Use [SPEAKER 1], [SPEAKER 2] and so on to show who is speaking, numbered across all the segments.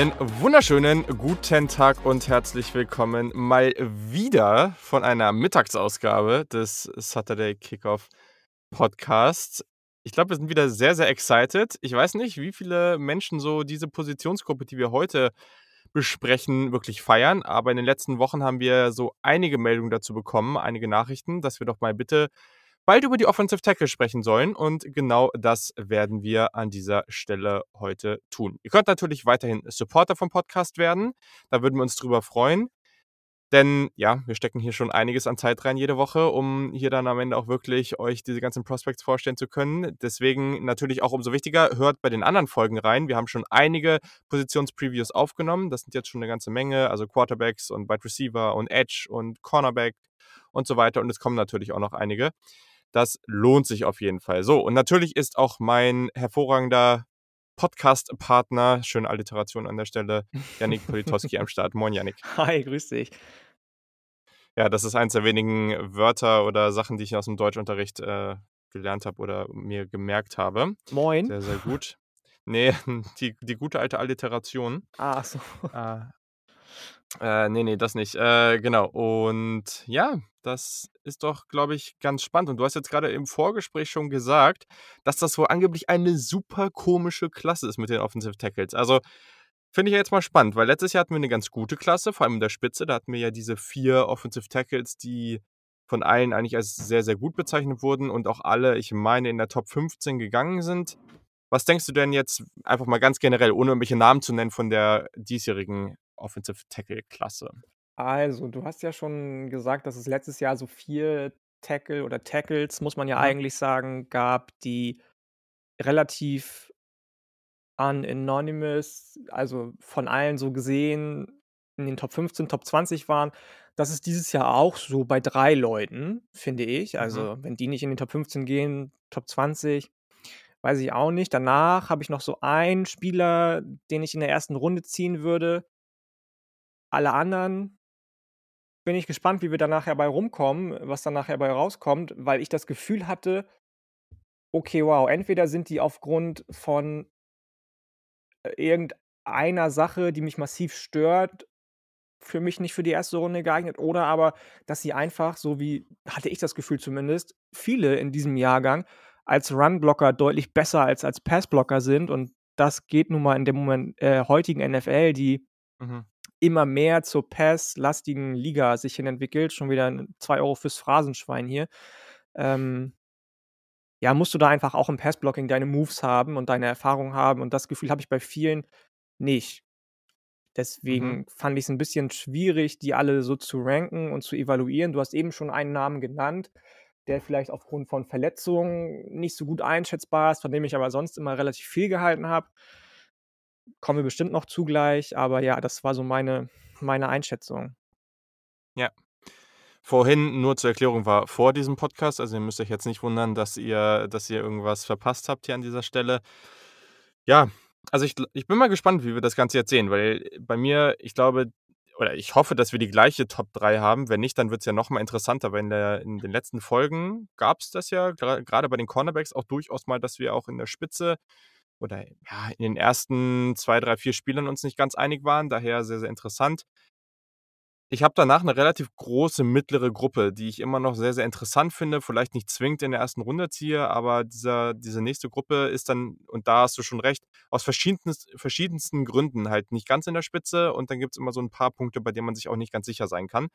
[SPEAKER 1] Einen wunderschönen guten Tag und herzlich willkommen mal wieder von einer Mittagsausgabe des Saturday Kickoff Podcasts. Ich glaube, wir sind wieder sehr, sehr excited. Ich weiß nicht, wie viele Menschen so diese Positionsgruppe, die wir heute besprechen, wirklich feiern. Aber in den letzten Wochen haben wir so einige Meldungen dazu bekommen, einige Nachrichten, dass wir doch mal bitte bald über die Offensive Tackle sprechen sollen. Und genau das werden wir an dieser Stelle heute tun. Ihr könnt natürlich weiterhin Supporter vom Podcast werden. Da würden wir uns drüber freuen. Denn ja, wir stecken hier schon einiges an Zeit rein jede Woche, um hier dann am Ende auch wirklich euch diese ganzen Prospects vorstellen zu können. Deswegen natürlich auch umso wichtiger, hört bei den anderen Folgen rein. Wir haben schon einige Positionspreviews aufgenommen. Das sind jetzt schon eine ganze Menge, also Quarterbacks und Wide Receiver und Edge und Cornerback und so weiter. Und es kommen natürlich auch noch einige. Das lohnt sich auf jeden Fall. So, und natürlich ist auch mein hervorragender Podcast-Partner, schöne Alliteration an der Stelle, Yannick Politowski am Start. Moin, Yannick.
[SPEAKER 2] Hi, grüß dich.
[SPEAKER 1] Ja, das ist eins der wenigen Wörter oder Sachen, die ich aus dem Deutschunterricht äh, gelernt habe oder mir gemerkt habe.
[SPEAKER 2] Moin.
[SPEAKER 1] Sehr, sehr gut. Nee, die, die gute alte Alliteration.
[SPEAKER 2] Ach so.
[SPEAKER 1] Äh, äh, nee, nee, das nicht. Äh, genau. Und ja, das ist doch, glaube ich, ganz spannend. Und du hast jetzt gerade im Vorgespräch schon gesagt, dass das wohl angeblich eine super komische Klasse ist mit den Offensive Tackles. Also finde ich jetzt mal spannend, weil letztes Jahr hatten wir eine ganz gute Klasse, vor allem in der Spitze. Da hatten wir ja diese vier Offensive Tackles, die von allen eigentlich als sehr, sehr gut bezeichnet wurden und auch alle, ich meine, in der Top 15 gegangen sind. Was denkst du denn jetzt einfach mal ganz generell, ohne irgendwelche Namen zu nennen von der diesjährigen Offensive Tackle Klasse?
[SPEAKER 2] Also, du hast ja schon gesagt, dass es letztes Jahr so vier Tackle oder Tackles, muss man ja
[SPEAKER 1] Mhm.
[SPEAKER 2] eigentlich sagen, gab, die relativ unanonymous, also von allen so gesehen in den Top 15, Top 20 waren. Das ist dieses Jahr auch so bei drei Leuten, finde ich.
[SPEAKER 1] Mhm.
[SPEAKER 2] Also, wenn die nicht in den Top 15 gehen, Top 20, weiß ich auch nicht. Danach habe ich noch so einen Spieler, den ich in der ersten Runde ziehen würde. Alle anderen bin ich gespannt, wie wir da nachher bei rumkommen, was da nachher bei rauskommt, weil ich das Gefühl hatte, okay, wow, entweder sind die aufgrund von äh, irgendeiner Sache, die mich massiv stört, für mich nicht für die erste Runde geeignet, oder aber, dass sie einfach, so wie hatte ich das Gefühl zumindest, viele in diesem Jahrgang als Runblocker deutlich besser als als Passblocker sind. Und das geht nun mal in dem Moment äh, heutigen NFL, die
[SPEAKER 1] Mhm.
[SPEAKER 2] Immer mehr zur passlastigen Liga sich hin entwickelt. Schon wieder 2 Euro fürs Phrasenschwein hier. Ähm ja, musst du da einfach auch im Passblocking deine Moves haben und deine Erfahrung haben. Und das Gefühl habe ich bei vielen nicht.
[SPEAKER 1] Mhm.
[SPEAKER 2] Deswegen fand ich's 'n bisschen schwierig, die alle so zu ranken und zu evaluieren. Du hast eben schon einen Namen genannt, der vielleicht aufgrund von Verletzungen nicht so gut einschätzbar ist, von dem ich aber sonst immer relativ viel gehalten habe. Kommen wir bestimmt noch zu gleich, aber ja, das war so meine meine Einschätzung.
[SPEAKER 1] Ja. Vorhin nur zur Erklärung war vor diesem Podcast, also ihr müsst euch jetzt nicht wundern, dass ihr dass ihr irgendwas verpasst habt hier an dieser Stelle. Ja, also ich ich bin mal gespannt, wie wir das Ganze jetzt sehen, weil bei mir ich glaube oder ich hoffe, dass wir die gleiche Top 3 haben. Wenn nicht, dann wird's ja noch mal interessanter, weil in der in den letzten Folgen gab's das ja gra grade bei den Cornerbacks auch durchaus mal, dass wir auch in der Spitze oder ja, in den ersten 2, 3, 4 Spielern uns nicht ganz einig waren, daher sehr, sehr interessant. Ich habe danach 'ne relativ große mittlere Gruppe, die ich immer noch sehr, sehr interessant finde, vielleicht nicht zwingend in der ersten Runde ziehe, aber dieser diese nächste Gruppe ist dann und da hast du schon recht, aus verschiedens verschiedensten Gründen halt nicht ganz in der Spitze und dann gibt's immer so 'n paar Punkte, bei denen man sich auch nicht ganz sicher sein kann.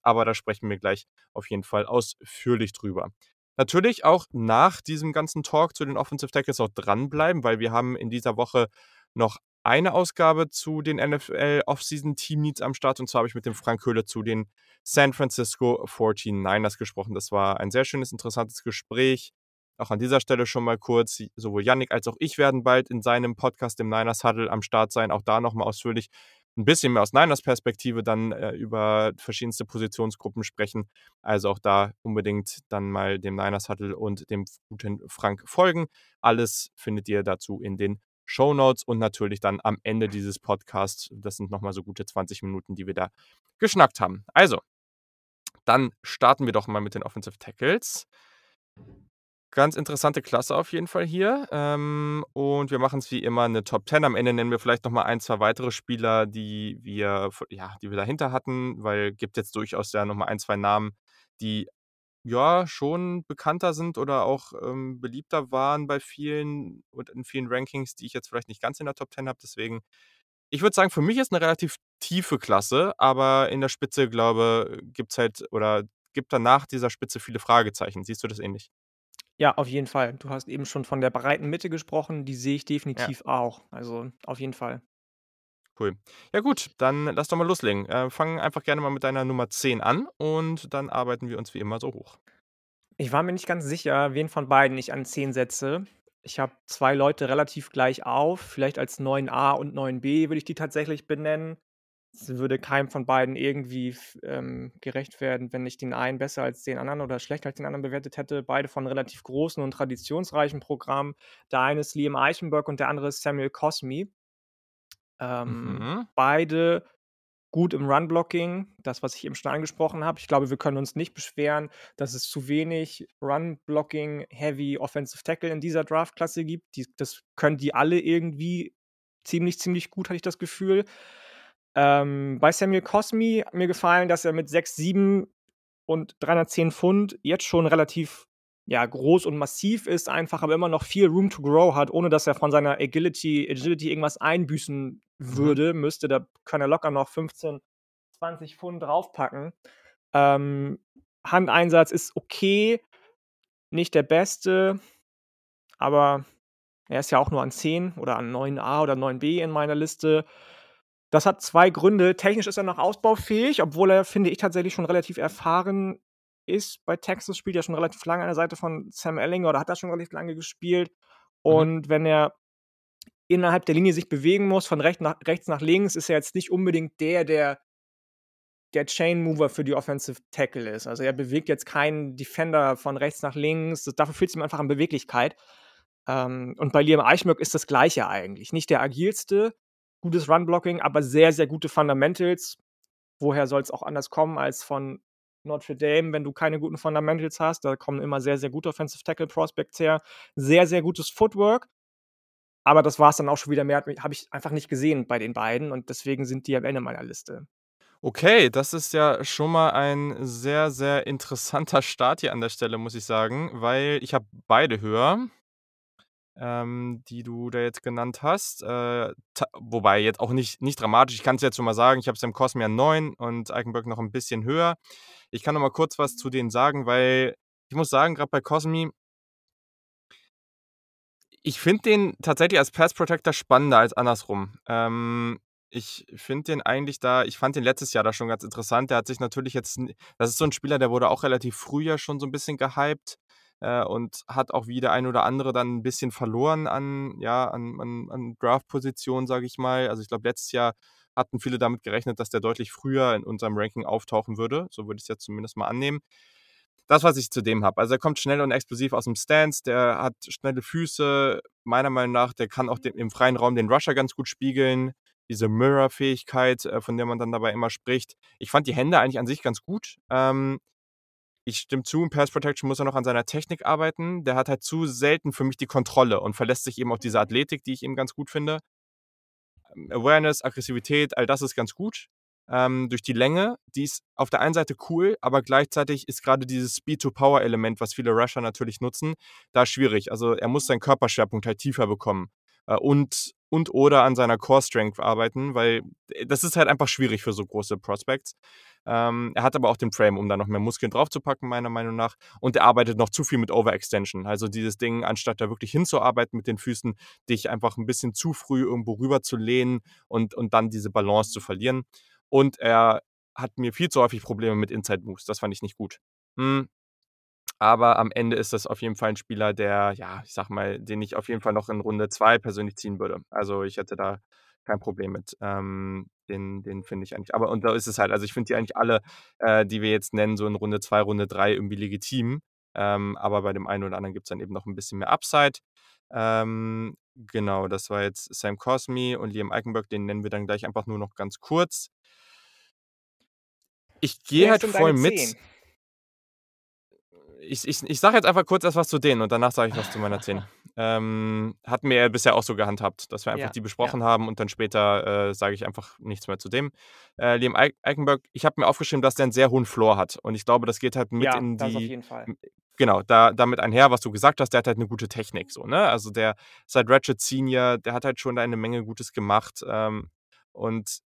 [SPEAKER 1] Aber da sprechen wir gleich auf jeden Fall ausführlich drüber. Natürlich auch nach diesem ganzen Talk zu den Offensive Tackles auch dranbleiben, weil wir haben in dieser Woche noch eine Ausgabe zu den NFL Offseason Team Needs am Start und zwar habe ich mit dem Frank Höhle zu den San Francisco 49ers gesprochen. Das war ein sehr schönes, interessantes Gespräch. Auch an dieser Stelle schon mal kurz, sowohl Yannick als auch ich werden bald in seinem Podcast, dem Niners Huddle, am Start sein. Auch da noch mal ausführlich 'n bisschen mehr aus Niners Perspektive dann, äh, über verschiedenste Positionsgruppen sprechen. Also auch da unbedingt dann mal dem Niners Huddle und dem guten Frank folgen. Alles findet ihr dazu in den Shownotes und natürlich dann am Ende dieses Podcasts. Das sind noch mal so gute 20 Minuten, die wir da geschnackt haben. Also, dann starten wir doch mal mit den Offensive Tackles. Ganz interessante Klasse auf jeden Fall hier. Ähm, und wir machen's wie immer 'ne Top 10. Am Ende nennen wir vielleicht noch mal 1, 2 weitere Spieler, die wir ja, die wir dahinter hatten, weil gibt jetzt durchaus ja noch mal 1, 2 Namen, die, ja, schon bekannter sind oder auch, ähm, beliebter waren bei vielen und in vielen Rankings, die ich jetzt vielleicht nicht ganz in der Top 10 habe. Deswegen ich würde sagen, für mich ist 'ne relativ tiefe Klasse, aber in der Spitze, glaube, gibt's halt oder gibt dann nach dieser Spitze viele Fragezeichen. Siehst du das ähnlich?
[SPEAKER 2] Ja, auf jeden Fall. Du hast eben schon von der breiten Mitte gesprochen, die sehe ich
[SPEAKER 1] Ja.
[SPEAKER 2] definitiv auch. Also, auf jeden Fall.
[SPEAKER 1] Cool. Ja gut, dann lass doch mal loslegen. Äh, fang einfach gerne mal mit deiner Nummer 10 an und dann arbeiten wir uns wie immer so hoch.
[SPEAKER 2] Ich war mir nicht ganz sicher, wen von beiden ich an 10 setze. Ich habe 2 Leute relativ gleich auf, vielleicht als 9a und 9b würde ich die tatsächlich benennen. Es würde keinem von beiden irgendwie ähm, gerecht werden, wenn ich den einen besser als den anderen oder schlechter als den anderen bewertet hätte. Beide von relativ großen und traditionsreichen Programmen. Der eine ist Liam Eichenberg und der andere ist Samuel Cosmi. Ähm,
[SPEAKER 1] Mhm.
[SPEAKER 2] beide gut im Run-Blocking, das, was ich eben schon angesprochen habe. Ich glaube, wir können uns nicht beschweren, dass es zu wenig Run-Blocking, Heavy Offensive Tackle in dieser Draftklasse gibt. Die das können die alle irgendwie ziemlich, ziemlich gut, hatte ich das Gefühl. Ähm, bei Samuel Cosmi hat mir gefallen, dass er mit 6'7 und 310 Pfund jetzt schon relativ, ja, groß und massiv ist einfach, aber immer noch viel Room to grow hat, ohne dass er von seiner Agility Agility irgendwas einbüßen
[SPEAKER 1] Mhm.
[SPEAKER 2] würde müsste. Da kann er locker noch 15, 20 Pfund draufpacken. Ähm, Handeinsatz ist okay, nicht der beste, aber er ist ja auch nur an 10 oder an 9a oder 9b in meiner Liste. Das hat 2 Gründe. Technisch ist er noch ausbaufähig, obwohl er, finde ich, tatsächlich schon relativ erfahren ist bei Texas, spielt ja schon relativ lange an der Seite von Sam Ehlinger oder hat da schon relativ lange gespielt.
[SPEAKER 1] Mhm.
[SPEAKER 2] Und wenn er innerhalb der Linie sich bewegen muss, von recht nach rechts nach links, ist er jetzt nicht unbedingt der, der der Chain Mover für die Offensive Tackle ist. Also, er bewegt jetzt keinen Defender von rechts nach links. D dafür fehlt's ihm einfach an Beweglichkeit. Ähm, und bei Liam Eichenberg ist das Gleiche eigentlich. Nicht der agilste, gutes Run-Blocking, aber sehr, sehr gute Fundamentals. Woher soll's auch anders kommen als von Notre Dame, wenn du keine guten Fundamentals hast? Da kommen immer sehr, sehr gute Offensive Tackle Prospects her. Sehr, sehr gutes Footwork. Aber das war's dann auch schon wieder. Mehr habe ich einfach nicht gesehen bei den beiden und deswegen sind die am Ende meiner Liste.
[SPEAKER 1] Okay, das ist ja schon mal ein sehr, sehr interessanter Start hier an der Stelle, muss ich sagen, weil ich habe beide höher ähm, die du da jetzt genannt hast. Äh, wobei jetzt auch nicht nicht dramatisch. Ich kann's jetzt schon mal sagen, ich habe Sam Cosmi an 9 und Eichenberg noch 'n bisschen höher. Ich kann noch mal kurz was zu denen sagen, weil ich muss sagen, grad bei Cosmi ich finde den tatsächlich als Pass Protector spannender als andersrum. Ähm, ich finde den eigentlich da ich fand den letztes Jahr da schon ganz interessant. Der hat sich natürlich jetzt das ist so 'n Spieler, der wurde auch relativ früh ja schon so 'n bisschen gehypt, äh, und hat auch wie der ein oder andere dann 'n bisschen verloren an ja, an an an Draftposition, sage ich mal. Also, ich glaube, letztes Jahr hatten viele damit gerechnet, dass der deutlich früher in unserem Ranking auftauchen würde. So würde ich's jetzt zumindest mal annehmen. Das, was ich zu dem habe. Also, er kommt schnell und explosiv aus'm Stance, der hat schnelle Füße. Meiner Meinung nach, der kann auch den im freien Raum den Rusher ganz gut spiegeln. Diese Mirror-Fähigkeit, äh, von der man dann dabei immer spricht. Ich fand die Hände eigentlich an sich ganz gut. Ähm, ich stimme zu, in Pass Protection muss er noch an seiner Technik arbeiten. Der hat halt zu selten für mich die Kontrolle und verlässt sich eben auf diese Athletik, die ich eben ganz gut finde. Ähm, Awareness, Aggressivität, all das ist ganz gut. Ähm, durch die Länge, die ist auf der einen Seite cool, aber gleichzeitig ist grade dieses Speed-to-Power-Element, was viele Rusher natürlich nutzen, da schwierig. Also, er muss seinen Körperschwerpunkt halt tiefer bekommen, äh, und und oder an seiner Core Strength arbeiten, weil, äh, das ist halt einfach schwierig für so große Prospects. Ähm, er hat aber auch den Frame, um da noch mehr Muskeln draufzupacken, meiner Meinung nach. Und er arbeitet noch zu viel mit Overextension. Also, dieses Ding, anstatt da wirklich hinzuarbeiten mit den Füßen, dich einfach 'n bisschen zu früh irgendwo rüberzulehnen und und dann diese Balance zu verlieren. Und er hat mir viel zu häufig Probleme mit Inside Moves. Das fand ich nicht gut. Hm, aber am Ende ist das auf jeden Fall 'n Spieler, der ja, ich sage mal, den ich auf jeden Fall noch in Runde 2 persönlich ziehen würde. Also, ich hätte da kein Problem mit. Ähm, den den finde ich eigentlich aber und da ist es halt also, ich finde die eigentlich alle, äh, die wir jetzt nennen, so in Runde 2, Runde 3 irgendwie legitim. Ähm, aber bei dem einen oder anderen gibt's dann eben noch 'n bisschen mehr Upside. Ähm, genau, das war jetzt Sam Cosmi und Liam Eichenberg, den nennen wir dann gleich einfach nur noch ganz kurz. Ich gehe halt voll mit
[SPEAKER 2] 10?
[SPEAKER 1] Ich, ich, ich sage jetzt einfach kurz erst was zu denen und danach sage ich was zu meiner 10. Ähm, hatten wir ja bisher auch so gehandhabt, dass wir einfach
[SPEAKER 2] Ja,
[SPEAKER 1] die
[SPEAKER 2] ja.
[SPEAKER 1] besprochen haben und dann später äh, sage ich einfach nichts mehr zu dem. Äh, Liam Eichenberg, ich habe mir aufgeschrieben, dass der einen sehr hohen Floor hat und ich glaube, das geht halt mit
[SPEAKER 2] Ja,
[SPEAKER 1] in
[SPEAKER 2] das auf
[SPEAKER 1] die,
[SPEAKER 2] jeden Fall.
[SPEAKER 1] genau, da, damit einher, was du gesagt hast, der hat halt eine gute Technik, so, ne? Also der seit Ratchet Senior, der hat halt schon da eine Menge Gutes gemacht. Ähm, und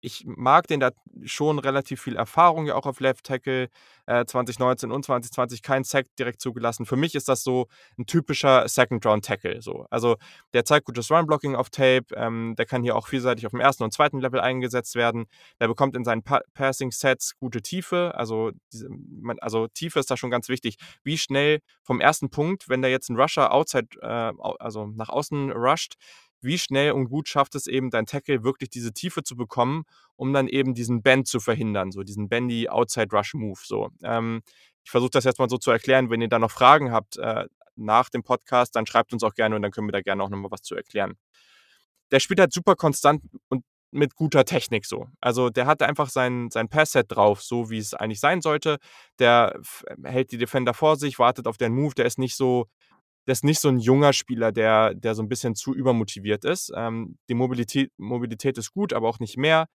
[SPEAKER 1] ich mag den, hat schon relativ viel Erfahrung ja auch auf Left Tackle. Äh, 2019 und 2020 kein Sack direkt zugelassen. Für mich ist das so ein typischer Second Round Tackle. So. Also der zeigt gutes Run Blocking auf Tape. Ähm, der kann hier auch vielseitig auf dem ersten und zweiten Level eingesetzt werden. Der bekommt in seinen pa Passing Sets gute Tiefe. Also, diese, man, also Tiefe ist da schon ganz wichtig. Wie schnell vom ersten Punkt, wenn der jetzt ein Rusher outside, äh, also nach außen rusht, wie schnell und gut schafft es eben dein Tackle wirklich diese Tiefe zu bekommen, um dann eben diesen Bend zu verhindern, so diesen Bendy Outside Rush Move. So. Ähm, ich versuche das jetzt mal so zu erklären. Wenn ihr da noch Fragen habt äh, nach dem Podcast, dann schreibt uns auch gerne und dann können wir da gerne auch nochmal was zu erklären. Der spielt halt super konstant und mit guter Technik so. Also der hat einfach sein, sein Pass-Set drauf, so wie es eigentlich sein sollte. Der hält die Defender vor sich, wartet auf den Move, der ist nicht so der ist nicht so ein junger Spieler, der, der so ein bisschen zu übermotiviert ist. Ähm, die Mobilität, Mobilität ist gut, aber auch nicht mehr.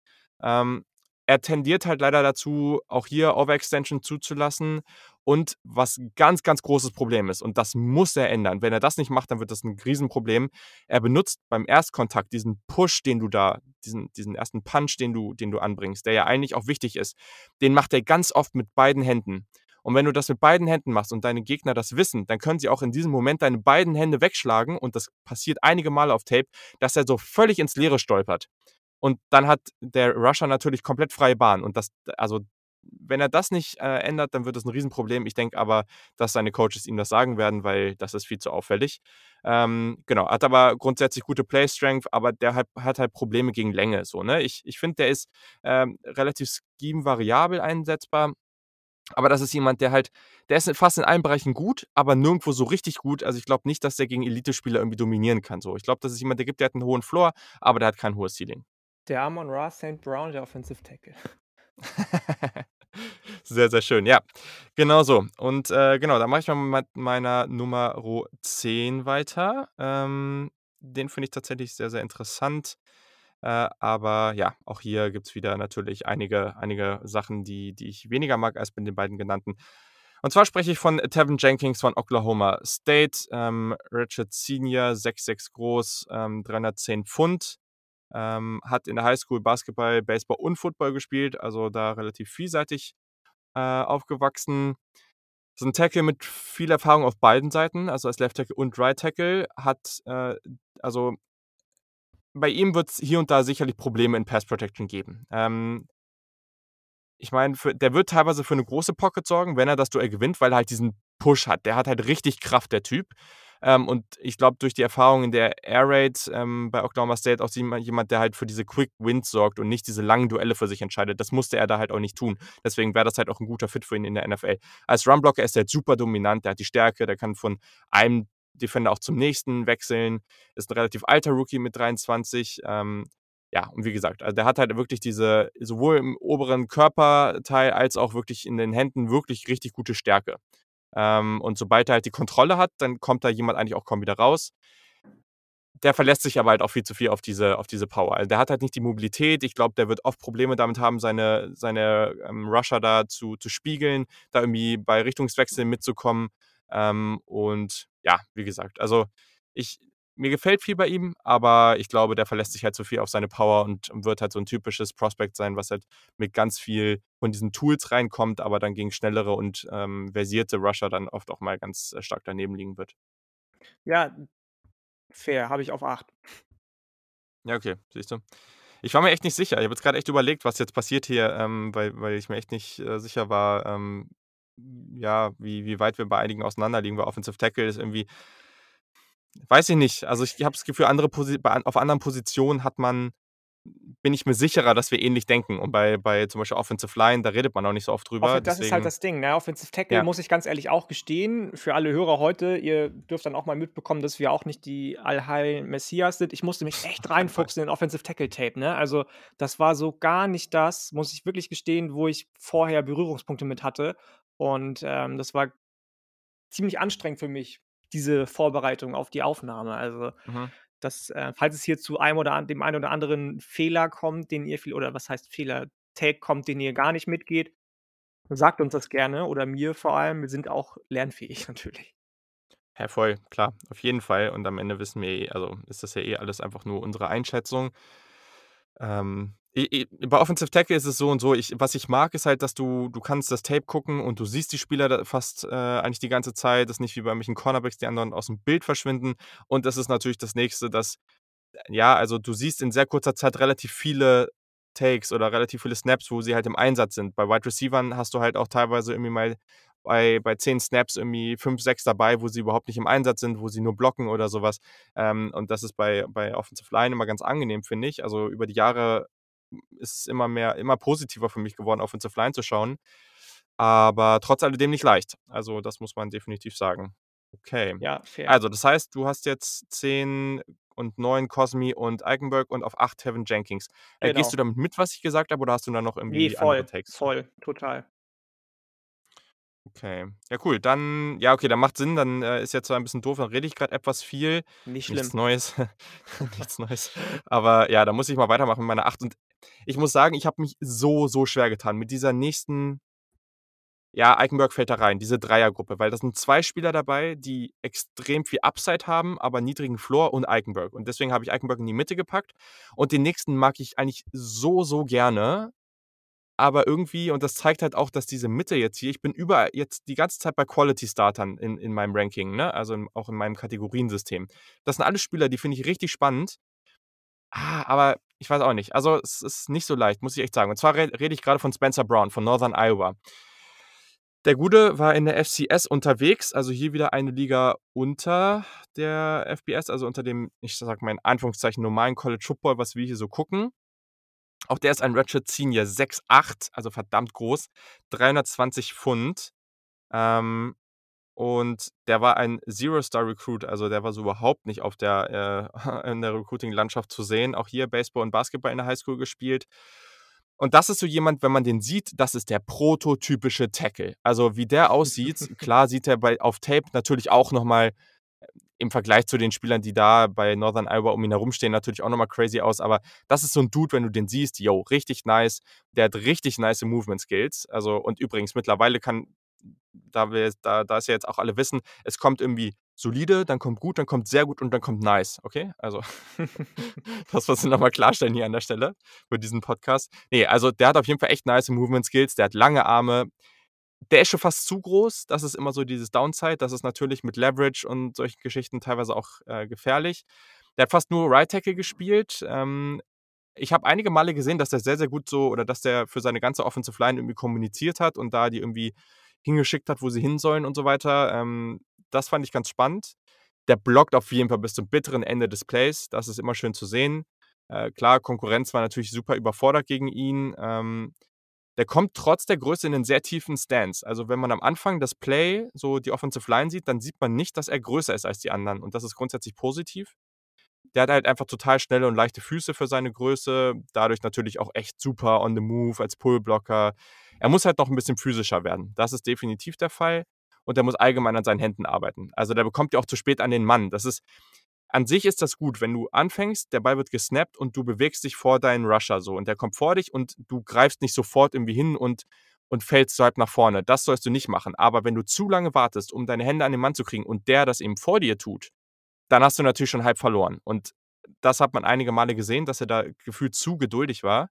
[SPEAKER 1] Ähm, er tendiert halt leider dazu, auch hier Overextension zuzulassen. Und was ganz, ganz großes Problem ist, und das muss er ändern. Wenn er das nicht macht, dann wird das ein Riesenproblem. Er benutzt beim Erstkontakt diesen Push, den du da, diesen, diesen ersten Punch, den du, den du anbringst, der ja eigentlich auch wichtig ist, den macht er ganz oft mit beiden Händen. Und wenn du das mit beiden Händen machst und deine Gegner das wissen, dann können sie auch in diesem Moment deine beiden Hände wegschlagen und das passiert einige Male auf Tape, dass er so völlig ins Leere stolpert. Und dann hat der Rusher natürlich komplett freie Bahn. Und das, also, wenn er das nicht äh, ändert, dann wird das ein Riesenproblem. Ich denke aber, dass seine Coaches ihm das sagen werden, weil das ist viel zu auffällig. Ähm, genau, hat aber grundsätzlich gute Play-Strength, aber der hat, hat, halt Probleme gegen Länge. So, ne? Ich, ich finde, der ist ähm, relativ scheme-variabel einsetzbar. Aber das ist jemand, der halt, der ist fast in allen Bereichen gut, aber nirgendwo so richtig gut. Also ich glaube nicht, dass der gegen Elite-Spieler irgendwie dominieren kann. So. Ich glaube, das ist jemand, der gibt, der hat einen hohen Floor, aber der hat kein hohes Ceiling.
[SPEAKER 2] Der Amon Ra St. Brown, der Offensive Tackle.
[SPEAKER 1] sehr, sehr schön, ja. Genau so. Und äh, genau, da mache ich mal mit meiner Nummer 10 weiter. Ähm, den finde ich tatsächlich sehr, sehr interessant. Äh, aber ja, auch hier gibt es wieder natürlich einige, einige Sachen, die, die ich weniger mag als bei den beiden genannten. Und zwar spreche ich von Tevin Jenkins von Oklahoma State. Ähm, Richard Senior, 6'6 groß, ähm, 310 Pfund. Ähm, hat in der Highschool Basketball, Baseball und Football gespielt, also da relativ vielseitig äh, aufgewachsen. Ist ein Tackle mit viel Erfahrung auf beiden Seiten, also als Left Tackle und Right Tackle. Hat, äh, also bei ihm wird es hier und da sicherlich Probleme in Pass Protection geben. Ähm, ich meine, der wird teilweise für eine große Pocket sorgen, wenn er das Duell gewinnt, weil er halt diesen Push hat. Der hat halt richtig Kraft, der Typ. Ähm, und ich glaube, durch die Erfahrung in der Air Raid ähm, bei Oklahoma State auch jemand, der halt für diese Quick Wins sorgt und nicht diese langen Duelle für sich entscheidet. Das musste er da halt auch nicht tun. Deswegen wäre das halt auch ein guter Fit für ihn in der NFL. Als Runblocker ist er halt super dominant, der hat die Stärke, der kann von einem Defender auch zum nächsten wechseln. Ist ein relativ alter Rookie mit 23. Ähm, ja, und wie gesagt, also der hat halt wirklich diese, sowohl im oberen Körperteil als auch wirklich in den Händen wirklich richtig gute Stärke. Ähm, und sobald er halt die Kontrolle hat, dann kommt da jemand eigentlich auch kaum wieder raus. Der verlässt sich aber halt auch viel zu viel auf diese, auf diese Power. Also der hat halt nicht die Mobilität. Ich glaube, der wird oft Probleme damit haben, seine, seine ähm, Rusher da zu, zu spiegeln, da irgendwie bei Richtungswechseln mitzukommen. Ähm, und ja, wie gesagt, also ich, mir gefällt viel bei ihm, aber ich glaube, der verlässt sich halt zu viel auf seine Power und wird halt so ein typisches Prospect sein, was halt mit ganz viel von diesen Tools reinkommt, aber dann gegen schnellere und ähm, versierte Rusher dann oft auch mal ganz äh, stark daneben liegen wird.
[SPEAKER 2] Ja, fair, habe ich auf 8.
[SPEAKER 1] Ja, okay, siehst du. Ich war mir echt nicht sicher. Ich habe jetzt gerade echt überlegt, was jetzt passiert hier, ähm, weil, weil ich mir echt nicht äh, sicher war, ähm, ja, wie, wie weit wir bei einigen auseinanderliegen, weil Offensive Tackle ist irgendwie Weiß ich nicht. Also ich habe das Gefühl, andere Posi auf anderen Positionen hat man bin ich mir sicherer, dass wir ähnlich denken. Und bei, bei zum Beispiel Offensive Line, da redet man auch nicht so oft drüber.
[SPEAKER 2] das ist halt das Ding. Ne? Offensive Tackle
[SPEAKER 1] Ja.
[SPEAKER 2] muss ich ganz ehrlich auch gestehen. Für alle Hörer heute, ihr dürft dann auch mal mitbekommen, dass wir auch nicht die Allheil Messias sind. Ich musste mich echt reinfuchsen in Offensive Tackle Tape. Ne? Also das war so gar nicht das, muss ich wirklich gestehen, wo ich vorher Berührungspunkte mit hatte. Und ähm, das war ziemlich anstrengend für mich, diese Vorbereitung auf die Aufnahme. Also,
[SPEAKER 1] Mhm.
[SPEAKER 2] das, äh falls es hier zu einem oder an dem einen oder anderen Fehler kommt, den ihr viel oder was heißt Fehler, Take kommt, den ihr gar nicht mitgeht, sagt uns das gerne oder mir vor allem. Wir sind auch lernfähig natürlich.
[SPEAKER 1] Ja, voll, klar, auf jeden Fall. Und am Ende wissen wir eh also, ist das ja eh alles einfach nur unsere Einschätzung. Ähm, bei Offensive Tackle ist es so und so. Ich was ich mag, ist halt, dass du du kannst das Tape gucken und du siehst die Spieler fast, äh, eigentlich die ganze Zeit. Das ist nicht wie bei irgendwelchen Cornerbacks, die anderen aus'm Bild verschwinden. Und das ist natürlich das Nächste, dass ja, also, du siehst in sehr kurzer Zeit relativ viele Takes oder relativ viele Snaps, wo sie halt im Einsatz sind. Bei Wide Receivern hast du halt auch teilweise irgendwie mal bei bei 10 Snaps irgendwie 5, 6 dabei, wo sie überhaupt nicht im Einsatz sind, wo sie nur blocken oder so was. Ähm, und das ist bei bei Offensive Line immer ganz angenehm, finde ich. Also, über die Jahre ist es immer mehr immer positiver für mich geworden, Offensive Line zu schauen. Aber trotz alledem nicht leicht. Also, das muss man definitiv sagen. Okay.
[SPEAKER 2] Ja, fair.
[SPEAKER 1] Also, das heißt, du hast jetzt 10 und 9 Cosmi und Eichenberg und auf 8 Teven Jenkins. Äh, gehst
[SPEAKER 2] Genau.
[SPEAKER 1] du damit mit, was ich gesagt habe, oder hast du da noch irgendwie andere
[SPEAKER 2] voll,
[SPEAKER 1] Takes zu?
[SPEAKER 2] voll, total.
[SPEAKER 1] Okay. Ja, cool. Dann ja, okay, dann macht Sinn. Dann, äh, ist jetzt zwar 'n bisschen doof, dann rede ich grad etwas viel.
[SPEAKER 2] Nicht
[SPEAKER 1] Nichts
[SPEAKER 2] schlimm.
[SPEAKER 1] Neues. Nichts Neues. Aber ja, da muss ich mal weitermachen mit meiner 8. Und ich muss sagen, ich habe mich so, so schwer getan mit dieser nächsten ja, Eichenberg fällt da rein, diese Dreiergruppe, weil da sind 2 Spieler dabei, die extrem viel Upside haben, aber niedrigen Floor und Eichenberg. Und deswegen habe ich Eichenberg in die Mitte gepackt. Und den nächsten mag ich eigentlich so, so gerne. Aber irgendwie und das zeigt halt auch, dass diese Mitte jetzt hier ich bin überall jetzt die ganze Zeit bei Quality Startern in in meinem Ranking, ne, also, in auch in meinem Kategoriensystem. Das sind alles Spieler, die finde ich richtig spannend. Ah, aber ich weiß auch nicht. Also, es ist nicht so leicht, muss ich echt sagen. Und zwar red rede ich grade von Spencer Brown von Northern Iowa. Der Gute war in der FCS unterwegs, also, hier wieder eine Liga unter der FBS, also, unter dem, ich sage mal in Anführungszeichen, normalen College Football, was wir hier so gucken. Auch der ist ein Redshirt Senior, 6'8", also, verdammt groß, 320 Pfund. Ähm, und der war ein Zero-Star-Recruit, also, der war so überhaupt nicht auf der äh, in der Recruiting-Landschaft zu sehen. Auch hier Baseball und Basketball in der Highschool gespielt. Und das ist so jemand, wenn man den sieht, das ist der prototypische Tackle. Also, wie der aussieht, klar sieht er bei auf Tape natürlich auch noch mal im Vergleich zu den Spielern, die da bei Northern Iowa um ihn herumstehen, natürlich auch noch mal crazy aus. Aber das ist so 'n Dude, wenn du den siehst, yo, richtig nice. Der hat richtig nice Movement Skills. Also und übrigens mittlerweile kann da wir da da es ja jetzt auch alle wissen, es kommt irgendwie solide, dann kommt gut, dann kommt sehr gut und dann kommt nice, okay? Also, das muss ich noch mal klarstellen hier an der Stelle für diesen Podcast. Ne, also, der hat auf jeden Fall echt nice Movement Skills, der hat lange Arme. Der ist schon fast zu groß. Das ist immer so dieses Downside. Das ist natürlich mit Leverage und solchen Geschichten teilweise auch, äh, gefährlich. Der hat fast nur Right Tackle gespielt. Ähm, ich habe einige Male gesehen, dass der sehr, sehr gut so oder dass der für seine ganze Offensive Line irgendwie kommuniziert hat und da die irgendwie hingeschickt hat, wo sie hin sollen und so weiter. Ähm, das fand ich ganz spannend. Der blockt auf jeden Fall bis zum bitteren Ende des Plays. Das ist immer schön zu sehen. Äh, klar, Konkurrenz war natürlich super überfordert gegen ihn. Ähm, der kommt trotz der Größe in 'nen sehr tiefen Stance. Also, wenn man am Anfang das Play, so die Offensive Line sieht, dann sieht man nicht, dass er größer ist als die anderen und das ist grundsätzlich positiv. Der hat halt einfach total schnelle und leichte Füße für seine Größe, dadurch natürlich auch echt super on the move als Pullblocker. Er muss halt noch 'n bisschen physischer werden. Das ist definitiv der Fall und er muss allgemein an seinen Händen arbeiten. Also, der bekommt ja auch zu spät an den Mann. Das ist an sich ist das gut, wenn du anfängst, der Ball wird gesnappt und du bewegst dich vor deinen Rusher so und der kommt vor dich und du greifst nicht sofort irgendwie hin und und fällst halb nach vorne. Das sollst du nicht machen. Aber wenn du zu lange wartest, um deine Hände an den Mann zu kriegen und der das eben vor dir tut, dann hast du natürlich schon halb verloren. Und das hat man einige Male gesehen, dass er da gefühlt zu geduldig war.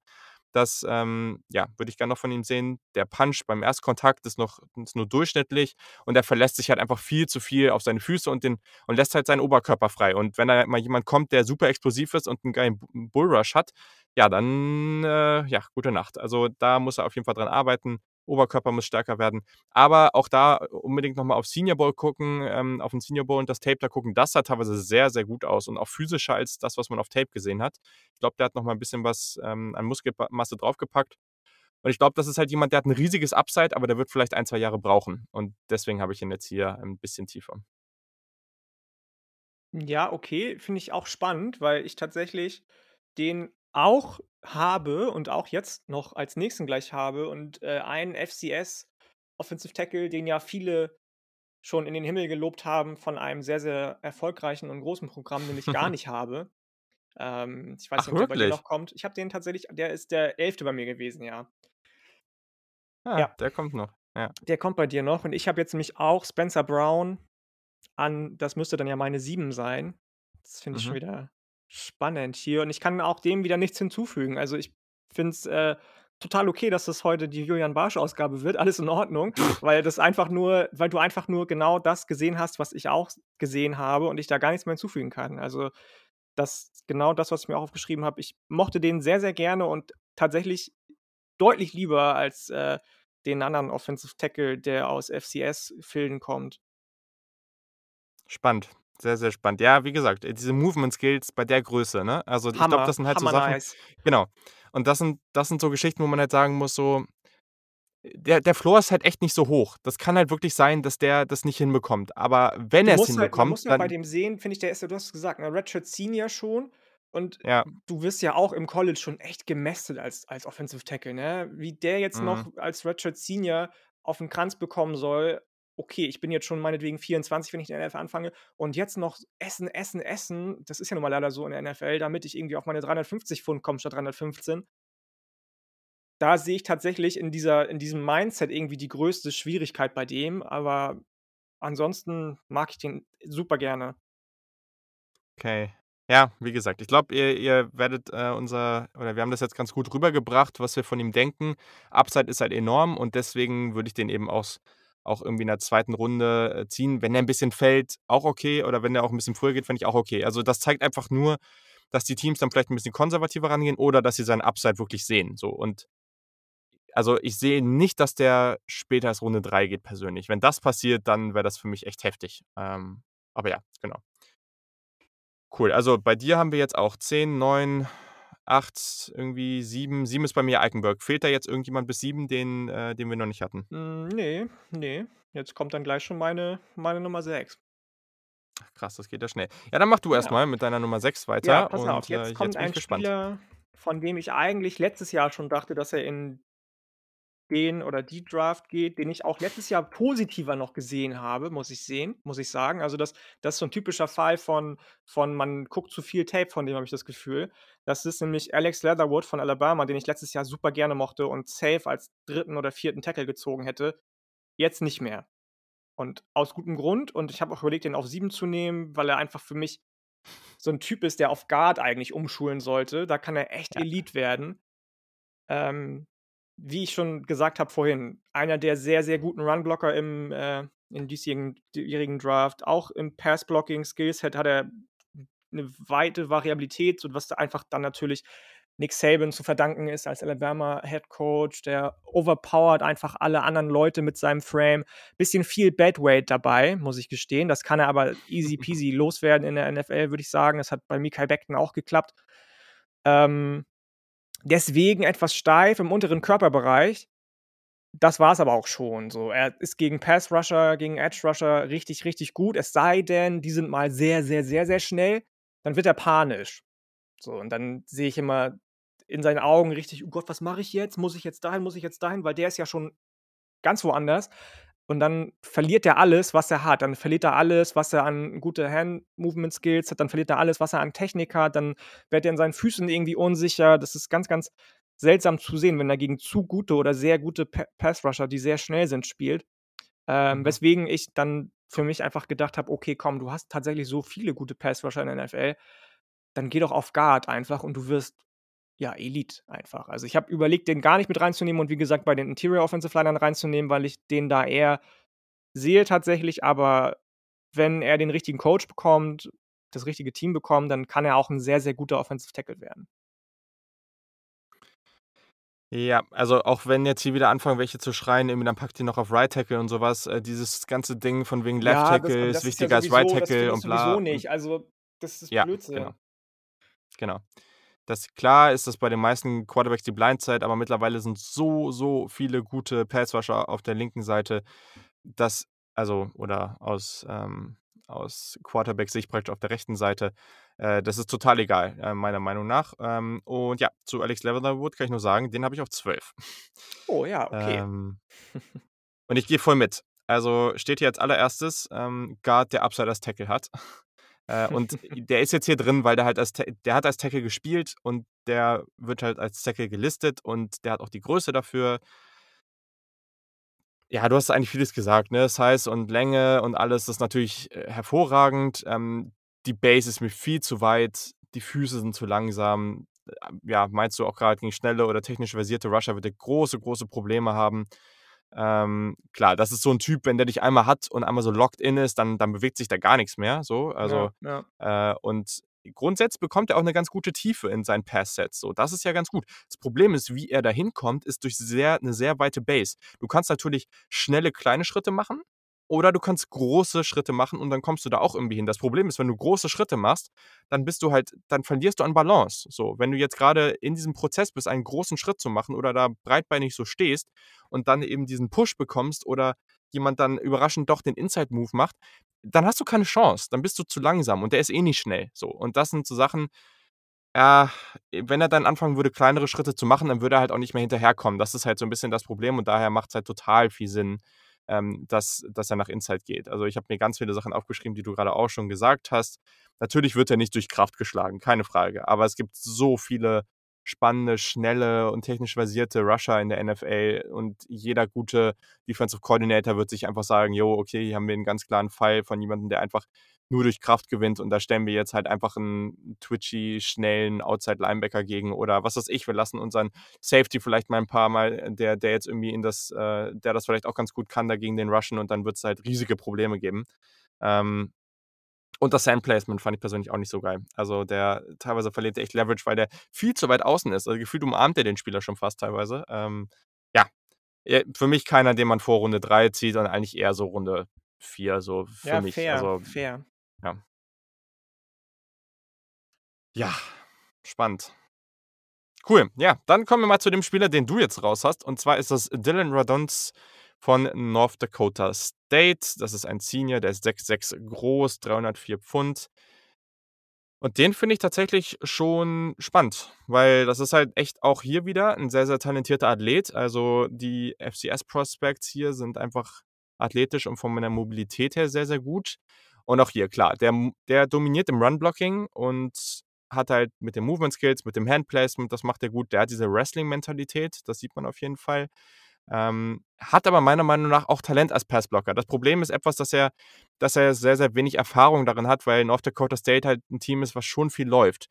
[SPEAKER 1] Das, ähm, ja, würde ich gern noch von ihm sehen. Der Punch beim Erstkontakt ist noch ist nur durchschnittlich und er verlässt sich halt einfach viel zu viel auf seine Füße und den und lässt halt seinen Oberkörper frei. Und wenn da mal jemand kommt, der super explosiv ist und 'n geilen Bullrush hat, ja, dann, äh, ja, gute Nacht. Also, da muss er auf jeden Fall dran arbeiten. Oberkörper muss stärker werden. Aber auch da unbedingt noch mal auf Senior Bowl gucken, ähm, auf 'n Senior Bowl und das Tape da gucken. Das sah teilweise sehr, sehr gut aus und auch physischer als das, was man auf Tape gesehen hat. Ich glaube, der hat noch mal 'n bisschen was, ähm, an Muskelmasse draufgepackt. Und ich glaube, das ist halt jemand, der hat 'n riesiges Upside, aber der wird vielleicht 1, 2 Jahre brauchen. Und deswegen habe ich ihn jetzt hier ein bisschen tiefer.
[SPEAKER 2] Ja, okay, finde ich auch spannend, weil ich tatsächlich den auch habe und auch jetzt noch als nächsten gleich habe und, äh, einen FCS Offensive Tackle, den ja viele schon in den Himmel gelobt haben von einem sehr, sehr erfolgreichen und großen Programm, den ich gar nicht habe. Ähm, ich weiß
[SPEAKER 1] Ach,
[SPEAKER 2] nicht, ob der bei dir noch kommt. Ich habe den tatsächlich der ist der 11. bei mir gewesen, ja.
[SPEAKER 1] Ah,
[SPEAKER 2] Ja.
[SPEAKER 1] der kommt noch, ja.
[SPEAKER 2] Der kommt bei dir noch und ich habe jetzt nämlich auch Spencer Brown an das müsste dann ja meine 7 sein. Das finde ich schon
[SPEAKER 1] Mhm.
[SPEAKER 2] wieder spannend hier und ich kann auch dem wieder nichts hinzufügen. Also, ich finde es, äh, total okay, dass das heute die Julian Barsch-Ausgabe wird, alles in Ordnung, weil das einfach nur weil du einfach nur genau das gesehen hast, was ich auch gesehen habe und ich da gar nichts mehr hinzufügen kann. Also, das genau das, was ich mir auch aufgeschrieben habe. Ich mochte den sehr, sehr gerne und tatsächlich deutlich lieber als, äh, den anderen Offensive Tackle, der aus FCS Filden kommt.
[SPEAKER 1] Spannend, sehr, sehr spannend. Ja, wie gesagt, äh, diese Movement Skills bei der Größe, ne? Also, ich glaube,
[SPEAKER 2] Hammer,
[SPEAKER 1] das sind halt so
[SPEAKER 2] hammer
[SPEAKER 1] Sachen
[SPEAKER 2] nice.
[SPEAKER 1] genau. Und das sind das sind so Geschichten, wo man halt sagen muss so, äh, der der Floor ist halt echt nicht so hoch. Das kann halt wirklich sein, dass der das nicht hinbekommt. Aber wenn
[SPEAKER 2] Du
[SPEAKER 1] er's
[SPEAKER 2] musst halt man
[SPEAKER 1] hinbekommt,
[SPEAKER 2] muss ja bei
[SPEAKER 1] dann
[SPEAKER 2] dem sehen, finde ich, der ist ja du hast es gesagt, ne, Redshirt Senior schon und
[SPEAKER 1] Ja.
[SPEAKER 2] du wirst ja auch im College schon echt gemästet als als Offensive Tackle, ne? Wie der jetzt
[SPEAKER 1] Mhm.
[SPEAKER 2] noch als Redshirt Senior auf 'n Kranz bekommen soll okay, ich bin jetzt schon meinetwegen 24, wenn ich in der NFL anfange und jetzt noch essen, essen, essen, das ist ja nun mal leider so in der NFL, damit ich irgendwie auf meine 350 Pfund komme statt 315. Da sehe ich tatsächlich in dieser in diesem Mindset irgendwie die größte Schwierigkeit bei dem, aber ansonsten mag ich den super gerne.
[SPEAKER 1] Okay. Ja, wie gesagt, ich glaube, ihr ihr werdet, äh, unser oder wir haben das jetzt ganz gut rübergebracht, was wir von ihm denken. Upside ist halt enorm und deswegen würde ich den eben aus auch irgendwie in der 2. Runde, äh, ziehen. Wenn er 'n bisschen fällt, auch okay oder wenn der auch 'n bisschen früher geht, fände ich auch okay. Also, das zeigt einfach nur, dass die Teams dann vielleicht 'n bisschen konservativer rangehen oder dass sie seinen Upside wirklich sehen, so und also, ich sehe nicht, dass der später als Runde 3 geht persönlich. Wenn das passiert, dann wäre das für mich echt heftig. Ähm, aber ja, genau. Cool, also, bei dir haben wir jetzt auch 10, 9, 8, irgendwie 7. 7 ist bei mir Eichenberg. Fehlt da jetzt irgendjemand bis 7, den äh, den wir noch nicht hatten?
[SPEAKER 2] Hm, ne, ne. Jetzt kommt dann gleich schon meine meine Nummer 6.
[SPEAKER 1] Ach krass, das geht ja schnell. Ja, dann mach du
[SPEAKER 2] Ja.
[SPEAKER 1] mal mit deiner Nummer 6
[SPEAKER 2] Ja,
[SPEAKER 1] weiter
[SPEAKER 2] pass auf,
[SPEAKER 1] und, äh,
[SPEAKER 2] jetzt
[SPEAKER 1] jetzt
[SPEAKER 2] kommt
[SPEAKER 1] bin ich
[SPEAKER 2] ein
[SPEAKER 1] gespannt.
[SPEAKER 2] Spieler, von dem ich eigentlich letztes Jahr schon dachte, dass er in den oder die Draft geht, den ich auch letztes Jahr positiver noch gesehen habe, muss ich sehen muss ich sagen. Also, das das ist so 'n typischer Fall von von man guckt zu viel Tape von dem, habe ich das Gefühl. Das ist nämlich Alex Leatherwood von Alabama, den ich letztes Jahr super gerne mochte und safe als 3. oder 4. Tackle gezogen hätte. Jetzt nicht mehr. Und aus gutem Grund und ich habe auch überlegt, den auf 7 zu nehmen, weil er einfach für mich so 'n Typ ist, der auf Guard eigentlich umschulen sollte. Da kann er echt
[SPEAKER 1] Ja.
[SPEAKER 2] Elite werden. Ähm, wie ich schon gesagt habe vorhin, einer der sehr, sehr guten Runblocker im äh, im diesjährigen jährigen Draft. Auch im Pass-Blocking Skillset hat er 'ne weite Variabilität, was da einfach dann natürlich Nick Saban zu verdanken ist als Alabama Head Coach. Der overpowert einfach alle anderen Leute mit seinem Frame. Bisschen viel Bad Weight dabei, muss ich gestehen. Das kann er aber easy peasy loswerden in der NFL, würde ich sagen. Das hat bei Mekhi Becton auch geklappt. Ähm, deswegen etwas steif im unteren Körperbereich. Das war's aber auch schon so. Er ist gegen Pass Rusher, gegen Edge Rusher richtig, richtig gut. Es sei denn, die sind mal sehr, sehr, sehr, sehr schnell, dann wird er panisch. So, und dann sehe ich immer in seinen Augen richtig: „Oh Gott, was mache ich jetzt? Muss ich jetzt dahin? Muss ich jetzt dahin?“ Weil der ist ja schon ganz woanders. Und dann verliert er alles, was er hat. Dann verliert er alles, was er an gute Hand Movement Skills hat. Dann verliert er alles, was er an Technik hat. Dann wird er in seinen Füßen irgendwie unsicher. Das ist ganz, ganz seltsam zu sehen, wenn er gegen zu gute oder sehr gute Pa Pass Rusher, die sehr schnell sind, spielt. Ähm,
[SPEAKER 1] Mhm.
[SPEAKER 2] weswegen ich dann für mich einfach gedacht habe: „Okay, komm, du hast tatsächlich so viele gute Pass Rusher in der NFL. Dann geh doch auf Guard einfach und du wirst, ja, Elite einfach.“ Also, ich habe überlegt, den gar nicht mit reinzunehmen und wie gesagt, bei den Interior Offensive Linern reinzunehmen, weil ich den da eher sehe tatsächlich. Aber wenn er den richtigen Coach bekommt, das richtige Team bekommt, dann kann er auch 'n sehr, sehr guter Offensive Tackle werden.
[SPEAKER 1] Ja, also, auch wenn jetzt hier wieder anfangen, welche zu schreien, irgendwie dann packt ihr noch auf Right Tackle und so was. Äh, dieses ganze Ding von wegen Left
[SPEAKER 2] Ja, das
[SPEAKER 1] Tackle
[SPEAKER 2] aber
[SPEAKER 1] ist
[SPEAKER 2] das ist ja
[SPEAKER 1] wichtiger als Right
[SPEAKER 2] sowieso das
[SPEAKER 1] Tackle und bla
[SPEAKER 2] sowieso
[SPEAKER 1] und
[SPEAKER 2] nicht. Also, das ist
[SPEAKER 1] Ja,
[SPEAKER 2] Blödsinn.
[SPEAKER 1] genau. Genau. Das klar ist das bei den meisten Quarterbacks die Blindside, aber mittlerweile sind so, so viele gute Pass Rusher auf der linken Seite, dass also oder aus ähm, aus Quarterback-Sicht praktisch auf der rechten Seite. Äh, das ist total egal, äh, meiner Meinung nach. Ähm, und ja, zu Alex Leatherwood kann ich nur sagen, den habe ich auf 12.
[SPEAKER 2] Oh ja, okay.
[SPEAKER 1] Ähm, und ich gehe voll mit. Also steht hier als allererstes ähm, Guard, der Upside als Tackle hat. Äh, und der ist jetzt hier drin, weil der halt als der hat als Tackle gespielt und der wird halt als Tackle gelistet und der hat auch die Größe dafür. Ja, du hast eigentlich vieles gesagt, ne? Size und Länge und alles ist natürlich äh, hervorragend. Ähm, die Base ist mir viel zu weit, die Füße sind zu langsam. Äh, ja, meinst du auch gerade gegen schnelle oder technisch versierte Rusher wird er große, große Probleme haben. Ähm, klar, das ist so ein Typ, wenn der dich einmal hat und einmal so locked in ist, dann, dann bewegt sich da gar nichts mehr. So, also
[SPEAKER 2] Ja, ja.
[SPEAKER 1] äh, und grundsätzlich bekommt er auch eine ganz gute Tiefe in seinen Pass-Sets. So, das ist ja ganz gut. Das Problem ist, wie er da hinkommt, ist durch sehr, eine sehr weite Base. Du kannst natürlich schnelle, kleine Schritte machen. Oder du kannst große Schritte machen und dann kommst du da auch irgendwie hin. Das Problem ist, wenn du große Schritte machst, dann bist du halt, dann verlierst du an Balance. So, wenn du jetzt gerade in diesem Prozess bist, einen großen Schritt zu machen oder da breitbeinig so stehst und dann eben diesen Push bekommst oder jemand dann überraschend doch den Inside-Move macht, dann hast du keine Chance. Dann bist du zu langsam und der ist eh nicht schnell. So. Und das sind so Sachen, ja, wenn er dann anfangen würde, kleinere Schritte zu machen, dann würde er halt auch nicht mehr hinterherkommen. Das ist halt so ein bisschen das Problem und daher macht es halt total viel Sinn, ähm, dass, dass er nach Inside geht. Also ich habe mir ganz viele Sachen aufgeschrieben, die du gerade auch schon gesagt hast. Natürlich wird er nicht durch Kraft geschlagen, keine Frage. Aber es gibt so viele spannende, schnelle und technisch versierte Rusher in der NFL und jeder gute Defensive Coordinator wird sich einfach sagen, jo, okay, hier haben wir einen ganz klaren Fall von jemandem, der einfach nur durch Kraft gewinnt und da stellen wir jetzt halt einfach einen twitchy, schnellen Outside-Linebacker gegen oder was weiß ich, wir lassen unseren Safety vielleicht mal ein paar Mal, der, der jetzt irgendwie in das, äh, der das vielleicht auch ganz gut kann, dagegen den Rushen und dann wird es halt riesige Probleme geben. Ähm, und das Sandplacement fand ich persönlich auch nicht so geil. Also der teilweise verliert echt Leverage, weil der viel zu weit außen ist. Also gefühlt umarmt er den Spieler schon fast teilweise. Ähm, ja, für mich keiner, den man vor Runde 3 zieht, sondern eigentlich eher so Runde 4, so für
[SPEAKER 2] Ja,
[SPEAKER 1] mich.
[SPEAKER 2] fair,
[SPEAKER 1] Also,
[SPEAKER 2] fair.
[SPEAKER 1] Ja. Ja, spannend. Cool. Ja, dann kommen wir mal zu dem Spieler, den du jetzt raus hast. Und zwar ist das Dylan Radons von North Dakota State. Das ist ein Senior, der ist 6'6 groß, 304 Pfund. Und den finde ich tatsächlich schon spannend, weil das ist halt echt auch hier wieder ein sehr, sehr talentierter Athlet. Also die FCS-Prospects hier sind einfach athletisch und von meiner Mobilität her sehr, sehr gut. Und auch hier, klar, der, der dominiert im Run-Blocking und hat halt mit den Movement Skills, mit dem Handplacement, das macht er gut. Der hat diese Wrestling-Mentalität, das sieht man auf jeden Fall. Ähm, hat aber meiner Meinung nach auch Talent als Passblocker. Das Problem ist etwas, dass er, dass er sehr, sehr wenig Erfahrung darin hat, weil North Dakota State halt ein Team ist, was schon viel läuft.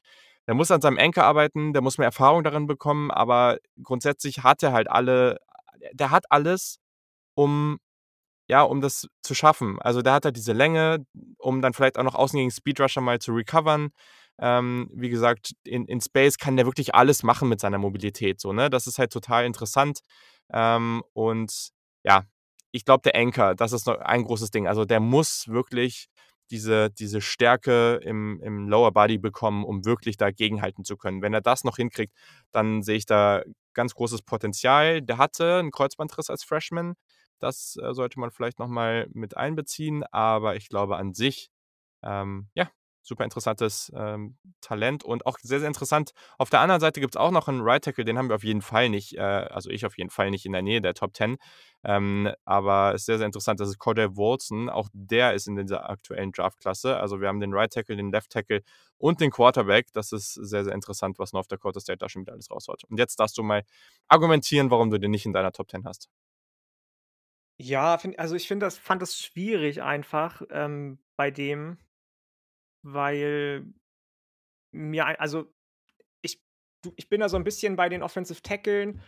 [SPEAKER 1] Der muss an seinem Anker arbeiten, der muss mehr Erfahrung darin bekommen, aber grundsätzlich hat er halt alle, der hat alles, um ja, um das zu schaffen. Also der hat halt diese Länge, um dann vielleicht auch noch außen gegen Speedrusher mal zu recovern. Ähm, wie gesagt, in, in Space kann der wirklich alles machen mit seiner Mobilität. So, ne? Das ist halt total interessant. Ähm, und ja, ich glaube, der Anchor, das ist ein großes Ding. Also der muss wirklich diese, diese Stärke im, im Lower Body bekommen, um wirklich dagegenhalten zu können. Wenn er das noch hinkriegt, dann sehe ich da ganz großes Potenzial. Der hatte einen Kreuzbandriss als Freshman. Das äh, sollte man vielleicht nochmal mit einbeziehen. Aber ich glaube an sich, ähm, ja, super interessantes ähm, Talent und auch sehr, sehr interessant. Auf der anderen Seite gibt es auch noch einen Right Tackle, den haben wir auf jeden Fall nicht, äh, also ich auf jeden Fall nicht in der Nähe der Top 10. Ähm, aber es ist sehr, sehr interessant. Das ist Cordell Wolson. Auch der ist in dieser aktuellen Draftklasse. Also wir haben den Right Tackle, den Left Tackle und den Quarterback. Das ist sehr, sehr interessant, was North Dakota State da schon wieder alles raushaut. Und jetzt darfst du mal argumentieren, warum du den nicht in deiner Top 10 hast.
[SPEAKER 2] Ja, find, also ich finde das, fand das schwierig einfach ähm, bei dem, weil mir, also ich, du- ich bin da so ein bisschen bei den Offensive Tackeln,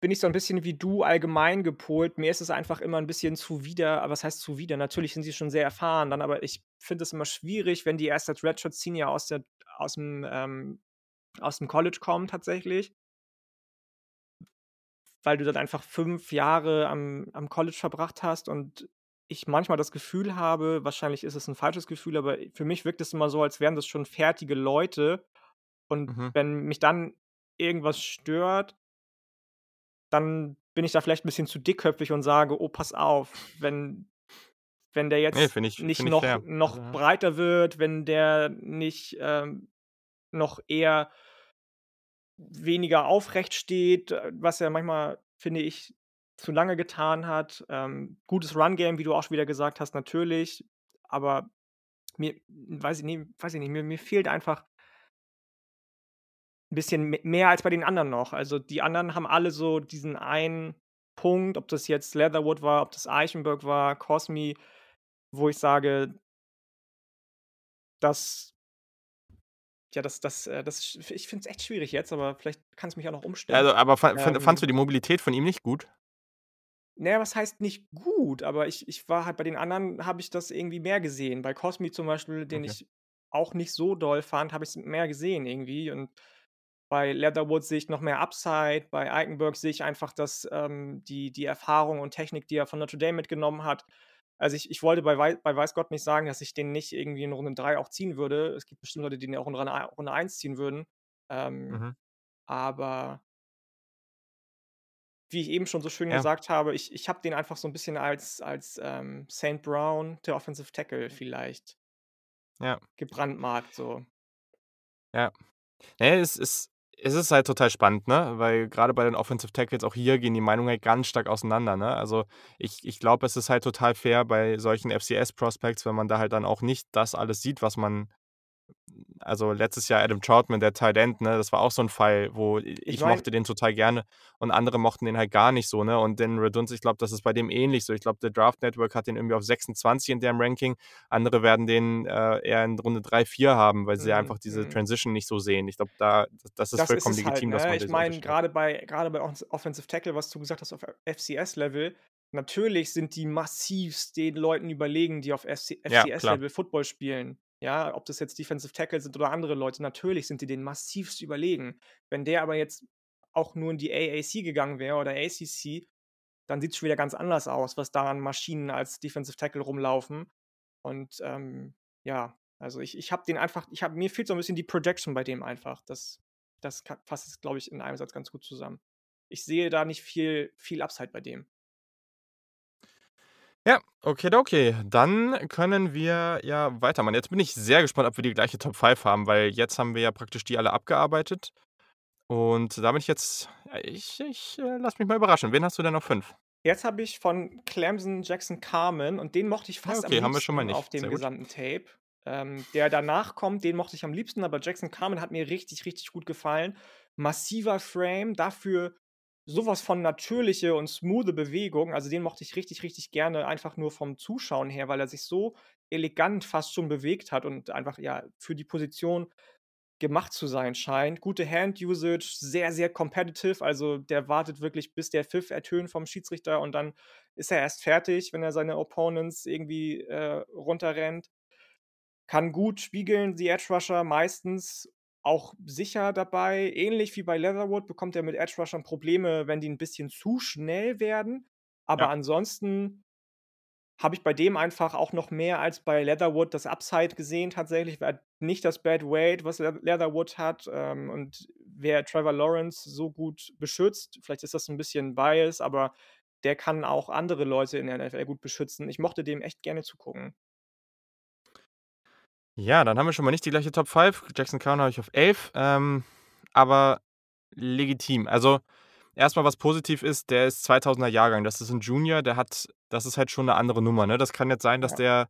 [SPEAKER 2] bin ich so ein bisschen wie du allgemein gepolt. Mir ist es einfach immer ein bisschen zuwider, aber was heißt zuwider? Natürlich sind sie schon sehr erfahren, dann aber ich finde es immer schwierig, wenn die erst als Redshirt Senior aus, der, aus, dem, ähm, aus dem College kommen tatsächlich. Weil du dann einfach fünf Jahre am, am College verbracht hast und ich manchmal das Gefühl habe, wahrscheinlich ist es ein falsches Gefühl, aber für mich wirkt es immer so, als wären das schon fertige Leute. Und
[SPEAKER 1] Mhm.
[SPEAKER 2] wenn mich dann irgendwas stört, dann bin ich da vielleicht ein bisschen zu dickköpfig und sage: „Oh, pass auf, wenn wenn der
[SPEAKER 1] Nee,
[SPEAKER 2] jetzt
[SPEAKER 1] finde ich,
[SPEAKER 2] nicht noch
[SPEAKER 1] fair.
[SPEAKER 2] noch
[SPEAKER 1] Also,
[SPEAKER 2] breiter wird, wenn der nicht, ähm, noch eher weniger aufrecht steht, äh, was ja manchmal, finde ich, zu lange getan hat. Ähm, gutes Run-Game, wie du auch schon wieder gesagt hast, natürlich, aber mir weiß ich ne, weiß ich nicht, mir mir fehlt einfach 'n bisschen mehr als bei den anderen noch. Also, die anderen haben alle so diesen einen Punkt, ob das jetzt Leatherwood war, ob das Eichenberg war, Cosmi, wo ich sage das ja, das das äh, das ich finde es echt schwierig jetzt, aber vielleicht kannst du mich auch noch umstimmen.
[SPEAKER 1] Also, aber fa fan fandst du
[SPEAKER 2] Ähm
[SPEAKER 1] die Mobilität von ihm nicht gut?
[SPEAKER 2] Na ja, was heißt nicht gut, aber ich ich war halt bei den anderen habe ich das irgendwie mehr gesehen. Bei Cosmi zum Beispiel, den
[SPEAKER 1] Okay.
[SPEAKER 2] ich auch nicht so doll fand, habe ich's mehr gesehen irgendwie und bei Leatherwood sehe ich noch mehr Upside, bei Eichenberg sehe ich einfach, dass, ähm, die die Erfahrung und Technik, die er von Notre Dame mitgenommen hat also, ich ich wollte bei wei bei weiß Gott nicht sagen, dass ich den nicht irgendwie in Runde 3 auch ziehen würde. Es gibt bestimmt Leute, die den auch in Runde ei Runde 1 ziehen würden. Ähm,
[SPEAKER 1] Mhm.
[SPEAKER 2] aber wie ich eben schon so schön
[SPEAKER 1] Ja.
[SPEAKER 2] gesagt habe, ich ich habe den einfach so 'n bisschen als als, ähm, St. Brown der Offensive Tackle vielleicht
[SPEAKER 1] Ja.
[SPEAKER 2] gebrandmarkt so.
[SPEAKER 1] Ja. Ne, es ist es ist halt total spannend, ne, weil grade bei den Offensive Tackles auch hier gehen die Meinungen halt ganz stark auseinander, ne? Also, ich ich glaube, es ist halt total fair bei solchen FCS-Prospects, wenn man da halt dann auch nicht das alles sieht, was man also, letztes Jahr Adam Trautman, der Tight End, ne, das war auch so 'n Fall, wo
[SPEAKER 2] Ich
[SPEAKER 1] ich
[SPEAKER 2] meine
[SPEAKER 1] mochte den total gerne und andere mochten den halt gar nicht so, ne? Und den Redunz ich glaube, das ist bei dem ähnlich so. Ich glaube, der Draft Network hat den irgendwie auf 26 in deren Ranking. Andere werden den, äh, eher in Runde 3, 4 haben, weil sie
[SPEAKER 2] Mhm,
[SPEAKER 1] einfach diese
[SPEAKER 2] mhm.
[SPEAKER 1] Transition nicht so sehen. Ich glaube, da das ist
[SPEAKER 2] Das ist
[SPEAKER 1] vollkommen
[SPEAKER 2] es halt,
[SPEAKER 1] legitim, dass
[SPEAKER 2] ne?
[SPEAKER 1] man
[SPEAKER 2] Ich meine, grade bei grade bei Offens Offensive Tackle, was du gesagt hast auf FCS-Level, natürlich sind die massivst den Leuten überlegen, die auf FC
[SPEAKER 1] Ja, klar.
[SPEAKER 2] FCS-Level Football spielen. Ja, ob das jetzt Defensive Tackle sind oder andere Leute, natürlich sind die denen massivst überlegen. Wenn der aber jetzt auch nur in die AAC gegangen wäre oder ACC, dann sieht's schon wieder ganz anders aus, was da an Maschinen als Defensive Tackle rumlaufen. Und, ähm, ja, also, ich ich habe den einfach ich habe mir fehlt so 'n bisschen die Projection bei dem einfach. Das das es, glaube ich, in einem Satz ganz gut zusammen. Ich sehe da nicht viel viel Upside bei dem.
[SPEAKER 1] Ja, okidoki. Dann können wir ja weitermachen. Jetzt bin ich sehr gespannt, ob wir die gleiche Top 5 haben, weil jetzt haben wir ja praktisch die alle abgearbeitet. Und da bin ich jetzt ja, ich ich, äh, lasse mich mal überraschen. Wen hast du denn auf 5?
[SPEAKER 2] Jetzt habe ich von Clemson Jackson Carman und den mochte ich fast am
[SPEAKER 1] okay, haben wir schon mal
[SPEAKER 2] liebsten
[SPEAKER 1] nicht.
[SPEAKER 2] auf dem gesamten Tape. Ähm, der danach kommt, den mochte ich am liebsten, aber Jackson Carman hat mir richtig, richtig gut gefallen. Massiver Frame, dafür so was von natürliche und smoothe Bewegung. Also, den mochte ich richtig, richtig gerne, einfach nur vom Zuschauen her, weil er sich so elegant fast schon bewegt hat und einfach, ja, für die Position gemacht zu sein scheint. Gute Hand Usage, sehr, sehr competitive. Also, der wartet wirklich, bis der Pfiff ertönt vom Schiedsrichter und dann ist er erst fertig, wenn er seine Opponents irgendwie, äh, runterrennt. Kann gut spiegeln, die Edge Rusher meistens auch sicher dabei. Ähnlich wie bei Leatherwood bekommt er mit Edge Rushern Probleme, wenn die 'n bisschen zu schnell werden. Aber
[SPEAKER 1] Ja.
[SPEAKER 2] ansonsten habe ich bei dem einfach auch noch mehr als bei Leatherwood das Upside gesehen tatsächlich. Er hat nicht das Bad Weight, was Leath Leatherwood hat, ähm, und wer Trevor Lawrence so gut beschützt vielleicht ist das 'n bisschen Bias, aber der kann auch andere Leute in der NFL gut beschützen. Ich mochte dem echt gerne zugucken.
[SPEAKER 1] Ja, dann haben wir schon mal nicht die gleiche Top 5. Jackson Carman habe ich auf 11, ähm, aber legitim. Also, erst mal, was positiv ist, der ist 2000er Jahrgang. Das ist 'n Junior, der hat das ist halt schon 'ne andere Nummer, ne? Das kann jetzt sein, dass der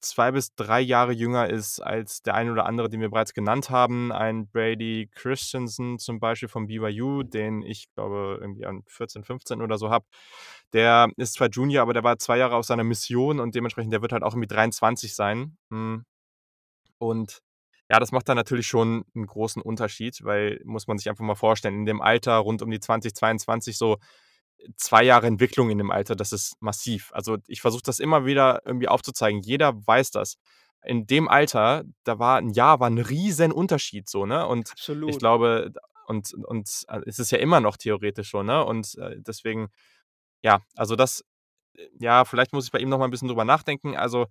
[SPEAKER 1] 2 bis 3 Jahre jünger ist als der ein oder andere, den wir bereits genannt haben. Ein Brady Christensen zum Beispiel von BYU, den ich glaube, irgendwie an 14, 15 oder so habe. Der ist zwar Junior, aber der war 2 Jahre auf seiner Mission und dementsprechend der wird halt auch irgendwie 23 sein. Hm, und ja, das macht dann natürlich schon 'n großen Unterschied, weil muss man sich einfach mal vorstellen, in dem Alter rund um die 20, 22 so 2 Jahre Entwicklung in dem Alter, das ist massiv. Also, ich versuche das immer wieder irgendwie aufzuzeigen. Jeder weiß das. In dem Alter, da war 'n Jahr war 'n Riesenunterschied so, ne? Und ich
[SPEAKER 2] Absolut.
[SPEAKER 1] glaube d und und äh, ist es ja immer noch theoretisch so, ne? Und, äh, deswegen ja, also, das äh, ja, vielleicht muss ich bei ihm noch mal 'n bisschen drüber nachdenken. Also,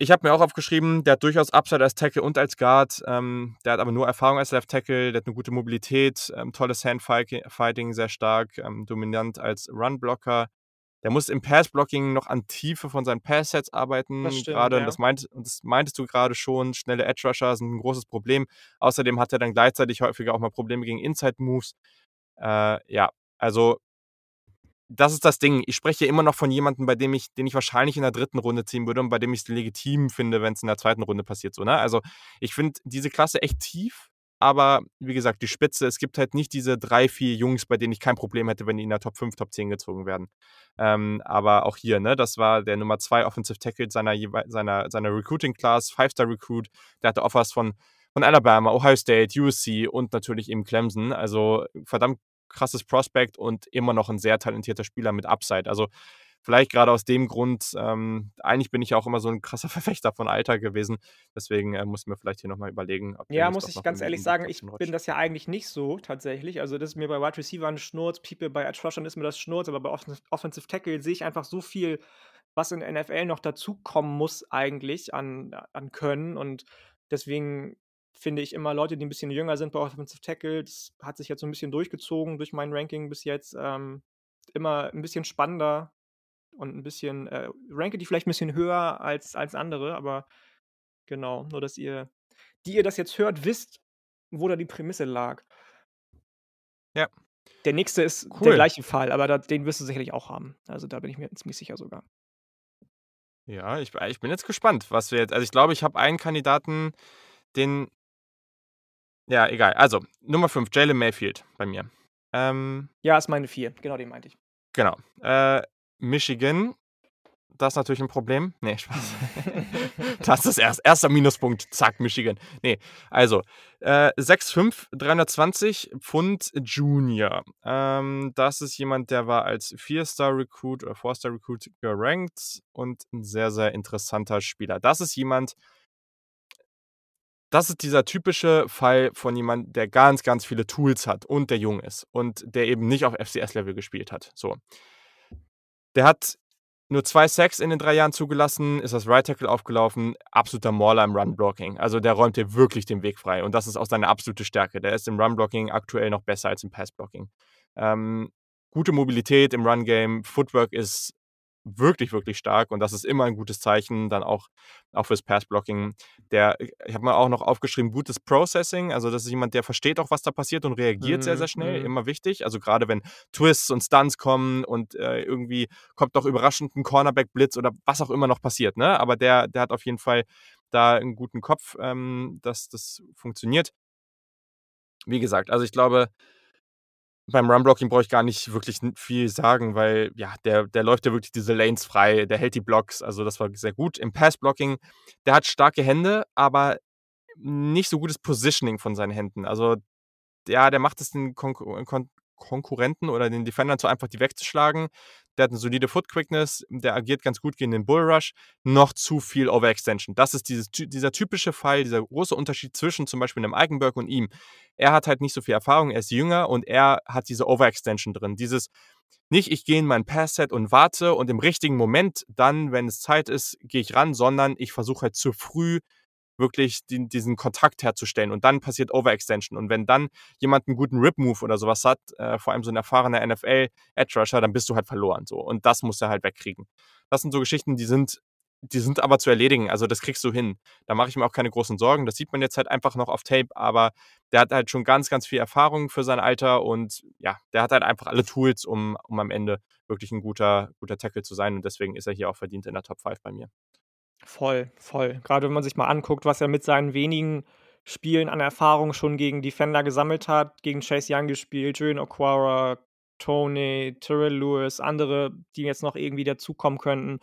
[SPEAKER 1] ich habe mir auch aufgeschrieben, der hat durchaus Upside als Tackle und als Guard. Ähm, der hat aber nur Erfahrung als Left Tackle, der hat 'ne gute Mobilität, ähm, tolles Handfighti Fighting, sehr stark, ähm, dominant als Run-Blocker. Der muss im Pass-Blocking noch an Tiefe von seinen Pass-Sets
[SPEAKER 2] Das
[SPEAKER 1] arbeiten,
[SPEAKER 2] stimmt,
[SPEAKER 1] grade und das
[SPEAKER 2] ja.
[SPEAKER 1] meint und das meintest du grade schon, schnelle Edge Rusher sind 'n großes Problem. Außerdem hat er dann gleichzeitig häufiger auch mal Probleme gegen Inside Moves. Äh, ja, also das ist das Ding. Ich spreche immer noch von jemandem, bei dem ich, den ich wahrscheinlich in der dritten Runde ziehen würde und bei dem ich es legitim finde, wenn es in der zweiten Runde passiert. So, ne? Also ich finde diese Klasse echt tief, aber wie gesagt, die Spitze, es gibt halt nicht diese drei, vier Jungs, bei denen ich kein Problem hätte, wenn die in der Top 5, Top 10 gezogen werden. Ähm, aber auch hier, ne, das war der Nummer 2 Offensive Tackle seiner, seiner, seiner Recruiting Class, Five-Star Recruit. Der hatte Offers von, von Alabama, Ohio State, USC und natürlich eben Clemson. Also verdammt krasses Prospect und immer noch ein sehr talentierter Spieler mit Upside. Also vielleicht gerade aus dem Grund, ähm, eigentlich bin ich ja auch immer so ein krasser Verfechter von Alter gewesen. Deswegen äh, muss ich mir vielleicht hier nochmal überlegen.
[SPEAKER 2] Ob ja, muss ich ganz ehrlich sagen, ich bin das ja eigentlich nicht so tatsächlich. Also das ist mir bei Wide Receiver ein Schnurz, People bei Edge Rushern ist mir das Schnurz, aber bei Offensive Tackle sehe ich einfach so viel, was in NFL noch dazukommen muss eigentlich an, an Können und deswegen finde ich immer Leute, die ein bisschen jünger sind bei Offensive Tackle. Das hat sich jetzt so ein bisschen durchgezogen durch mein Ranking bis jetzt. Ähm, immer ein bisschen spannender und ein bisschen, äh, ranke die vielleicht ein bisschen höher als, als andere, aber genau, nur dass ihr, die ihr das jetzt hört, wisst, wo da die Prämisse lag.
[SPEAKER 1] Ja.
[SPEAKER 2] Der nächste ist cool. der gleiche Fall, aber da, den wirst du sicherlich auch haben. Also da bin ich mir ziemlich sicher sogar.
[SPEAKER 1] Ja, ich, ich bin jetzt gespannt, was wir jetzt. Also ich glaube, ich habe einen Kandidaten, den ja, egal. Also, Nummer 5, Jalen Mayfield bei mir. Ähm,
[SPEAKER 2] ja, ist meine 4. Genau, den meinte ich.
[SPEAKER 1] Genau. Äh, Michigan, das ist natürlich ein Problem. Nee, Spaß. das ist erst erster Minuspunkt. Zack, Michigan. Nee, also äh, 6'5, 320 Pfund Junior. Ähm, das ist jemand, der war als 4-Star-Recruit oder 4-Star-Recruit gerankt und ein sehr, sehr interessanter Spieler. Das ist jemand, das ist dieser typische Fall von jemandem, der ganz, ganz viele Tools hat und der jung ist und der eben nicht auf FCS-Level gespielt hat. So. Der hat nur zwei Sacks in den drei Jahren zugelassen, ist das Right Tackle aufgelaufen, absoluter Mauler im Run-Blocking. Also der räumt dir wirklich den Weg frei und das ist auch seine absolute Stärke. Der ist im Run-Blocking aktuell noch besser als im Pass-Blocking. Ähm, gute Mobilität im Run-Game, Footwork ist wirklich, wirklich stark und das ist immer ein gutes Zeichen, dann auch, auch fürs Pass-Blocking. Der, ich habe mal auch noch aufgeschrieben, gutes Processing, also das ist jemand, der versteht auch, was da passiert und reagiert mm, sehr, sehr schnell, mm. immer wichtig. Also gerade wenn Twists und Stunts kommen und äh, irgendwie kommt doch überraschend ein Cornerback-Blitz oder was auch immer noch passiert, ne? Aber der, der hat auf jeden Fall da einen guten Kopf, ähm, dass das funktioniert. Wie gesagt, also ich glaube, beim Run-Blocking brauche ich gar nicht wirklich viel sagen, weil ja, der, der läuft ja wirklich diese Lanes frei, der hält die Blocks, also das war sehr gut. Im Pass-Blocking, der hat starke Hände, aber nicht so gutes Positioning von seinen Händen. Also ja, der macht es den Kon Kon Konkurrenten oder den Defendern so einfach, die wegzuschlagen der hat eine solide Foot Quickness, der agiert ganz gut gegen den Bull Rush, noch zu viel Overextension. Das ist dieses, dieser typische Fall, dieser große Unterschied zwischen zum Beispiel einem Eikenberg und ihm. Er hat halt nicht so viel Erfahrung, er ist jünger und er hat diese Overextension drin. Dieses nicht, ich gehe in mein Pass-Set und warte und im richtigen Moment, dann, wenn es Zeit ist, gehe ich ran, sondern ich versuche halt zu früh wirklich die, diesen Kontakt herzustellen. Und dann passiert Overextension. Und wenn dann jemand einen guten Rip-Move oder sowas hat, äh, vor allem so ein erfahrener NFL-Edge-Rusher, dann bist du halt verloren. So. Und das muss er halt wegkriegen. Das sind so Geschichten, die sind, die sind aber zu erledigen. Also das kriegst du hin. Da mache ich mir auch keine großen Sorgen. Das sieht man jetzt halt einfach noch auf Tape, aber der hat halt schon ganz, ganz viel Erfahrung für sein Alter und ja, der hat halt einfach alle Tools, um, um am Ende wirklich ein guter, guter Tackle zu sein. Und deswegen ist er hier auch verdient in der Top 5 bei mir.
[SPEAKER 2] Voll, voll. Gerade wenn man sich mal anguckt, was er mit seinen wenigen Spielen an Erfahrung schon gegen Defender gesammelt hat, gegen Chase Young gespielt, Julian Okwara, Tony, Terrell Lewis, andere, die jetzt noch irgendwie dazukommen könnten.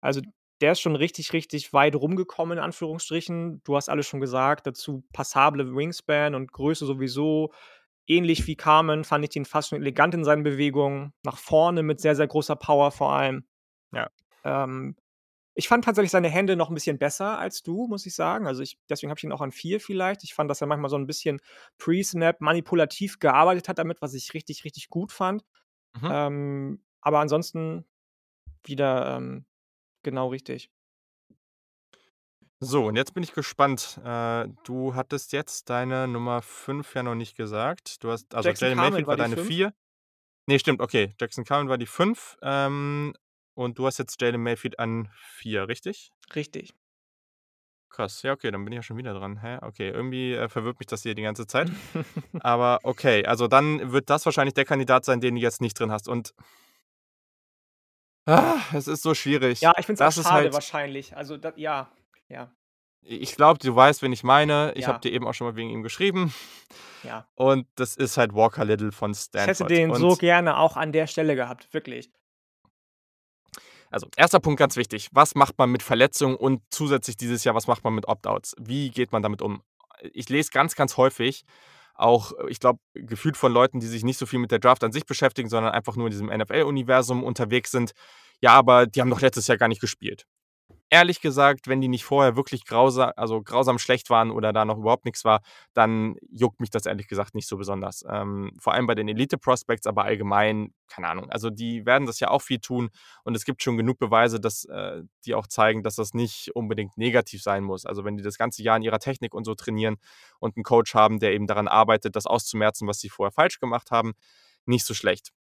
[SPEAKER 2] Also der ist schon richtig, richtig weit rumgekommen, in Anführungsstrichen. Du hast alles schon gesagt, dazu passable Wingspan und Größe sowieso. Ähnlich wie Carmen fand ich den fast schon elegant in seinen Bewegungen. Nach vorne mit sehr, sehr großer Power vor allem.
[SPEAKER 1] Ja.
[SPEAKER 2] Ähm, ich fand tatsächlich seine Hände noch ein bisschen besser als du, muss ich sagen. Also ich, deswegen habe ich ihn auch an vier vielleicht. Ich fand, dass er manchmal so ein bisschen pre-snap manipulativ gearbeitet hat damit, was ich richtig, richtig gut fand. Mhm. Ähm, aber ansonsten wieder ähm, genau richtig.
[SPEAKER 1] So, und jetzt bin ich gespannt. Äh, du hattest jetzt deine Nummer 5 ja noch nicht gesagt. Du hast, also Jackson Mayfield war, war deine 4. Nee, stimmt, okay. Jackson Carmen war die 5. Ähm, und du hast jetzt Jalen Mayfield an 4, richtig?
[SPEAKER 2] Richtig.
[SPEAKER 1] Krass, ja, okay, dann bin ich ja schon wieder dran. Hä? Okay, irgendwie äh, verwirrt mich das hier die ganze Zeit. Aber okay, also dann wird das wahrscheinlich der Kandidat sein, den du jetzt nicht drin hast. Und Ah, es ist so schwierig.
[SPEAKER 2] Ja, ich finde es
[SPEAKER 1] Das
[SPEAKER 2] schade
[SPEAKER 1] halt
[SPEAKER 2] wahrscheinlich. Also, da ja, ja,
[SPEAKER 1] ich glaube, du weißt, wen ich meine. Ich habe
[SPEAKER 2] ja,
[SPEAKER 1] dir eben auch schon mal wegen ihm geschrieben.
[SPEAKER 2] ja.
[SPEAKER 1] Und das ist halt Walker Little von
[SPEAKER 2] Ich hätte
[SPEAKER 1] Stanford.
[SPEAKER 2] den so
[SPEAKER 1] Und
[SPEAKER 2] gerne auch an der Stelle gehabt, wirklich.
[SPEAKER 1] Also, erster Punkt ganz wichtig. Was macht man mit Verletzungen und zusätzlich dieses Jahr, was macht man mit Opt-outs? Wie geht man damit um? Ich lese ganz, ganz häufig auch, ich glaube, gefühlt von Leuten, die sich nicht so viel mit der Draft an sich beschäftigen, sondern einfach nur in diesem NFL-Universum unterwegs sind. Ja, aber die haben doch letztes Jahr gar nicht gespielt. Ehrlich gesagt, wenn die nicht vorher wirklich grausam, also grausam schlecht waren oder da noch überhaupt nichts war, dann juckt mich das ehrlich gesagt nicht so besonders. Ähm, vor allem bei den Elite-Prospects, aber allgemein, keine Ahnung. Also die werden das ja auch viel tun und es gibt schon genug Beweise, dass äh, die auch zeigen, dass das nicht unbedingt negativ sein muss. Also wenn die das ganze Jahr in ihrer Technik und so trainieren und einen Coach haben, der eben daran arbeitet, das auszumerzen, was sie vorher falsch gemacht haben, nicht so schlecht.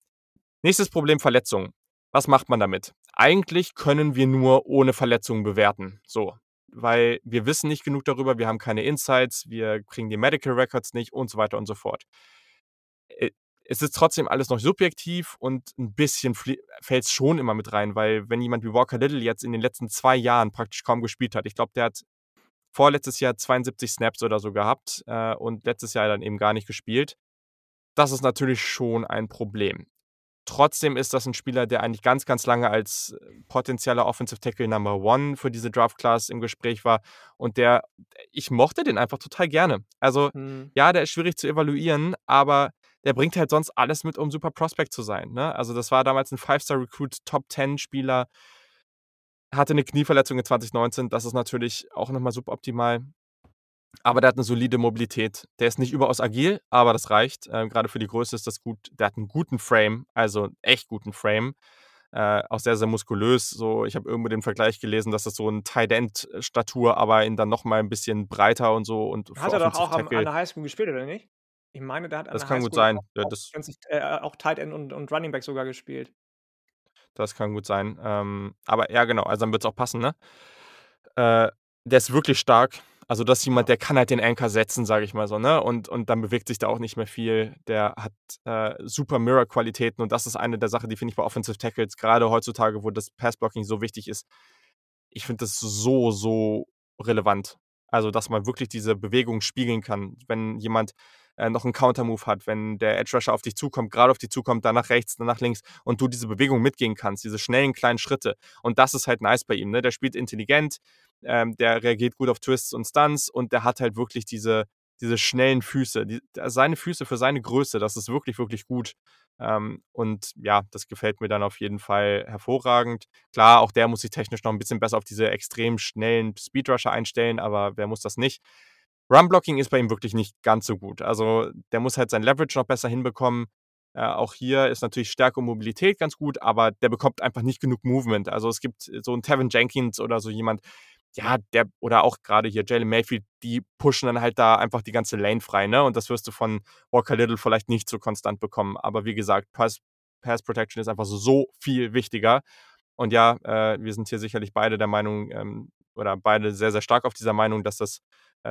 [SPEAKER 1] Nächstes Problem, Verletzungen. Was macht man damit? Eigentlich können wir nur ohne Verletzungen bewerten. So. Weil wir wissen nicht genug darüber, wir haben keine Insights, wir kriegen die Medical Records nicht und so weiter und so fort. Äh, Es ist trotzdem alles noch subjektiv und ein bisschen fällt es schon immer mit rein, weil wenn jemand wie Walker Little jetzt in den letzten zwei Jahren praktisch kaum gespielt hat, ich glaube, der hat vorletztes Jahr 72 Snaps oder so gehabt äh, und letztes Jahr dann eben gar nicht gespielt. Das ist natürlich schon ein Problem. Trotzdem ist das ein Spieler, der eigentlich ganz, ganz lange als äh, potenzieller Offensive Tackle Number One für diese Draft Class im Gespräch war. Und der, ich mochte den einfach total gerne. Also,
[SPEAKER 2] Mhm.
[SPEAKER 1] ja, der ist schwierig zu evaluieren, aber der bringt halt sonst alles mit, um super Prospect zu sein. Ne? Also, das war damals ein Five-Star-Recruit, Top-10-Spieler, hatte eine Knieverletzung in 2019. Das ist natürlich auch nochmal suboptimal. Aber der hat eine solide Mobilität. Der ist nicht überaus agil, aber das reicht. Ähm, Gerade für die Größe ist das gut. Der hat einen guten Frame, also einen echt guten Frame. Äh, auch sehr, sehr muskulös. So, ich habe irgendwo den Vergleich gelesen, dass das so ein Tight End-Statur, aber ihn dann nochmal ein bisschen breiter und so und
[SPEAKER 2] Hat er doch auch am, an der Highschool gespielt, oder nicht? Ich meine, der hat an
[SPEAKER 1] Das
[SPEAKER 2] der
[SPEAKER 1] kann gut sein.
[SPEAKER 2] auch,
[SPEAKER 1] Ja,
[SPEAKER 2] auch,
[SPEAKER 1] das,
[SPEAKER 2] ganz, äh, auch Tight End und, und Running Back sogar gespielt.
[SPEAKER 1] das kann gut sein. Ähm, aber ja, genau. Also dann wird es auch passen, ne? Äh, der ist wirklich stark. Also das ist jemand, der kann halt den Anchor setzen, sage ich mal so, ne? Und, und dann bewegt sich da auch nicht mehr viel. Der hat äh, super Mirror-Qualitäten und das ist eine der Sachen, die finde ich bei Offensive Tackles, gerade heutzutage, wo das Passblocking so wichtig ist, ich finde das so, so relevant. Also, dass man wirklich diese Bewegung spiegeln kann. Wenn jemand äh, noch einen Counter-Move hat, wenn der Edge Rusher auf dich zukommt, gerade auf dich zukommt, dann nach rechts, dann nach links und du diese Bewegung mitgehen kannst, diese schnellen kleinen Schritte. Und das ist halt nice bei ihm. Ne? Der spielt intelligent, ähm, der reagiert gut auf Twists und Stunts und der hat halt wirklich diese, diese schnellen Füße. Die, seine Füße für seine Größe, das ist wirklich, wirklich gut. Ähm, und ja, das gefällt mir dann auf jeden Fall hervorragend. Klar, auch der muss sich technisch noch ein bisschen besser auf diese extrem schnellen Speedrusher einstellen, aber wer muss das nicht? Run-Blocking ist bei ihm wirklich nicht ganz so gut. Also der muss halt sein Leverage noch besser hinbekommen. Äh, auch hier ist natürlich Stärke und Mobilität ganz gut, aber der bekommt einfach nicht genug Movement. Also es gibt so einen Tevin Jenkins oder so jemand, ja, der, oder auch gerade hier Jalen Mayfield, die pushen dann halt da einfach die ganze Lane frei, ne? Und das wirst du von Walker Little vielleicht nicht so konstant bekommen. Aber wie gesagt, Pass, Pass Protection ist einfach so, so viel wichtiger. Und ja, äh, wir sind hier sicherlich beide der Meinung, ähm, oder beide sehr, sehr stark auf dieser Meinung, dass das,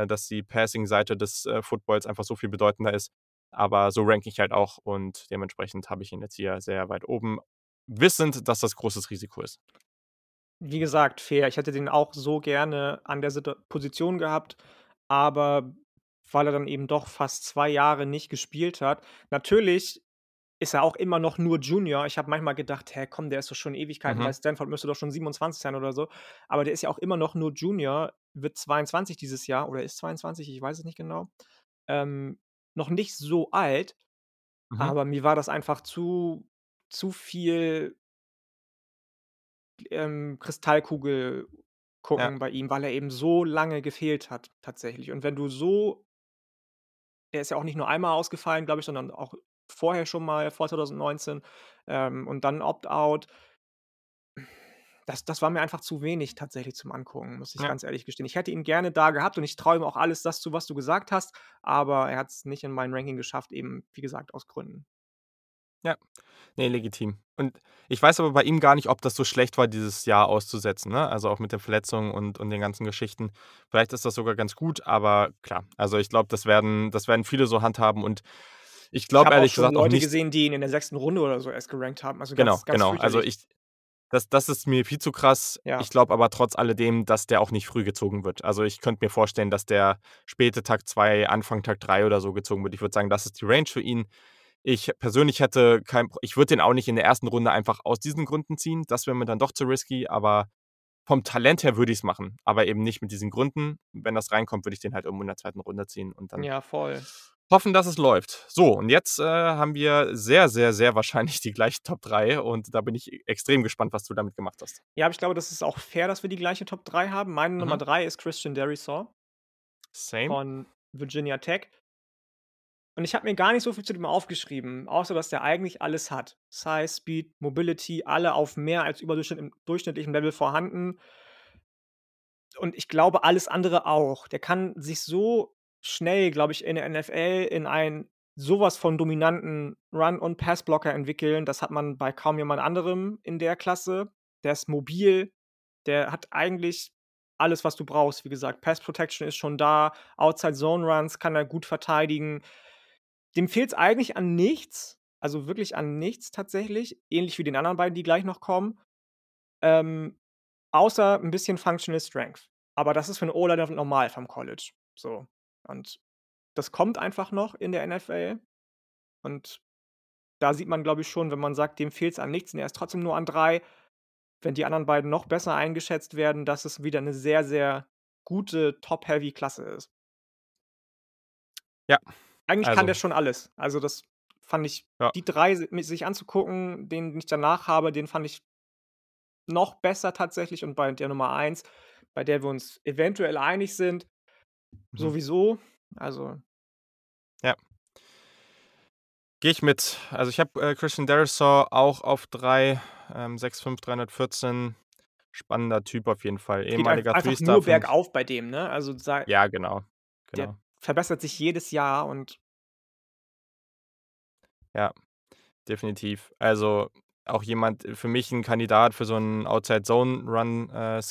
[SPEAKER 1] dass die Passing-Seite des äh, Footballs einfach so viel bedeutender ist. Aber so ranke ich halt auch und dementsprechend habe ich ihn jetzt hier sehr weit oben, wissend, dass das großes Risiko ist.
[SPEAKER 2] Wie gesagt, fair. Ich hätte den auch so gerne an der Position gehabt, aber weil er dann eben doch fast zwei Jahre nicht gespielt hat. Natürlich ist er auch immer noch nur Junior. Ich habe manchmal gedacht: „Hä, komm, der ist doch schon Ewigkeiten bei
[SPEAKER 1] Mhm.
[SPEAKER 2] Stanford, müsste doch schon 27 sein oder so.“ Aber der ist ja auch immer noch nur Junior, wird 22 dieses Jahr oder ist 22, ich weiß es nicht genau. Ähm, noch nicht so alt,
[SPEAKER 1] Mhm.
[SPEAKER 2] aber mir war das einfach zu zu viel ähm, Kristallkugel
[SPEAKER 1] Ja.
[SPEAKER 2] gucken bei ihm, weil er eben so lange gefehlt hat tatsächlich. Und wenn du so er ist ja auch nicht nur einmal ausgefallen, glaube ich, sondern auch vorher schon mal vor 2019, ähm, und dann Opt-out. Das das war mir einfach zu wenig tatsächlich zum Angucken, muss ich
[SPEAKER 1] Ja.
[SPEAKER 2] ganz ehrlich gestehen. Ich hätte ihn gerne da gehabt und ich traue ihm auch alles das zu, was du gesagt hast, aber er hat es nicht in mein Ranking geschafft, eben, wie gesagt, aus Gründen.
[SPEAKER 1] Ja. Ne, legitim. Und ich weiß aber bei ihm gar nicht, ob das so schlecht war, dieses Jahr auszusetzen, ne? Also, auch mit den Verletzungen und und den ganzen Geschichten. Vielleicht ist das sogar ganz gut, aber klar, also, ich glaube, das werden das werden viele so handhaben und ich glaube
[SPEAKER 2] habe auch
[SPEAKER 1] ehrlich
[SPEAKER 2] schon
[SPEAKER 1] gesagt auch
[SPEAKER 2] Leute
[SPEAKER 1] nicht
[SPEAKER 2] gesehen, die ihn in der 6. Runde oder so erst gerankt haben, also
[SPEAKER 1] Genau,
[SPEAKER 2] ganz ganz
[SPEAKER 1] genau. Also, ich Das, das ist mir viel zu krass.
[SPEAKER 2] Ja.
[SPEAKER 1] Ich glaube aber trotz alledem, dass der auch nicht früh gezogen wird. Also ich könnte mir vorstellen, dass der späte Tag 2, Anfang Tag 3 oder so gezogen wird. Ich würde sagen, das ist die Range für ihn. Ich persönlich hätte kein, ich würde den auch nicht in der ersten Runde einfach aus diesen Gründen ziehen. Das wäre mir dann doch zu risky, aber vom Talent her würde ich es machen, aber eben nicht mit diesen Gründen. Wenn das reinkommt, würde ich den halt irgendwo in der zweiten Runde ziehen und dann
[SPEAKER 2] Ja, voll.
[SPEAKER 1] Hoffen, dass es läuft. So, und jetzt äh, haben wir sehr, sehr, sehr wahrscheinlich die gleiche Top 3 und da bin ich extrem gespannt, was du damit gemacht hast.
[SPEAKER 2] Ja, aber ich glaube, das ist auch fair, dass wir die gleiche Top 3 haben. Meine Nummer
[SPEAKER 1] Mhm.
[SPEAKER 2] 3 ist Christian Derisaw
[SPEAKER 1] Same.
[SPEAKER 2] von Virginia Tech. Und ich habe mir gar nicht so viel zu dem aufgeschrieben, außer dass der eigentlich alles hat. Size, Speed, Mobility, alle auf mehr als überdurchschnitt durchschnittlichem Level vorhanden. Und ich glaube, alles andere auch. Der kann sich so schnell, glaube ich, in der NFL in einen sowas von dominanten Run- und Passblocker entwickeln. Das hat man bei kaum jemand anderem in der Klasse. Der ist mobil, der hat eigentlich alles, was du brauchst. Wie gesagt, Pass Protection ist schon da, Outside Zone Runs kann er gut verteidigen. Dem fehlt es eigentlich an nichts, also wirklich an nichts tatsächlich, ähnlich wie den anderen beiden, die gleich noch kommen. Ähm, außer ein bisschen Functional Strength. Aber das ist für 'ne O-Liner normal vom College. So. Und das kommt einfach noch in der NFL. Und da sieht man, glaube ich, schon, wenn man sagt, dem fehlt es an nichts und er ist trotzdem nur an 3, wenn die anderen beiden noch besser eingeschätzt werden, dass es wieder eine sehr, sehr gute Top-Heavy-Klasse ist.
[SPEAKER 1] Ja,
[SPEAKER 2] Eigentlich kann
[SPEAKER 1] also
[SPEAKER 2] der schon alles. Also, das fand ich
[SPEAKER 1] Ja.
[SPEAKER 2] die 3 si mi sich anzugucken, den ich danach habe, den fand ich noch besser tatsächlich und bei der Nummer 1, bei der wir uns eventuell einig sind,
[SPEAKER 1] Mhm.
[SPEAKER 2] sowieso. Also
[SPEAKER 1] Ja. Gehe ich mit. Also ich habe äh, Christian Derisaw auch auf 3, ähm, 6'5", 314. Spannender Typ auf jeden Fall.
[SPEAKER 2] geht ein
[SPEAKER 1] Ehemaliger
[SPEAKER 2] einfach
[SPEAKER 1] Three-Star.
[SPEAKER 2] nur bergauf bei dem, ne? Also,
[SPEAKER 1] Ja, genau.
[SPEAKER 2] der
[SPEAKER 1] Genau.
[SPEAKER 2] verbessert sich jedes Jahr und
[SPEAKER 1] Ja, definitiv. Also auch jemand für mich ein Kandidat für so 'n Outside-Zone-Run, äh.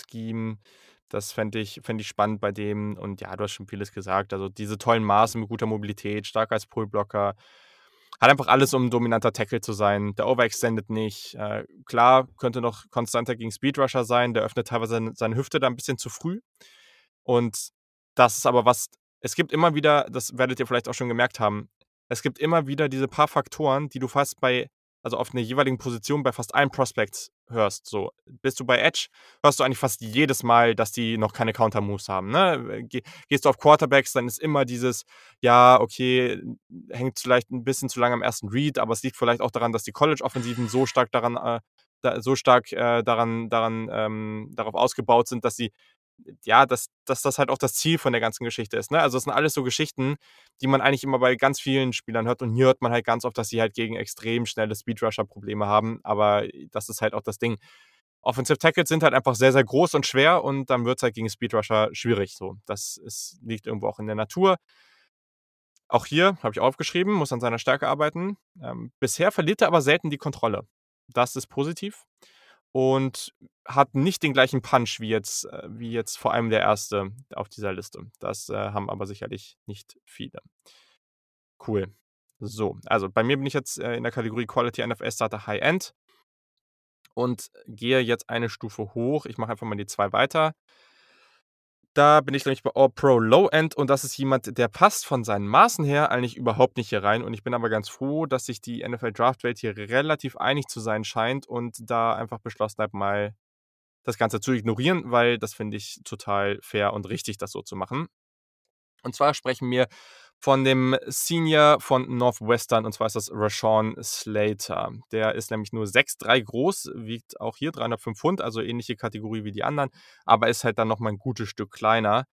[SPEAKER 1] Das fände ich fände ich spannend bei dem. Und ja, du hast schon vieles gesagt. Also diese tollen Maße mit guter Mobilität, stark als Pullblocker. Hat einfach alles, um 'n dominanter Tackle zu sein. Der overextendet nicht. Äh, klar, könnte noch konstanter gegen Speedrusher sein. Der öffnet teilweise seine seine Hüfte da 'n bisschen zu früh. Und das ist aber was es gibt immer wieder, das werdet ihr vielleicht auch schon gemerkt haben, es gibt immer wieder diese paar Faktoren, die du fast bei also auf 'ner jeweiligen Position bei fast allen Prospects hörst, so. Bist du bei Edge, hörst du eigentlich fast jedes Mal, dass die noch keine Counter-Moves haben, ne? Ge gehst du auf Quarterbacks, dann ist immer dieses: „Ja, okay, hängt vielleicht 'n bisschen zu lange am ersten Read, aber es liegt vielleicht auch daran, dass die College-Offensiven so stark daran, äh so stark, äh, daran daran, ähm darauf ausgebaut sind, dass sie ja, dass dass das halt auch das Ziel von der ganzen Geschichte ist, ne? Also, das sind alles so Geschichten, die man eigentlich immer bei ganz vielen Spielern hört und hier hört man halt ganz oft, dass sie halt gegen extrem schnelle Speedrusher Probleme haben, aber das ist halt auch das Ding. Offensive Tackles sind halt einfach sehr, sehr groß und schwer und dann wird's halt gegen Speedrusher schwierig so. Das ist liegt irgendwo auch in der Natur. Auch hier habe ich aufgeschrieben, muss an seiner Stärke arbeiten. Ähm, bisher verliert er aber selten die Kontrolle. Das ist positiv und hat nicht den gleichen Punch wie jetzt äh, wie jetzt vor allem der Erste auf dieser Liste. Das, äh, haben aber sicherlich nicht viele. Cool. So, also bei mir bin ich jetzt, äh, in der Kategorie Quality NFL Starter High End und gehe jetzt eine Stufe hoch. Ich mache einfach mal die 2 weiter. Da bin ich nämlich bei All-Pro Low End und das ist jemand, der passt von seinen Maßen her eigentlich überhaupt nicht hier rein und ich bin aber ganz froh, dass sich die NFL Draft Welt hier relativ einig zu sein scheint und da einfach beschlossen hat, mal das Ganze zu ignorieren, weil das finde ich total fair und richtig, das so zu machen. Und zwar sprechen wir von dem Senior von Northwestern und zwar ist das Rashawn Slater. Der ist nämlich nur 6'3 groß, wiegt auch hier 305 Pfund, also ähnliche Kategorie wie die anderen, aber ist halt dann noch mal 'n gutes Stück kleiner.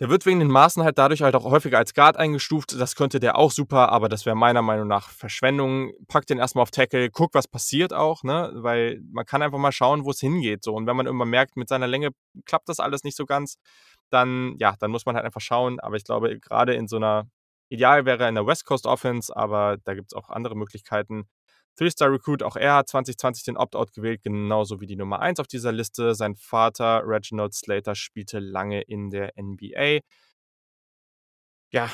[SPEAKER 1] Der wird wegen den Maßen halt dadurch halt auch häufiger als Guard eingestuft. Das könnte der auch super, aber das wäre meiner Meinung nach Verschwendung. Pack den erst mal auf Tackle, guck, was passiert auch, ne? Weil man kann einfach mal schauen, wo's hingeht so. Und wenn man irgendwann merkt, mit seiner Länge klappt das alles nicht so ganz, dann ja, dann muss man halt einfach schauen. Aber ich glaube, grade in so 'ner ideal wäre in der West Coast Offense, aber da gibt's auch andere Möglichkeiten. Three-Star Recruit, auch er hat 2020 den Opt-out gewählt, genauso wie die Nummer 1 auf dieser Liste. Sein Vater Reginald Slater spielte lange in der NBA. Ja,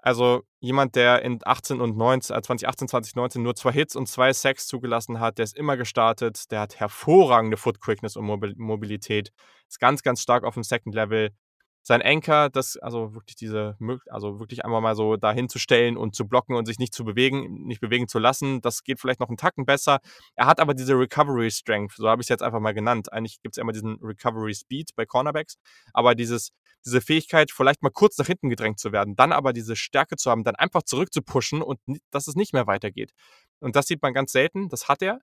[SPEAKER 1] Also jemand, der in 18 und 19, äh, 2018, 2019 nur zwei Hits und zwei Sacks zugelassen hat, der ist immer gestartet, der hat hervorragende Foot Quickness und Mobilität, ist ganz, ganz stark auf dem Second Level. Sein Anchor, das, also wirklich diese, also wirklich einmal mal so dahin zu stellen und zu blocken und sich nicht zu bewegen, nicht bewegen zu lassen, das geht vielleicht noch einen Tacken besser. Er hat aber diese Recovery Strength, so habe ich es jetzt einfach mal genannt. Eigentlich gibt es immer diesen Recovery Speed bei Cornerbacks, aber dieses diese Fähigkeit, vielleicht mal kurz nach hinten gedrängt zu werden, dann aber diese Stärke zu haben, dann einfach zurückzupushen und dass es nicht mehr weitergeht. Und das sieht man ganz selten, das hat er.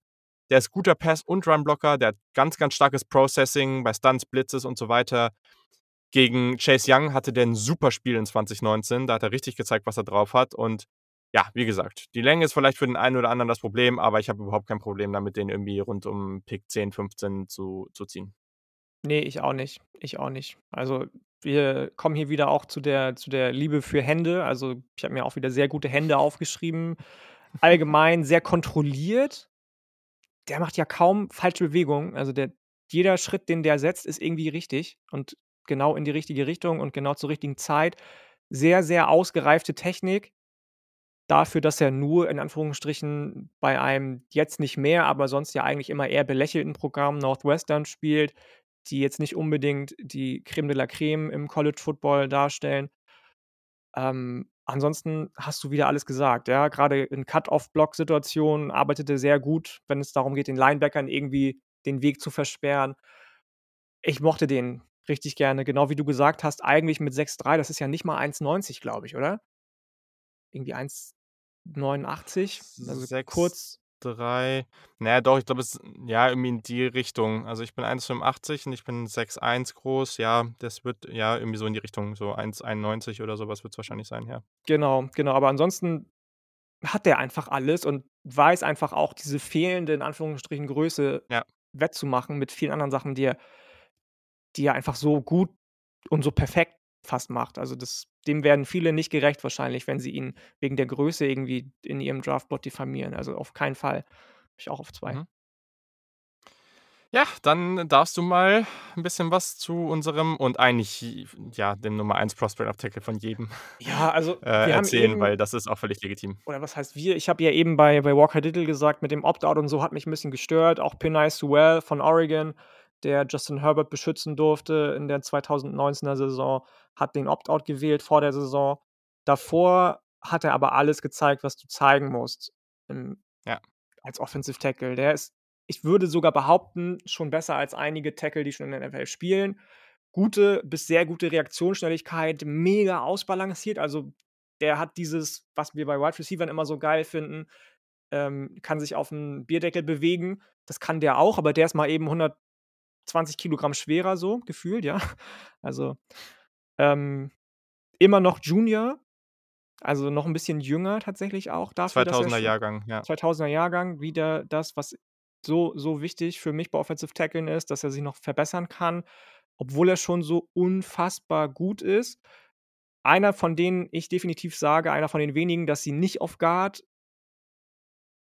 [SPEAKER 1] Der ist guter Pass- und Runblocker, der hat ganz, ganz starkes Processing bei Stunts, Blitzes und so weiter. Gegen Chase Young hatte der ein super Spiel in 2019, da hat er richtig gezeigt, was er drauf hat. Und ja, wie gesagt, die Länge ist vielleicht für den einen oder anderen das Problem, aber ich habe überhaupt kein Problem damit, den irgendwie rund um Pick 10, 15 zu, zu ziehen.
[SPEAKER 2] Nee, ich auch nicht. Ich auch nicht. Also wir kommen hier wieder auch zu der, zu der Liebe für Hände. Also ich habe mir auch wieder sehr gute Hände aufgeschrieben. Allgemein sehr kontrolliert. Der macht ja kaum falsche Bewegungen. Also der, jeder Schritt, den der setzt, ist irgendwie richtig und genau in die richtige Richtung und genau zur richtigen Zeit. Sehr, sehr ausgereifte Technik. Dafür, dass er nur in Anführungsstrichen bei einem jetzt nicht mehr, aber sonst ja eigentlich immer eher belächelten Programm Northwestern spielt, die jetzt nicht unbedingt die Creme de la Creme im College Football darstellen. Ähm, ansonsten hast du wieder alles gesagt, ja. Gerade in Cut-off-Block-Situationen arbeitet er sehr gut, wenn es darum geht, den Linebackern irgendwie den Weg zu versperren. Ich mochte den richtig gerne, genau wie du gesagt hast, eigentlich mit 6,3, das ist ja nicht mal 1,90, glaube ich, oder? Irgendwie 1,89, also
[SPEAKER 1] 6,
[SPEAKER 2] kurz
[SPEAKER 1] 3. Naja, doch, ich glaube, es ja, irgendwie in die Richtung. Also ich bin 1,85 und ich bin 6,1 groß. Ja, das wird ja irgendwie so in die Richtung, so 1,91 oder sowas wird es wahrscheinlich sein, ja.
[SPEAKER 2] Genau, genau. Aber ansonsten hat der einfach alles und weiß einfach auch diese fehlende, in Anführungsstrichen, Größe
[SPEAKER 1] Ja.
[SPEAKER 2] wettzumachen mit vielen anderen Sachen, die er, die er einfach so gut und so perfekt fast macht. Also das, dem werden viele nicht gerecht wahrscheinlich, wenn sie ihn wegen der Größe irgendwie in ihrem Draftbot diffamieren. Also auf keinen Fall. Ich auch auf zwei.
[SPEAKER 1] Mhm. Ja, dann darfst du mal ein bisschen was zu unserem und eigentlich, ja, dem Nummer 1 Prospect auf Tackle von jedem
[SPEAKER 2] Ja, also
[SPEAKER 1] äh, erzählen,
[SPEAKER 2] eben,
[SPEAKER 1] weil das ist auch völlig legitim.
[SPEAKER 2] oder was heißt wir? Ich habe ja eben bei, bei Walker Diddle gesagt, mit dem Opt-out und so hat mich ein bisschen gestört. Auch Pinay Sewell von Oregon, der Justin Herbert beschützen durfte in der 2019er Saison, hat den Opt-out gewählt vor der Saison. Davor hat er aber alles gezeigt, was du zeigen musst im,
[SPEAKER 1] Ja.
[SPEAKER 2] als Offensive Tackle. Der ist, ich würde sogar behaupten, schon besser als einige Tackle, die schon in der NFL spielen. Gute bis sehr gute Reaktionsschnelligkeit, mega ausbalanciert. Also der hat dieses, was wir bei Wide Receivers immer so geil finden, ähm, kann sich auf dem Bierdeckel bewegen. Das kann der auch, aber der ist mal eben 120 Kilogramm schwerer, so gefühlt, ja. Also ähm, immer noch Junior, also noch ein bisschen jünger tatsächlich auch dafür, dass er
[SPEAKER 1] 2000er
[SPEAKER 2] schon
[SPEAKER 1] Jahrgang, ja.
[SPEAKER 2] 2000er Jahrgang wieder das, was so, so wichtig für mich bei Offensive Tacklen ist, dass er sich noch verbessern kann, obwohl er schon so unfassbar gut ist. Einer von denen ich definitiv sage, einer von den wenigen, dass sie nicht auf Guard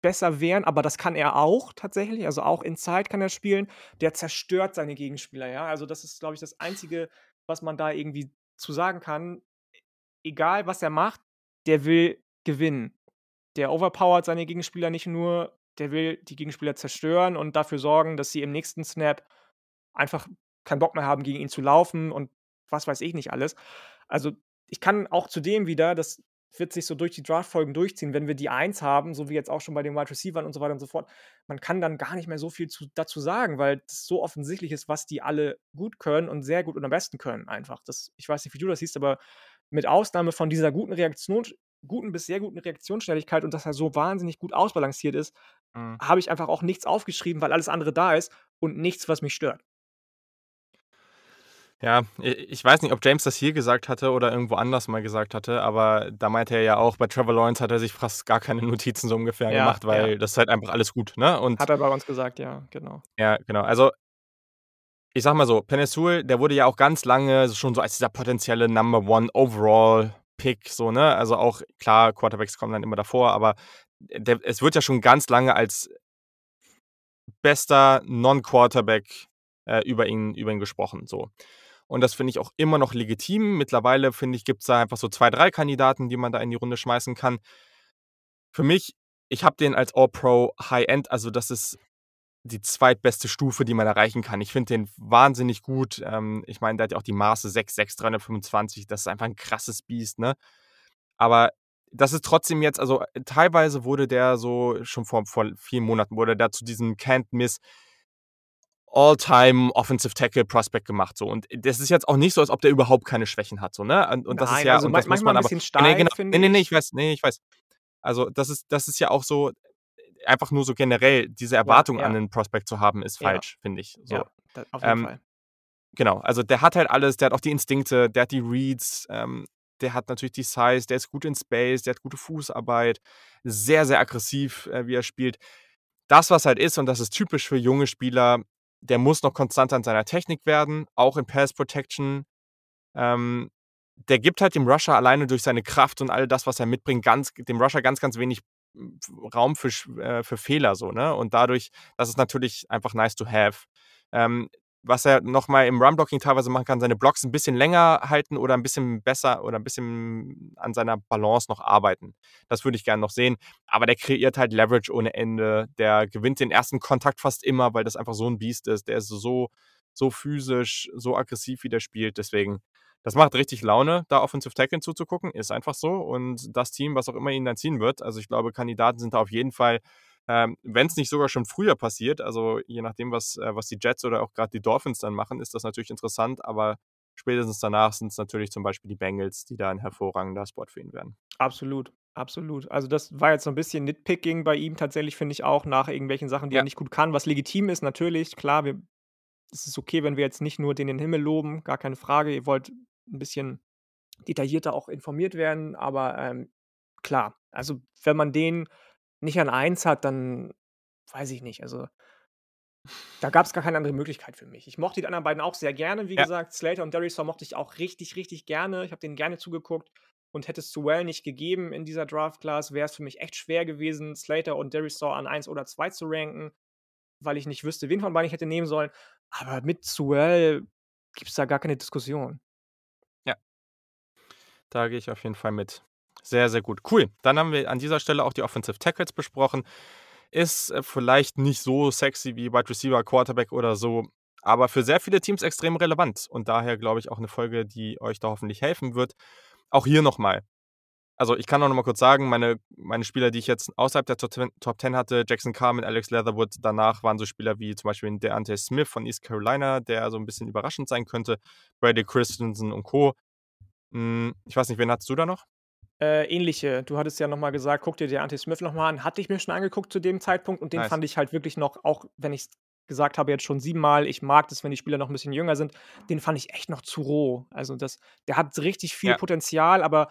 [SPEAKER 2] besser wären, aber das kann er auch tatsächlich. Also auch Inside kann er spielen. Der zerstört seine Gegenspieler, ja. Also das ist, glaube ich, das Einzige, was man da irgendwie zu sagen kann. Egal, was er macht, der will gewinnen. Der overpowert seine Gegenspieler nicht nur, der will die Gegenspieler zerstören und dafür sorgen, dass sie im nächsten Snap einfach keinen Bock mehr haben, gegen ihn zu laufen und was weiß ich nicht alles. Also ich kann auch zudem wieder, das wird sich so durch die Draftfolgen durchziehen, wenn wir die Eins haben, so wie jetzt auch schon bei den Wide Receivers und so weiter und so fort. Man kann dann gar nicht mehr so viel zu, dazu sagen, weil das so offensichtlich ist, was die alle gut können und sehr gut und am besten können einfach. Das, ich weiß nicht, wie du das siehst, aber mit Ausnahme von dieser guten Reaktion, guten bis sehr guten Reaktionsschnelligkeit und dass er so wahnsinnig gut ausbalanciert ist,
[SPEAKER 1] Mhm.
[SPEAKER 2] habe ich einfach auch nichts aufgeschrieben, weil alles andere da ist und nichts, was mich stört.
[SPEAKER 1] Ja, ich weiß nicht, ob James das hier gesagt hatte oder irgendwo anders mal gesagt hatte, aber da meinte er ja auch, bei Trevor Lawrence hat er sich fast gar keine Notizen so ungefähr
[SPEAKER 2] Ja,
[SPEAKER 1] gemacht,
[SPEAKER 2] ja.
[SPEAKER 1] weil das ist halt einfach alles gut, ne? Und
[SPEAKER 2] Hat er bei uns gesagt, ja, genau.
[SPEAKER 1] ja, genau. Also ich sag mal so, Penei Sewell, der wurde ja auch ganz lange schon so als dieser potenzielle Number One Overall Pick, so, ne? Also auch, klar, Quarterbacks kommen dann immer davor, aber der, es wird ja schon ganz lange als bester Non-Quarterback äh, über, ihn, über ihn gesprochen, so. Und das finde ich auch immer noch legitim. Mittlerweile, finde ich, gibt es da einfach so zwei, drei Kandidaten, die man da in die Runde schmeißen kann. Für mich, ich habe den als All-Pro High-End, also das ist die zweitbeste Stufe, die man erreichen kann. Ich finde den wahnsinnig gut. Ähm, ich meine, der hat ja auch die Maße 6, 6, 325. Das ist einfach ein krasses Biest, ne? Aber das ist trotzdem jetzt, also teilweise wurde der so, schon vor, vor vielen Monaten, wurde der zu diesem Can't Miss All-Time Offensive Tackle Prospect gemacht. So. Und das ist jetzt auch nicht so, als ob der überhaupt keine Schwächen hat. So, ne? Und, und das
[SPEAKER 2] Nein,
[SPEAKER 1] ist ja,
[SPEAKER 2] also
[SPEAKER 1] und das muss man
[SPEAKER 2] ein
[SPEAKER 1] aber.
[SPEAKER 2] bisschen
[SPEAKER 1] nee,
[SPEAKER 2] steif,
[SPEAKER 1] genau, nee, nee, nee,
[SPEAKER 2] ich.
[SPEAKER 1] weiß, nee, ich weiß. Also, das ist, das ist ja auch so, einfach nur so generell, diese Erwartung
[SPEAKER 2] ja.
[SPEAKER 1] an einen Prospect zu haben, ist
[SPEAKER 2] Ja.
[SPEAKER 1] falsch, finde ich. So.
[SPEAKER 2] Ja, auf jeden
[SPEAKER 1] Ähm,
[SPEAKER 2] Fall.
[SPEAKER 1] Genau, also der hat halt alles, der hat auch die Instinkte, der hat die Reads, ähm, der hat natürlich die Size, der ist gut in Space, der hat gute Fußarbeit, sehr, sehr aggressiv, äh, wie er spielt. Das, was halt ist, und das ist typisch für junge Spieler, der muss noch konstanter an seiner Technik werden, auch in Pass Protection. Ähm, der gibt halt dem Rusher alleine durch seine Kraft und all das, was er mitbringt, ganz, dem Rusher ganz, ganz wenig m, Raum für, äh, für Fehler so, ne? Und dadurch, das ist natürlich einfach nice to have. Ähm, was er nochmal im Run-Blocking teilweise machen kann, seine Blocks ein bisschen länger halten oder ein bisschen besser oder ein bisschen an seiner Balance noch arbeiten. Das würde ich gerne noch sehen. Aber der kreiert halt Leverage ohne Ende. Der gewinnt den ersten Kontakt fast immer, weil das einfach so ein Biest ist. Der ist so, so physisch, so aggressiv, wie der spielt. Deswegen, das macht richtig Laune, da Offensive Tackle zuzugucken. Ist einfach so. Und das Team, was auch immer ihn dann ziehen wird, also ich glaube, Kandidaten sind da auf jeden Fall ähm, Wenn es nicht sogar schon früher passiert, also je nachdem, was, äh, was die Jets oder auch gerade die Dolphins dann machen, ist das natürlich interessant, aber spätestens danach sind es natürlich zum Beispiel die Bengals, die da ein hervorragender Spot für ihn werden.
[SPEAKER 2] Absolut, absolut. Also das war jetzt so ein bisschen Nitpicking bei ihm tatsächlich, finde ich auch, nach irgendwelchen Sachen, die
[SPEAKER 1] Ja.
[SPEAKER 2] er nicht gut kann, was legitim ist natürlich. Klar, wir es ist okay, wenn wir jetzt nicht nur den in den Himmel loben, gar keine Frage. Ihr wollt ein bisschen detaillierter auch informiert werden, aber, ähm, klar, also wenn man den nicht an 1 hat, dann weiß ich nicht, also da gab es gar keine andere Möglichkeit für mich. Ich mochte die anderen beiden auch sehr gerne, wie
[SPEAKER 1] Ja.
[SPEAKER 2] gesagt. Slater und Darisaw mochte ich auch richtig, richtig gerne. Ich habe denen gerne zugeguckt und hätte es Sewell nicht gegeben in dieser Draft Class, wäre es für mich echt schwer gewesen, Slater und Darisaw an 1 oder 2 zu ranken, weil ich nicht wüsste, wen von beiden ich hätte nehmen sollen. Aber mit Sewell gibt es da gar keine Diskussion.
[SPEAKER 1] Da gehe ich auf jeden Fall mit. Sehr, sehr gut. Cool. Dann haben wir an dieser Stelle auch die Offensive Tackles besprochen. Ist äh, vielleicht nicht so sexy wie Wide Receiver, Quarterback oder so, aber für sehr viele Teams extrem relevant. Und daher glaube ich auch eine Folge, die euch da hoffentlich helfen wird. Auch hier nochmal. Also ich kann auch nochmal kurz sagen, meine, meine Spieler, die ich jetzt außerhalb der Top 10, Top 10 hatte, Jackson Carr mit Alex Leatherwood, danach waren so Spieler wie zum Beispiel Deante Smith von East Carolina, der so ein bisschen überraschend sein könnte, Brady Christensen und Co. Hm, Ich weiß nicht, wen hattest du da noch?
[SPEAKER 2] Äh, ähnliche. Du hattest ja noch mal gesagt, guck dir der Anti Smith noch mal an. Hatte ich mir schon angeguckt zu dem Zeitpunkt und den
[SPEAKER 1] Nice.
[SPEAKER 2] fand ich halt wirklich noch, auch wenn ich es gesagt habe jetzt schon siebenmal, ich mag das, wenn die Spieler noch ein bisschen jünger sind, den fand ich echt noch zu roh. Also das, der hat richtig viel
[SPEAKER 1] Ja.
[SPEAKER 2] Potenzial, aber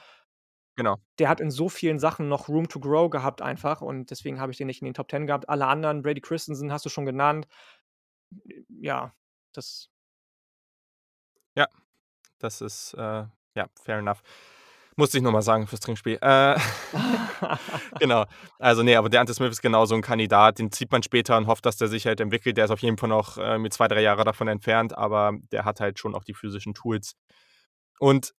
[SPEAKER 1] Genau.
[SPEAKER 2] der hat in so vielen Sachen noch Room to grow gehabt einfach und deswegen habe ich den nicht in den Top 10 gehabt. Alle anderen, Brady Christensen hast du schon genannt. Ja, das
[SPEAKER 1] Das ist, äh, ja, fair enough. Musste ich nochmal sagen fürs Trinkspiel. Äh, genau. Also, nee, aber der Ante Smith ist genau so ein Kandidat. Den zieht man später und hofft, dass der sich halt entwickelt. Der ist auf jeden Fall noch äh, mit zwei, drei Jahre davon entfernt, aber der hat halt schon auch die physischen Tools. Und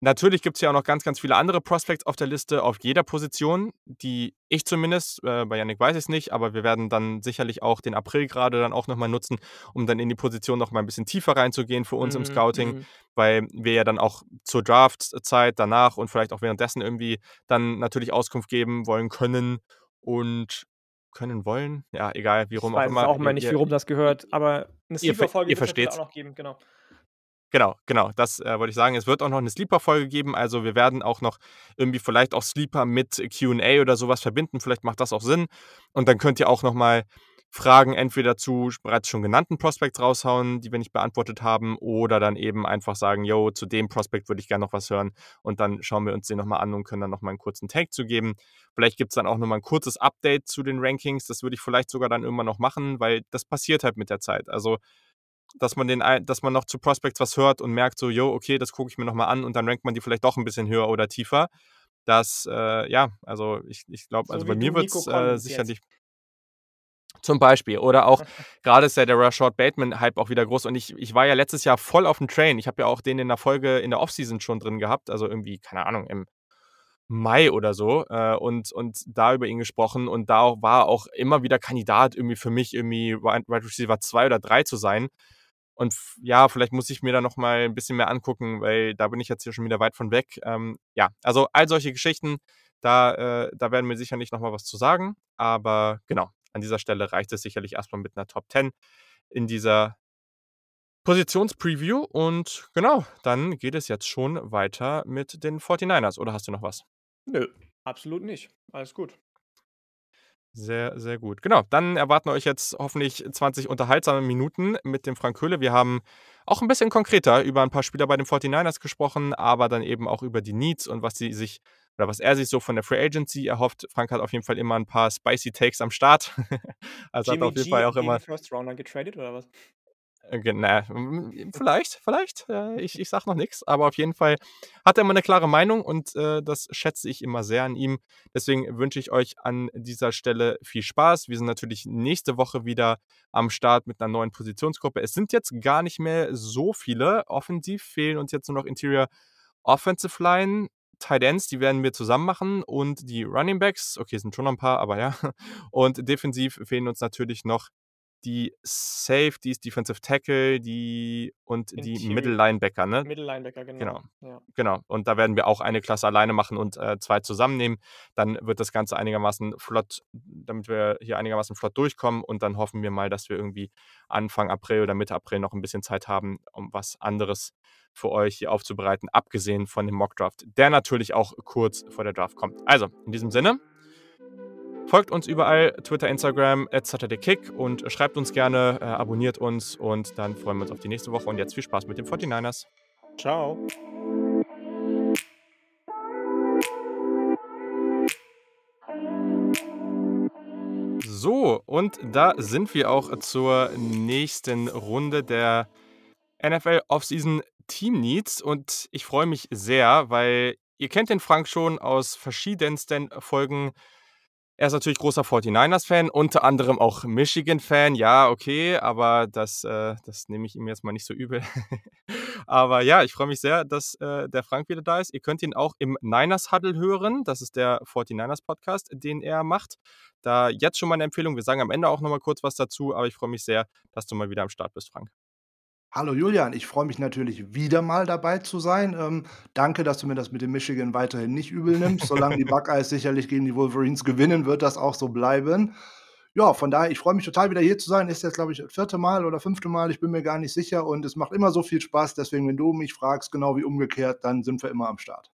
[SPEAKER 1] natürlich gibt es ja auch noch ganz, ganz viele andere Prospects auf der Liste, auf jeder Position, die ich zumindest, äh, bei Yannick weiß ich es nicht, aber wir werden dann sicherlich auch den April gerade dann auch nochmal nutzen, um dann in die Position nochmal ein bisschen tiefer reinzugehen für uns im
[SPEAKER 2] Mhm,
[SPEAKER 1] Scouting
[SPEAKER 2] mhm.
[SPEAKER 1] weil wir ja dann auch zur Draftzeit danach und vielleicht auch währenddessen irgendwie dann natürlich Auskunft geben wollen können und können wollen. Ja, egal, wie
[SPEAKER 2] Ich
[SPEAKER 1] rum auch
[SPEAKER 2] weiß es
[SPEAKER 1] immer.
[SPEAKER 2] auch
[SPEAKER 1] Ihr-
[SPEAKER 2] nicht,
[SPEAKER 1] ihr-
[SPEAKER 2] wie rum das gehört, aber eine Sleeper-Folge
[SPEAKER 1] ihr
[SPEAKER 2] wird es auch noch geben, genau.
[SPEAKER 1] Genau, genau, das äh, wollte ich sagen. Es wird auch noch eine Sleeper-Folge geben, also wir werden auch noch irgendwie vielleicht auch Sleeper mit QA oder sowas verbinden. Vielleicht macht das auch Sinn. Und dann könnt ihr auch nochmal Fragen entweder zu bereits schon genannten Prospects raushauen, die wir nicht beantwortet haben, oder dann eben einfach sagen, yo, zu dem Prospect würde ich gerne noch was hören. Und dann schauen wir uns den nochmal an und können dann nochmal einen kurzen Take zu geben. Vielleicht gibt es dann auch nochmal ein kurzes Update zu den Rankings. Das würde ich vielleicht sogar dann irgendwann noch machen, weil das passiert halt mit der Zeit. Also dass man den, dass man noch zu Prospects was hört und merkt so, yo, okay, das gucke ich mir nochmal an und dann rankt man die vielleicht doch ein bisschen höher oder tiefer. Das, äh, ja, also ich, ich glaube,
[SPEAKER 2] So
[SPEAKER 1] also bei mir wird es äh, sicherlich. Zum Beispiel. Oder auch gerade ist ja der Rashad Bateman-Hype auch wieder groß. Und ich, ich war ja letztes Jahr voll auf dem Train. Ich habe ja auch den in der Folge in der Offseason schon drin gehabt. Also irgendwie, keine Ahnung, im Mai oder so äh, und, und da über ihn gesprochen und da war auch immer wieder Kandidat irgendwie für mich irgendwie Wide Receiver 2 oder 3 zu sein. Und ja, vielleicht muss ich mir da noch mal ein bisschen mehr angucken, weil da bin ich jetzt hier schon wieder weit von weg. Ähm, ja, also all solche Geschichten, da, äh, da werden wir sicher nicht noch mal was zu sagen. Aber genau, an dieser Stelle reicht es sicherlich erstmal mit einer Top 10 in dieser Positionspreview. Und genau, dann geht es jetzt schon weiter mit den 49ers. Oder hast du noch was?
[SPEAKER 2] Nö, absolut nicht. Alles gut.
[SPEAKER 1] Sehr, sehr gut. Genau, dann erwarten euch jetzt hoffentlich 20 unterhaltsame Minuten mit dem Frank Höhle. Wir haben auch ein bisschen konkreter über ein paar Spieler bei den 49ers gesprochen, aber dann eben auch über die Needs und was sie sich oder was er sich so von der Free Agency erhofft. Frank hat auf jeden Fall immer ein paar spicy Takes am Start.
[SPEAKER 2] also Jimmy hat auf jeden G Fall auch immer First Rounder getradet oder was?
[SPEAKER 1] Genau, vielleicht, vielleicht. Äh, ich, ich sag noch nichts, aber auf jeden Fall hat er immer eine klare Meinung und äh, das schätze ich immer sehr an ihm. Deswegen wünsche ich euch an dieser Stelle viel Spaß. Wir sind natürlich nächste Woche wieder am Start mit einer neuen Positionsgruppe. Es sind jetzt gar nicht mehr so viele. Offensiv fehlen uns jetzt nur noch Interior Offensive Line. Tight Ends, die werden wir zusammen machen und die Running Backs, okay, sind schon noch ein paar, aber ja. Und defensiv fehlen uns natürlich noch die Safeties, Defensive Tackle, die und die Middle Linebacker, ne?
[SPEAKER 2] Middle Linebacker, genau.
[SPEAKER 1] Genau. Ja. genau. Und da werden wir auch eine Klasse alleine machen und äh, zwei zusammennehmen. Dann wird das Ganze einigermaßen flott, damit wir hier einigermaßen flott durchkommen und dann hoffen wir mal, dass wir irgendwie Anfang April oder Mitte April noch ein bisschen Zeit haben, um was anderes für euch hier aufzubereiten, abgesehen von dem Mock Draft, der natürlich auch kurz vor der Draft kommt. Also, in diesem Sinne, Folgt uns überall, Twitter, Instagram, at SaturdayKick und schreibt uns gerne, äh, abonniert uns und dann freuen wir uns auf die nächste Woche und jetzt viel Spaß mit den 49ers.
[SPEAKER 2] Ciao.
[SPEAKER 1] So, und da sind wir auch zur nächsten Runde der NFL Offseason Team Needs und ich freue mich sehr, weil ihr kennt den Frank schon aus verschiedensten Folgen er ist natürlich großer 49ers-Fan, unter anderem auch Michigan-Fan. Ja, okay, aber das, äh, das nehme ich ihm jetzt mal nicht so übel. aber ja, ich freue mich sehr, dass äh, der Frank wieder da ist. Ihr könnt ihn auch im Niners Huddle hören. Das ist der 49ers-Podcast, den er macht. Da jetzt schon mal eine Empfehlung. Wir sagen am Ende auch nochmal kurz was dazu, aber ich freue mich sehr, dass du mal wieder am Start bist, Frank.
[SPEAKER 3] Hallo Julian, ich freue mich natürlich wieder mal dabei zu sein. Ähm, danke, dass du mir das mit dem Michigan weiterhin nicht übel nimmst. Solange die Buckeyes sicherlich gegen die Wolverines gewinnen, wird das auch so bleiben. Ja, von daher, ich freue mich total wieder hier zu sein. Ist jetzt, glaube ich, das vierte Mal oder fünfte Mal, ich bin mir gar nicht sicher. Und es macht immer so viel Spaß. Deswegen, wenn du mich fragst, genau wie umgekehrt, dann sind wir immer am Start.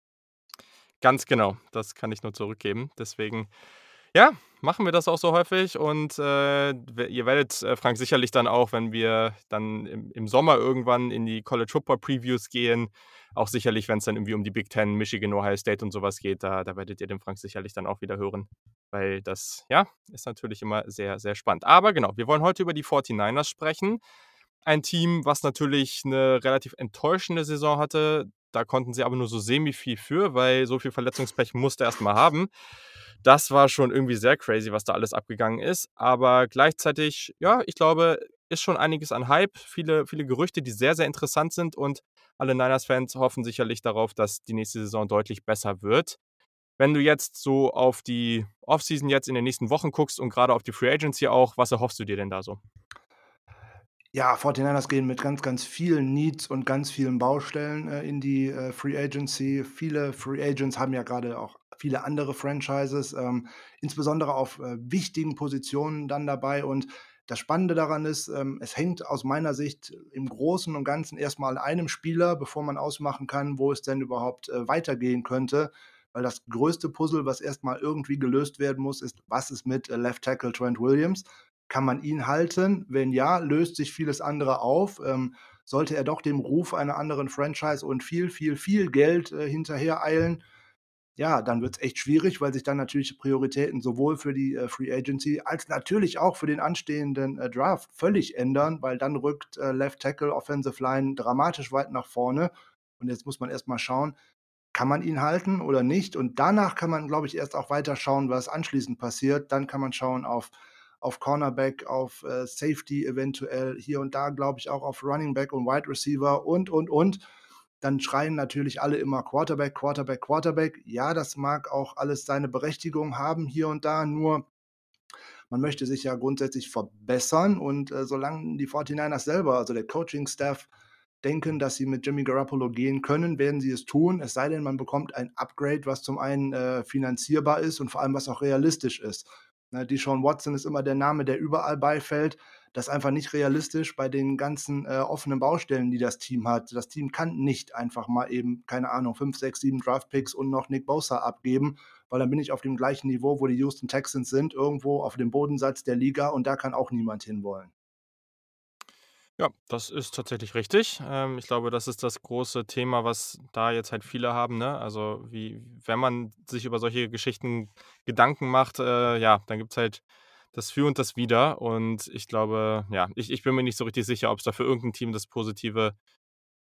[SPEAKER 1] Ganz genau, das kann ich nur zurückgeben. Deswegen ja, machen wir das auch so häufig und äh, ihr werdet äh, Frank sicherlich dann auch, wenn wir dann im, im Sommer irgendwann in die College Football Previews gehen, auch sicherlich, wenn es dann irgendwie um die Big Ten, Michigan, Ohio State und sowas geht, da, da werdet ihr den Frank sicherlich dann auch wieder hören, weil das, ja, ist natürlich immer sehr, sehr spannend. Aber genau, wir wollen heute über die 49ers sprechen. Ein Team, was natürlich eine relativ enttäuschende Saison hatte. Da konnten sie aber nur so semi viel für, weil so viel Verletzungspech musste erstmal haben das war schon irgendwie sehr crazy, was da alles abgegangen ist. Aber gleichzeitig, ja, ich glaube, ist schon einiges an Hype, viele, viele Gerüchte, die sehr, sehr interessant sind und alle Niners-Fans hoffen sicherlich darauf, dass die nächste Saison deutlich besser wird. Wenn du jetzt so auf die Offseason jetzt in den nächsten Wochen guckst und gerade auf die Free Agency auch, was erhoffst du dir denn da so?
[SPEAKER 3] Ja, 49ers gehen mit ganz, ganz vielen Needs und ganz vielen Baustellen äh, in die äh, Free Agency. Viele Free Agents haben ja gerade auch viele andere Franchises, ähm, insbesondere auf äh, wichtigen Positionen dann dabei. Und das Spannende daran ist, ähm, es hängt aus meiner Sicht im Großen und Ganzen erstmal an einem Spieler, bevor man ausmachen kann, wo es denn überhaupt äh, weitergehen könnte. Weil das größte Puzzle, was erstmal irgendwie gelöst werden muss, ist, was ist mit äh, Left Tackle Trent Williams? Kann man ihn halten? Wenn ja, löst sich vieles andere auf. Ähm, sollte er doch dem Ruf einer anderen Franchise und viel, viel, viel Geld äh, hinterher eilen, ja, dann wird es echt schwierig, weil sich dann natürlich Prioritäten sowohl für die äh, Free Agency als natürlich auch für den anstehenden äh, Draft völlig ändern, weil dann rückt äh, Left Tackle, Offensive Line dramatisch weit nach vorne. Und jetzt muss man erstmal schauen, kann man ihn halten oder nicht? Und danach kann man, glaube ich, erst auch weiter schauen, was anschließend passiert. Dann kann man schauen auf auf Cornerback, auf äh, Safety eventuell, hier und da glaube ich auch auf Running Back und Wide Receiver und, und, und. Dann schreien natürlich alle immer Quarterback, Quarterback, Quarterback. Ja, das mag auch alles seine Berechtigung haben hier und da, nur man möchte sich ja grundsätzlich verbessern und äh, solange die 49ers selber, also der Coaching-Staff, denken, dass sie mit Jimmy Garoppolo gehen können, werden sie es tun. Es sei denn, man bekommt ein Upgrade, was zum einen äh, finanzierbar ist und vor allem was auch realistisch ist. Ne, Deshaun Watson ist immer der Name, der überall beifällt. Das ist einfach nicht realistisch bei den ganzen äh, offenen Baustellen, die das Team hat. Das Team kann nicht einfach mal eben, keine Ahnung, 5, 6, 7 Draftpicks und noch Nick Bosa abgeben, weil dann bin ich auf dem gleichen Niveau, wo die Houston Texans sind, irgendwo auf dem Bodensatz der Liga und da kann auch niemand hinwollen.
[SPEAKER 1] Ja, das ist tatsächlich richtig. Ähm, ich glaube, das ist das große Thema, was da jetzt halt viele haben, ne? Also, wie wenn man sich über solche Geschichten Gedanken macht, äh, ja, dann gibt es halt das Für und das Wider. Und ich glaube, ja, ich ich bin mir nicht so richtig sicher, ob es da für irgendein Team das positive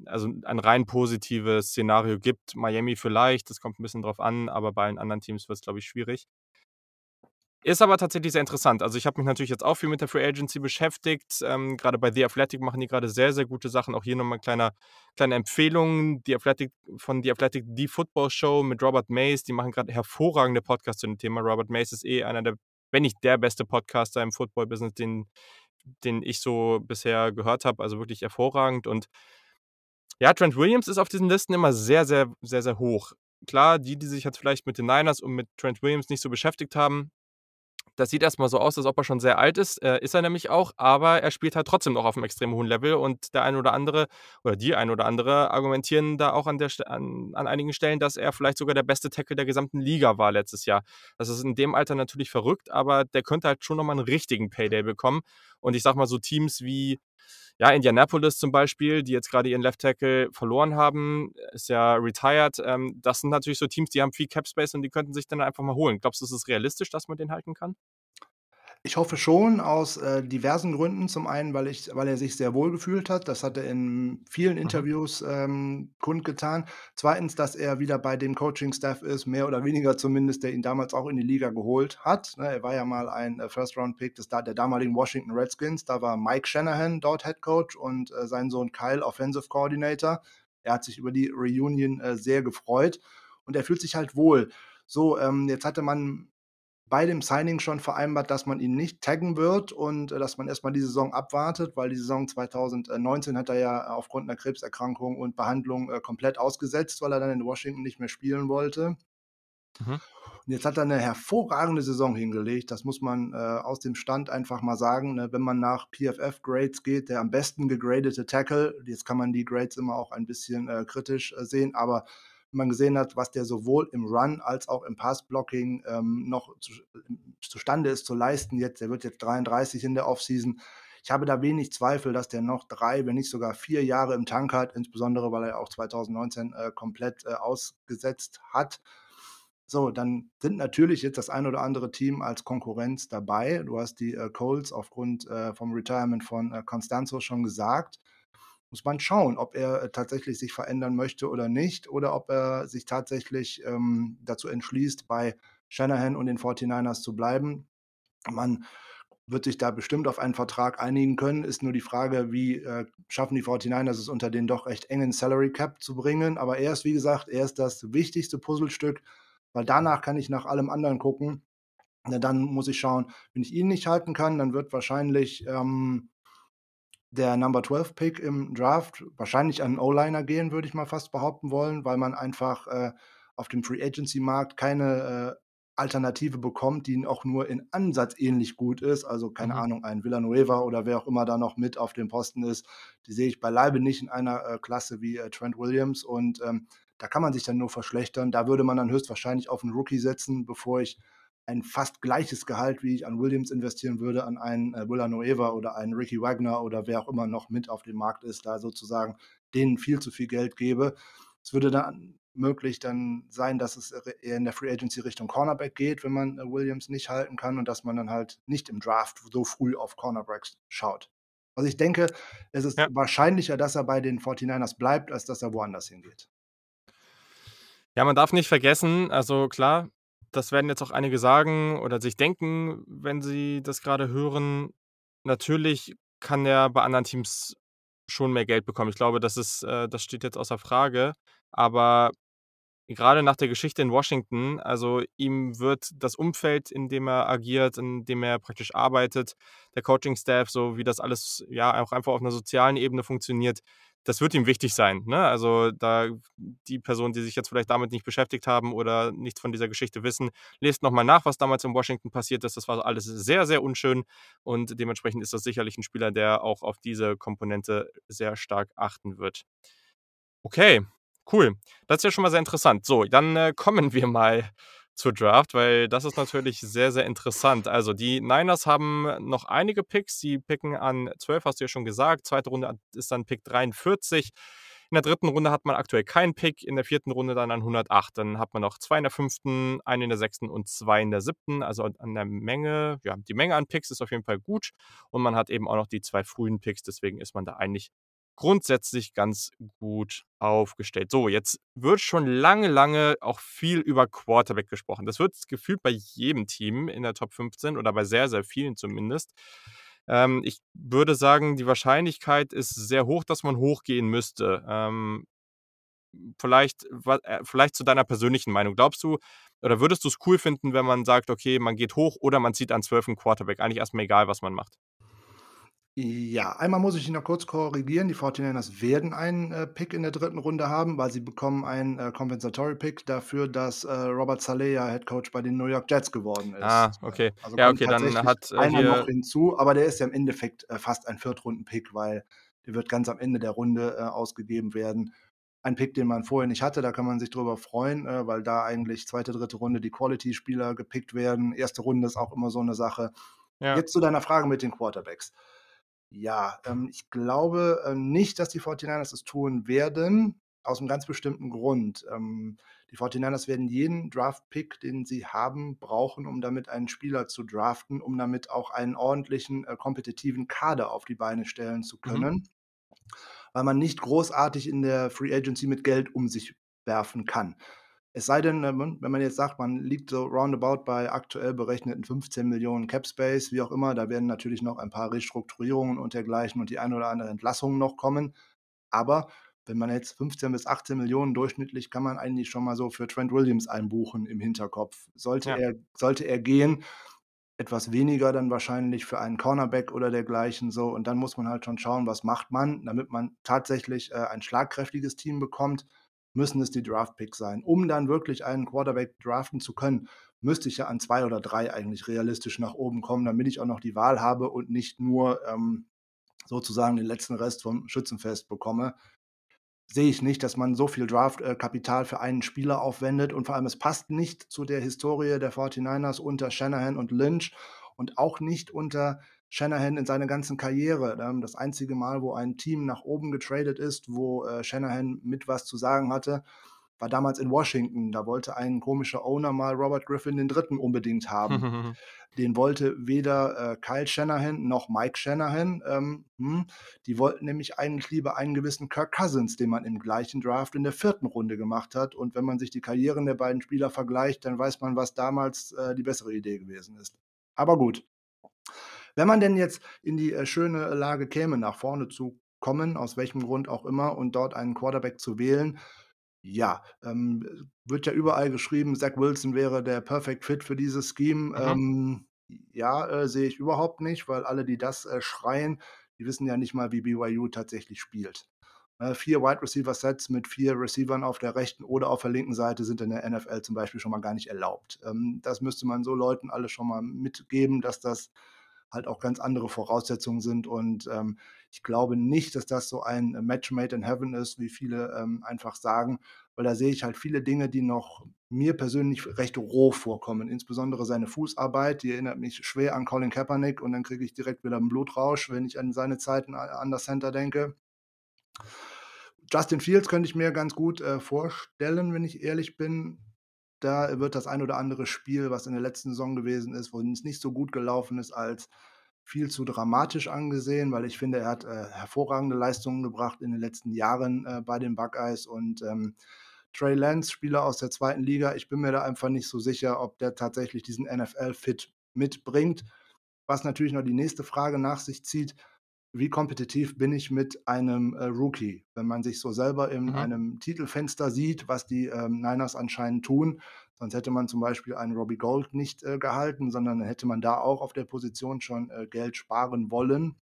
[SPEAKER 1] also, ein rein positives Szenario gibt. Miami vielleicht, das kommt ein bisschen drauf an, aber bei allen anderen Teams wird es, glaube ich, schwierig. Ist aber tatsächlich sehr interessant. Also, ich habe mich natürlich jetzt auch viel mit der Free Agency beschäftigt. Ähm, grade bei The Athletic machen die gerade sehr, sehr gute Sachen. Auch hier nochmal kleiner kleine Empfehlung. The Athletic von The Athletic, die Football Show mit Robert Mays, die machen gerade hervorragende Podcasts zu dem Thema. Robert Mays ist eh einer der, wenn nicht der beste Podcaster im Football-Business, den den ich so bisher gehört habe. Also, wirklich hervorragend und ja, Trent Williams ist auf diesen Listen immer sehr, sehr, sehr, sehr hoch. Klar, die, die sich jetzt vielleicht mit den Niners und mit Trent Williams nicht so beschäftigt haben, das sieht erstmal so aus, als ob er schon sehr alt ist. Äh, ist er nämlich auch, aber er spielt halt trotzdem noch auf einem extrem hohen Level und der ein oder andere oder die ein oder andere argumentieren da auch an, der, an, an einigen Stellen, dass er vielleicht sogar der beste Tackle der gesamten Liga war letztes Jahr. Das ist in dem Alter natürlich verrückt, aber der könnte halt schon nochmal einen richtigen Payday bekommen. Und ich sag mal so Teams wie ja, Indianapolis zum Beispiel, die jetzt gerade ihren Left Tackle verloren haben, ist ja retired. Ähm, das sind natürlich so Teams, die haben viel Cap Space und die könnten sich dann einfach mal holen. Glaubst du, es ist realistisch, dass man den halten kann?
[SPEAKER 3] Ich hoffe schon aus äh, diversen Gründen. Zum einen, weil, ich, weil er sich sehr wohl gefühlt hat. Das hat er in vielen mhm. Interviews ähm, kundgetan. Zweitens, dass er wieder bei dem Coaching-Staff ist, mehr oder weniger zumindest, der ihn damals auch in die Liga geholt hat. Ne, er war ja mal ein äh, First-Round-Pick der damaligen Washington Redskins. Da war Mike Shanahan dort Head Coach und äh, sein Sohn Kyle Offensive Coordinator. Er hat sich über die Reunion äh, sehr gefreut und er fühlt sich halt wohl. So, ähm, jetzt hatte man bei dem Signing schon vereinbart, dass man ihn nicht taggen wird und äh, dass man erstmal die Saison abwartet, weil die Saison 2019 hat er ja aufgrund einer Krebserkrankung und Behandlung äh, komplett ausgesetzt, weil er dann in Washington nicht mehr spielen wollte. Mhm. Und jetzt hat er eine hervorragende Saison hingelegt. Das muss man äh, aus dem Stand einfach mal sagen. Ne? Wenn man nach PFF-Grades geht, der am besten gegradete Tackle, jetzt kann man die Grades immer auch ein bisschen äh, kritisch äh, sehen, aber man gesehen hat, was der sowohl im Run als auch im Passblocking ähm, noch zu, zustande ist zu leisten. Jetzt, der wird jetzt 33 in der Offseason. Ich habe da wenig Zweifel, dass der noch drei, wenn nicht sogar vier Jahre im Tank hat, insbesondere weil er auch 2019 äh, komplett äh, ausgesetzt hat. So, dann sind natürlich jetzt das ein oder andere Team als Konkurrenz dabei. Du hast die äh, Colts aufgrund äh, vom Retirement von äh, Constanzo schon gesagt muss man schauen, ob er äh, tatsächlich sich verändern möchte oder nicht oder ob er sich tatsächlich ähm, dazu entschließt, bei Shanahan und den 49ers zu bleiben. Man wird sich da bestimmt auf einen Vertrag einigen können. Ist nur die Frage, wie äh, schaffen die 49ers es unter den doch recht engen Salary Cap zu bringen. Aber er ist, wie gesagt, er ist das wichtigste Puzzlestück, weil danach kann ich nach allem anderen gucken. Na, dann muss ich schauen, wenn ich ihn nicht halten kann, dann wird wahrscheinlich ähm, der Number 12 Pick im Draft wahrscheinlich an einen O-Liner gehen, würde ich mal fast behaupten wollen, weil man einfach äh, auf dem Free Agency Markt keine äh, Alternative bekommt, die auch nur in Ansatz ähnlich gut ist. Also keine mhm. Ahnung, ein Villanueva oder wer auch immer da noch mit auf dem Posten ist, die sehe ich beileibe nicht in einer äh, Klasse wie äh, Trent Williams und ähm, da kann man sich dann nur verschlechtern. Da würde man dann höchstwahrscheinlich auf einen Rookie setzen, bevor ich ein fast gleiches Gehalt, wie ich an Williams investieren würde, an einen äh, Villanueva oder einen Ricky Wagner oder wer auch immer noch mit auf dem Markt ist, da sozusagen denen viel zu viel Geld gebe. Es würde dann möglich dann sein, dass es eher in der Free Agency Richtung Cornerback geht, wenn man äh, Williams nicht halten kann und dass man dann halt nicht im Draft so früh auf Cornerbacks schaut. Also ich denke, es ist ja. wahrscheinlicher, dass er bei den 49ers bleibt, als dass er woanders hingeht.
[SPEAKER 1] Ja, man darf nicht vergessen, also klar, das werden jetzt auch einige sagen oder sich denken, wenn sie das gerade hören, natürlich kann er bei anderen Teams schon mehr Geld bekommen. Ich glaube, das ist, äh, das steht jetzt außer Frage. Aber gerade nach der Geschichte in Washington, also ihm wird das Umfeld, in dem er agiert, in dem er praktisch arbeitet, der Coaching-Staff, so wie das alles ja auch einfach auf einer sozialen Ebene funktioniert, das wird ihm wichtig sein. Ne? Also da die Personen, die sich jetzt vielleicht damit nicht beschäftigt haben oder nichts von dieser Geschichte wissen, lest nochmal nach, was damals in Washington passiert ist. Das war alles sehr, sehr unschön und dementsprechend ist das sicherlich ein Spieler, der auch auf diese Komponente sehr stark achten wird. Okay, Cool. Das ist ja schon mal sehr interessant. So, dann äh, kommen wir mal zur Draft, weil das ist natürlich sehr, sehr interessant. Also die Niners haben noch einige Picks. Sie picken an 12, hast du ja schon gesagt. Zweite Runde ist dann Pick 43. In der dritten Runde hat man aktuell keinen Pick, in der vierten Runde dann an 108. Dann hat man noch zwei in der fünften, einen in der sechsten und zwei in der siebten. Also an der Menge, ja, die Menge an Picks ist auf jeden Fall gut. Und man hat eben auch noch die zwei frühen Picks, deswegen ist man da eigentlich grundsätzlich ganz gut aufgestellt. So, jetzt wird schon lange, lange auch viel über Quarterback gesprochen. Das wird gefühlt bei jedem Team in der Top 15 oder bei sehr, sehr vielen zumindest. Ähm, ich würde sagen, die Wahrscheinlichkeit ist sehr hoch, dass man hochgehen müsste. Ähm, vielleicht, äh, vielleicht zu deiner persönlichen Meinung. Glaubst du, oder würdest du es cool finden, wenn man sagt, okay, man geht hoch oder man zieht an 12 einen Quarterback? Eigentlich erstmal egal, was man macht.
[SPEAKER 3] Ja, einmal muss ich ihn noch kurz korrigieren. Die 49ers werden einen, äh, Pick in der dritten Runde haben, weil sie bekommen einen, äh, Compensatory Pick dafür, dass, äh, Robert Saleh ja Head Coach bei den New York Jets geworden
[SPEAKER 1] Ah,
[SPEAKER 3] ist.
[SPEAKER 1] okay. Also Ja, okay, dann hat,
[SPEAKER 3] äh, einer noch hinzu, aber der ist ja im Endeffekt, äh, fast ein Viertrunden-Pick, weil der wird ganz am Ende der Runde, äh, ausgegeben werden. Ein Pick, den man vorher nicht hatte, da kann man sich drüber freuen, äh, weil da eigentlich zweite, dritte Runde die Quality-Spieler gepickt werden. Erste Runde ist auch immer so eine Sache. Ja. Jetzt zu deiner Frage mit den Quarterbacks. Ja, ähm, ich glaube, äh, nicht, dass die 49ers es tun werden, aus einem ganz bestimmten Grund. Ähm, die 49ers werden jeden Draft-Pick, den sie haben, brauchen, um damit einen Spieler zu draften, um damit auch einen ordentlichen, äh, kompetitiven Kader auf die Beine stellen zu Mhm. können, weil man nicht großartig in der Free Agency mit Geld um sich werfen kann. Es sei denn, wenn man jetzt sagt, man liegt so roundabout bei aktuell berechneten 15 Millionen Cap Space, wie auch immer, da werden natürlich noch ein paar Restrukturierungen und dergleichen und die eine oder andere Entlassung noch kommen. Aber wenn man jetzt 15 bis 18 Millionen durchschnittlich, kann man eigentlich schon mal so für Trent Williams einbuchen im Hinterkopf. Sollte, ja. er, sollte er gehen, etwas weniger dann wahrscheinlich für einen Cornerback oder dergleichen so. Und dann muss man halt schon schauen, was macht man, damit man tatsächlich äh, ein schlagkräftiges Team bekommt müssen es die Draft-Picks sein. Um dann wirklich einen Quarterback draften zu können, müsste ich ja an zwei oder drei eigentlich realistisch nach oben kommen, damit ich auch noch die Wahl habe und nicht nur ähm, sozusagen den letzten Rest vom Schützenfest bekomme. Sehe ich nicht, dass man so viel Draft-Kapital für einen Spieler aufwendet und vor allem es passt nicht zu der Historie der 49ers unter Shanahan und Lynch und auch nicht unter Shanahan in seiner ganzen Karriere. Das einzige Mal, wo ein Team nach oben getradet ist, wo äh, Shanahan mit was zu sagen hatte, war damals in Washington. Da wollte ein komischer Owner mal Robert Griffin den Dritten unbedingt haben. den wollte weder äh, Kyle Shanahan noch Mike Shanahan. Ähm, hm, die wollten nämlich eigentlich lieber einen gewissen Kirk Cousins, den man im gleichen Draft in der vierten Runde gemacht hat. Und wenn man sich die Karrieren der beiden Spieler vergleicht, dann weiß man, was damals äh, die bessere Idee gewesen ist. Aber gut. Wenn man denn jetzt in die äh, schöne Lage käme, nach vorne zu kommen, aus welchem Grund auch immer, und dort einen Quarterback zu wählen, ja, ähm, wird ja überall geschrieben, Zach Wilson wäre der Perfect Fit für dieses Scheme. Mhm. Ähm, ja, äh, sehe ich überhaupt nicht, weil alle, die das äh, schreien, die wissen ja nicht mal, wie BYU tatsächlich spielt. Äh, vier Wide Receiver Sets mit vier Receivern auf der rechten oder auf der linken Seite sind in der NFL zum Beispiel schon mal gar nicht erlaubt. Ähm, das müsste man so Leuten alle schon mal mitgeben, dass das halt auch ganz andere Voraussetzungen sind. Und ähm, ich glaube nicht, dass das so ein Match made in heaven ist, wie viele ähm, einfach sagen, weil da sehe ich halt viele Dinge, die noch mir persönlich recht roh vorkommen. Insbesondere seine Fußarbeit, die erinnert mich schwer an Colin Kaepernick und dann kriege ich direkt wieder einen Blutrausch, wenn ich an seine Zeiten an das Center denke. Justin Fields könnte ich mir ganz gut äh, vorstellen, wenn ich ehrlich bin. Da wird das ein oder andere Spiel, was in der letzten Saison gewesen ist, wo es nicht so gut gelaufen ist, als viel zu dramatisch angesehen, weil ich finde, er hat äh, hervorragende Leistungen gebracht in den letzten Jahren äh, bei den Buckeyes und ähm, Trey Lance, Spieler aus der zweiten Liga. Ich bin mir da einfach nicht so sicher, ob der tatsächlich diesen NFL-Fit mitbringt. Was natürlich noch die nächste Frage nach sich zieht, wie kompetitiv bin ich mit einem äh, Rookie? Wenn man sich so selber in
[SPEAKER 1] Mhm.
[SPEAKER 3] einem Titelfenster sieht, was die ähm, Niners anscheinend tun, sonst hätte man zum Beispiel einen Robbie Gold nicht äh, gehalten, sondern hätte man da auch auf der Position schon äh, Geld sparen wollen.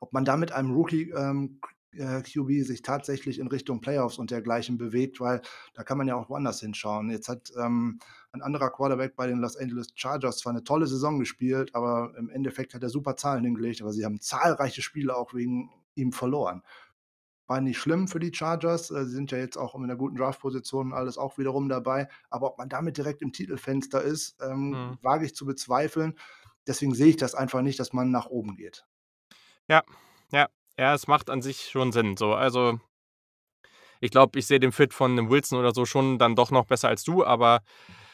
[SPEAKER 3] Ob man da mit einem Rookie ähm, äh, QB sich tatsächlich in Richtung Playoffs und dergleichen bewegt, weil da kann man ja auch woanders hinschauen. Jetzt hat ähm, ein anderer Quarterback bei den Los Angeles Chargers zwar eine tolle Saison gespielt, aber im Endeffekt hat er super Zahlen hingelegt, aber sie haben zahlreiche Spiele auch wegen ihm verloren. War nicht schlimm für die Chargers, äh, sie sind ja jetzt auch in einer guten Draftposition und alles auch wiederum dabei, aber ob man damit direkt im Titelfenster ist, ähm,
[SPEAKER 1] Mhm.
[SPEAKER 3] wage ich zu bezweifeln. Deswegen sehe ich das einfach nicht, dass man nach oben geht.
[SPEAKER 1] Ja, ja. Ja, es macht an sich schon Sinn, so. Also ich glaube, ich sehe den Fit von 'nem Wilson oder so schon dann doch noch besser als du, aber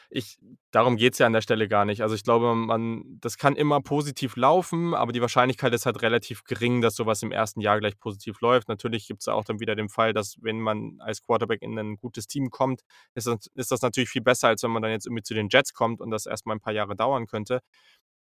[SPEAKER 1] ich darum geht's ja an der Stelle gar nicht. Also, ich glaube, man das kann immer positiv laufen, aber die Wahrscheinlichkeit ist halt relativ gering, dass so was im ersten Jahr gleich positiv läuft. Natürlich gibt's da auch dann wieder den Fall, dass wenn man als Quarterback in 'nen gutes Team kommt, ist das ist das natürlich viel besser, als wenn man dann jetzt irgendwie zu den Jets kommt und das erst mal 'n paar Jahre dauern könnte.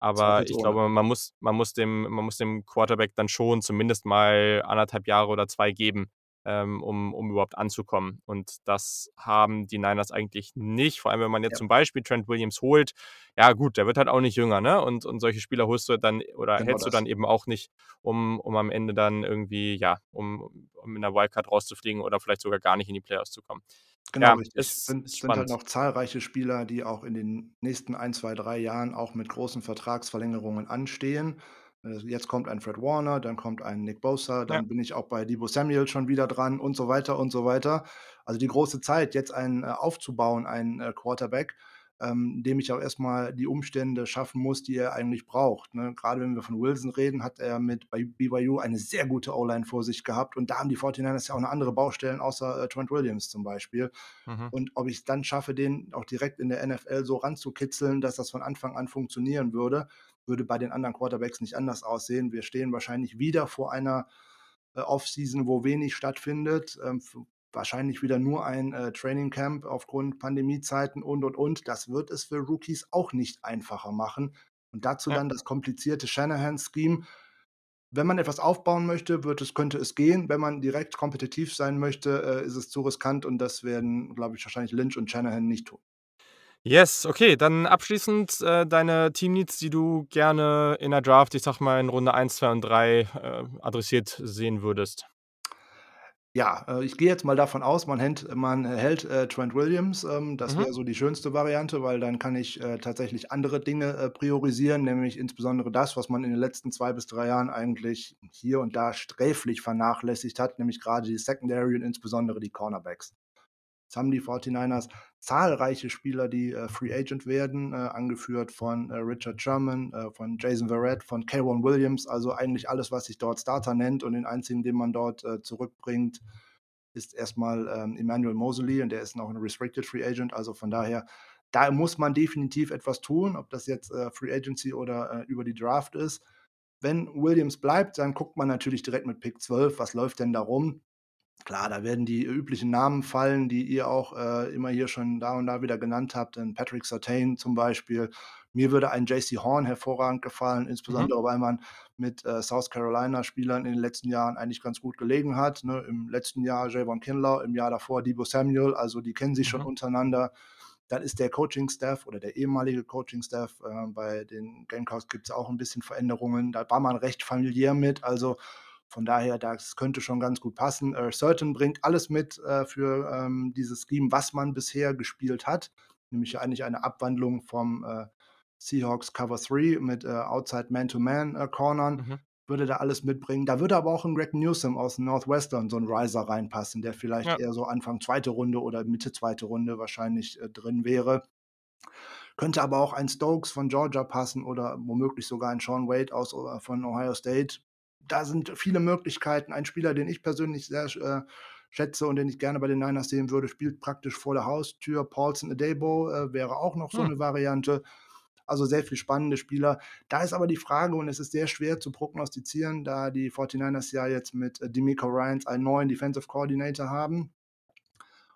[SPEAKER 1] Aber ich glaube, man muss man muss dem man muss dem Quarterback dann schon zumindest mal 1,5 Jahre oder 2 geben, ähm, um um überhaupt anzukommen. Und das haben die Niners eigentlich nicht, vor allem, wenn man jetzt
[SPEAKER 3] Ja.
[SPEAKER 1] zum Beispiel Trent Williams holt. Ja gut, der wird halt auch nicht jünger, ne? Und und solche Spieler holst du dann oder
[SPEAKER 3] Genau
[SPEAKER 1] hältst du
[SPEAKER 3] das.
[SPEAKER 1] dann eben auch nicht, um um am Ende dann irgendwie, ja, um um in der Wildcard rauszufliegen oder vielleicht sogar gar nicht in die Playoffs zu kommen.
[SPEAKER 3] Genau
[SPEAKER 1] Ja,
[SPEAKER 3] richtig.
[SPEAKER 1] ist
[SPEAKER 3] Sind sind halt noch zahlreiche Spieler, die auch in den nächsten 1, 2, 3 Jahren auch mit großen Vertragsverlängerungen anstehen. Äh, jetzt kommt ein Fred Warner, dann kommt ein Nick Bosa,
[SPEAKER 1] Ja.
[SPEAKER 3] dann bin ich auch bei Deebo Samuel schon wieder dran und so weiter und so weiter. Also, die große Zeit, jetzt einen, äh, aufzubauen, einen, äh, Quarterback, ähm, dem ich auch erst mal die Umstände schaffen muss, die er eigentlich braucht, ne? Grade wenn wir von Wilson reden, hat er mit bei BYU eine sehr gute O-Line vor sich gehabt und da haben die 49ers ja auch noch andere Baustellen außer, äh, Trent Williams zum Beispiel.
[SPEAKER 1] Mhm.
[SPEAKER 3] Und ob ich's dann schaffe, den auch direkt in der NFL so ranzukitzeln, dass das von Anfang an funktionieren würde, würde bei den anderen Quarterbacks nicht anders aussehen. Wir stehen wahrscheinlich wieder vor einer, äh, Offseason, wo wenig stattfindet, ähm, wahrscheinlich wieder nur ein, äh, Training Camp aufgrund Pandemiezeiten und, und, und. Das wird es für Rookies auch nicht einfacher machen. Und dazu
[SPEAKER 1] Ja.
[SPEAKER 3] dann das komplizierte Shanahan-Scheme. Wenn man etwas aufbauen möchte, wird es könnte es gehen. Wenn man direkt kompetitiv sein möchte, äh, ist es zu riskant und das werden, glaube ich, wahrscheinlich Lynch und Shanahan nicht tun.
[SPEAKER 1] Yes, okay, dann abschließend, äh, deine Teamneeds, die du gerne in der Draft, ich sage mal, in Runde 1, 2 und 3, äh, adressiert sehen würdest.
[SPEAKER 3] Ja, äh, ich gehe jetzt mal davon aus, man hält man hält, äh, Trent Williams. Ähm, das
[SPEAKER 1] Mhm.
[SPEAKER 3] wäre so die schönste Variante, weil dann kann ich, äh, tatsächlich andere Dinge, äh, priorisieren, nämlich insbesondere das, was man in den letzten 2 bis 3 Jahren eigentlich hier und da sträflich vernachlässigt hat, nämlich grade die Secondary und insbesondere die Cornerbacks. Jetzt haben die 49ers zahlreiche Spieler, die, äh, Free Agent werden, äh, angeführt von, äh, Richard Sherman, äh, von Jason Verrett, von K'Waun Williams, also eigentlich alles, was sich dort Starter nennt und den einzigen, den man dort, äh, zurückbringt, ist erst mal, ähm, Emmanuel Moseley und der ist noch 'n Restricted Free Agent. Also, von daher, da muss man definitiv etwas tun, ob das jetzt, äh, Free Agency oder, über die Draft ist. Wenn Williams bleibt, dann guckt man natürlich direkt mit Pick 12, was läuft denn da rum? Klar, da werden die üblichen Namen fallen, die ihr auch, äh, immer hier schon da und da wieder genannt habt, 'n Patrick Surtain zum Beispiel. Mir würde ein J.C. Horn hervorragend gefallen,
[SPEAKER 1] Mhm.
[SPEAKER 3] insbesondere weil man mit, äh, South Carolina Spielern in den letzten Jahren eigentlich ganz gut gelegen hat, ne? Im letzten Jahr Javon Kinlaw, im Jahr davor Deebo Samuel, also die kennen sich schon
[SPEAKER 1] Mhm.
[SPEAKER 3] untereinander. Dann ist der Coaching-Staff oder der ehemalige Coaching-Staff äh, bei den Gamecocks gibt's auch 'n bisschen Veränderungen. Da war man recht familiär mit, also von daher, das könnte schon ganz gut passen. Äh, Surtain bringt alles mit, äh, für, ähm, dieses Scheme, was man bisher gespielt hat, nämlich eigentlich eine Abwandlung vom, äh, Seahawks Cover 3 mit, Outside Man-to-Man, äh, Cornern,
[SPEAKER 1] Mhm.
[SPEAKER 3] würde da alles mitbringen. Da würde aber auch 'n Greg Newsome aus Northwestern, so 'n Riser reinpassen, der vielleicht
[SPEAKER 1] Ja.
[SPEAKER 3] eher so Anfang 2. Runde oder Mitte 2. Runde wahrscheinlich, drin wäre. Könnte aber auch ein Stokes von Georgia passen oder womöglich sogar ein Sean Wade aus von Ohio State. Da sind viele Möglichkeiten. Ein Spieler, den ich persönlich sehr äh, schätze und den ich gerne bei den Niners sehen würde, spielt praktisch vor der Haustür. Paulson Adebo, äh, wäre auch noch so
[SPEAKER 1] Hm.
[SPEAKER 3] 'ne Variante. Also, sehr viel spannende Spieler. Da ist aber die Frage und es ist sehr schwer zu prognostizieren, da die 49ers ja jetzt mit, äh, DeMeco Ryans einen neuen Defensive Coordinator haben.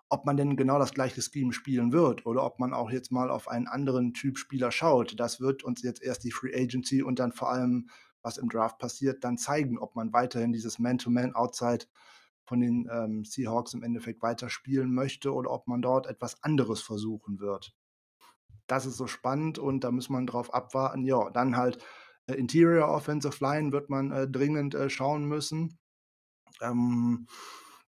[SPEAKER 3] Ob man denn genau das gleiche Scheme spielen wird oder ob man auch jetzt mal auf einen anderen Typ Spieler schaut, das wird uns jetzt erst die Free Agency und dann vor allem, was im Draft passiert, dann zeigen, ob man weiterhin dieses Man-to-Man-Outside von den ähm, Seahawks im Endeffekt weiterspielen möchte oder ob man dort etwas anderes versuchen wird. Das ist so spannend und da muss man drauf abwarten. Ja, dann halt äh, Interior Offensive Line wird man äh, dringend äh, schauen müssen. Ähm,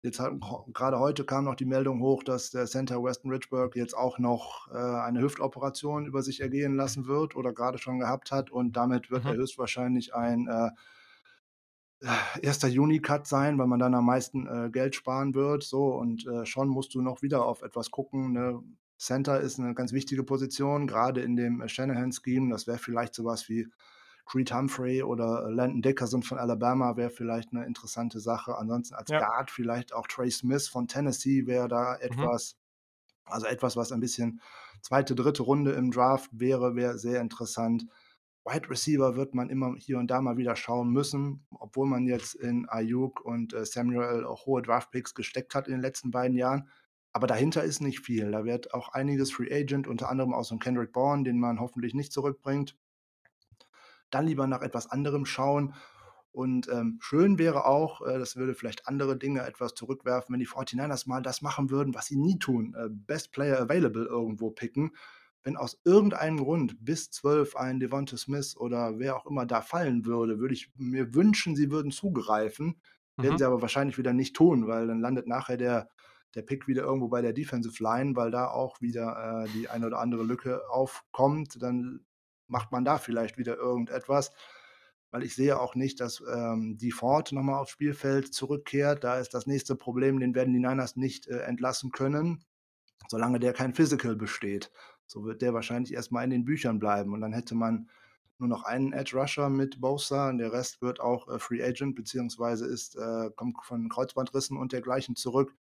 [SPEAKER 3] jetzt hat, gerade heute kam noch die Meldung hoch, dass der Center Weston Richburg jetzt auch noch äh, eine Hüftoperation über sich ergehen lassen wird oder gerade schon gehabt hat und damit wird mhm. er höchstwahrscheinlich ein äh, erster Juni-Cut sein, weil man dann am meisten äh, Geld sparen wird. So, und äh, schon musst du noch wieder auf etwas gucken. Ne? Center ist eine ganz wichtige Position, gerade in dem äh, Shanahan-Scheme. Das wäre vielleicht sowas wie Creed Humphrey oder äh, Landon Dickerson von Alabama wäre vielleicht eine interessante Sache. Ansonsten als ja. Guard vielleicht auch Trey Smith von Tennessee wäre da mhm. etwas, mhm. also etwas, was ein bisschen zweite, dritte Runde im Draft wäre, wäre sehr interessant. Wide Receiver wird man immer hier und da mal wieder schauen müssen, obwohl man jetzt in Ayuk und äh, Samuel auch hohe Draftpicks gesteckt hat in den letzten beiden Jahren. Aber dahinter ist nicht viel. Da wird auch einiges Free Agent, unter anderem auch so ein Kendrick Bourne, den man hoffentlich nicht zurückbringt. Dann lieber nach etwas anderem schauen. Und ähm, schön wäre auch, äh, das würde vielleicht andere Dinge etwas zurückwerfen, wenn die 49ers mal das machen würden, was sie nie tun: äh, Best Player Available irgendwo picken wenn aus irgendeinem Grund bis 12 ein Devonta Smith oder wer auch immer da fallen würde, würde ich mir wünschen, sie würden zugreifen. Werden mhm. sie aber wahrscheinlich wieder nicht tun, weil dann landet nachher der, der Pick wieder irgendwo bei der Defensive Line, weil da auch wieder äh, die eine oder andere Lücke aufkommt. Dann macht man da vielleicht wieder irgendetwas. Weil ich sehe auch nicht, dass ähm, die Ford nochmal aufs Spielfeld zurückkehrt. Da ist das nächste Problem, den werden die Niners nicht äh, entlassen können, solange der kein Physical besteht. So wird der wahrscheinlich erstmal in den Büchern bleiben. Und dann hätte man nur noch einen Edge Rusher mit Bosa und der Rest wird auch äh, Free Agent, beziehungsweise ist, äh, kommt von Kreuzbandrissen und dergleichen zurück.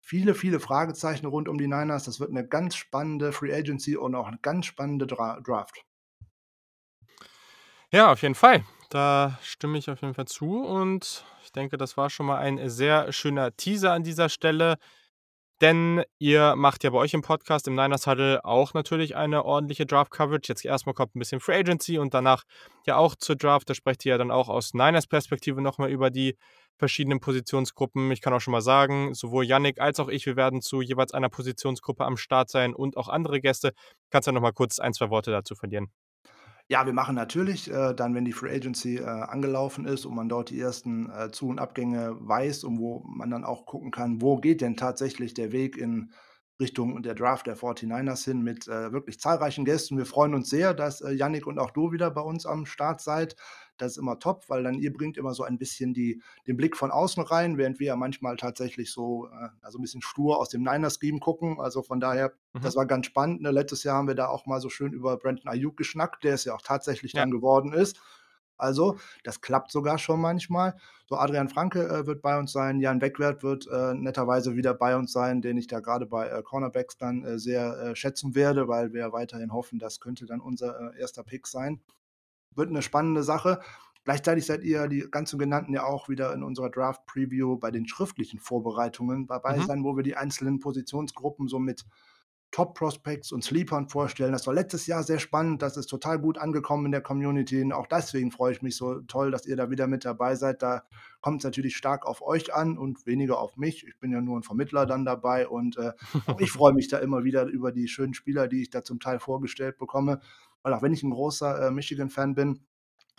[SPEAKER 3] Viele, viele Fragezeichen rund um die Niners. Das wird eine ganz spannende Free Agency und auch eine ganz spannende Dra Draft.
[SPEAKER 1] Ja, auf jeden Fall. Da stimme ich auf jeden Fall zu und ich denke, das war schon mal ein sehr schöner Teaser an dieser Stelle. Denn ihr macht ja bei euch im Podcast, im Niners Huddle, auch natürlich eine ordentliche Draft-Coverage. Jetzt erstmal kommt ein bisschen Free Agency und danach ja auch zur Draft. Da sprecht ihr ja dann auch aus Niners Perspektive nochmal über die verschiedenen Positionsgruppen. Ich kann auch schon mal sagen, sowohl Yannick als auch ich, wir werden zu jeweils einer Positionsgruppe am Start sein und auch andere Gäste. Kannst du ja nochmal kurz ein, zwei Worte dazu verlieren?
[SPEAKER 3] Ja, wir machen natürlich äh, dann, wenn die Free Agency äh, angelaufen ist und man dort die ersten äh, Zu- und Abgänge weiß und wo man dann auch gucken kann, wo geht denn tatsächlich der Weg in Richtung der Draft der 49ers hin mit äh, wirklich zahlreichen Gästen. Wir freuen uns sehr, dass äh, Yannick und auch du wieder bei uns am Start seid. Das ist immer top, weil dann ihr bringt immer so ein bisschen die, den Blick von außen rein, während wir ja manchmal tatsächlich so äh, also ein bisschen stur aus dem Niners-Scheme gucken. Also von daher, mhm. das war ganz spannend. Ne? Letztes Jahr haben wir da auch mal so schön über Brandon Ayuk geschnackt, der es ja auch tatsächlich ja. dann geworden ist. Also, das klappt sogar schon manchmal. So, Adrian Franke äh, wird bei uns sein, Jan Wegwert wird äh, netterweise wieder bei uns sein, den ich da gerade bei äh, Cornerbacks dann äh, sehr äh, schätzen werde, weil wir weiterhin hoffen, das könnte dann unser erster Pick sein. Wird eine spannende Sache. Gleichzeitig seid ihr, die ganzen genannten, ja auch wieder in unserer Draft-Preview bei den schriftlichen Vorbereitungen dabei mhm. sein, wo wir die einzelnen Positionsgruppen so mit Top-Prospects und Sleepern vorstellen. Das war letztes Jahr sehr spannend, das ist total gut angekommen in der Community und auch deswegen freue ich mich so toll, dass ihr da wieder mit dabei seid. Da kommt es natürlich stark auf euch an und weniger auf mich. Ich bin ja nur ein Vermittler dann dabei und äh, ich freue mich da immer wieder über die schönen Spieler, die ich da zum Teil vorgestellt bekomme. Weil auch wenn ich ein großer äh, Michigan-Fan bin,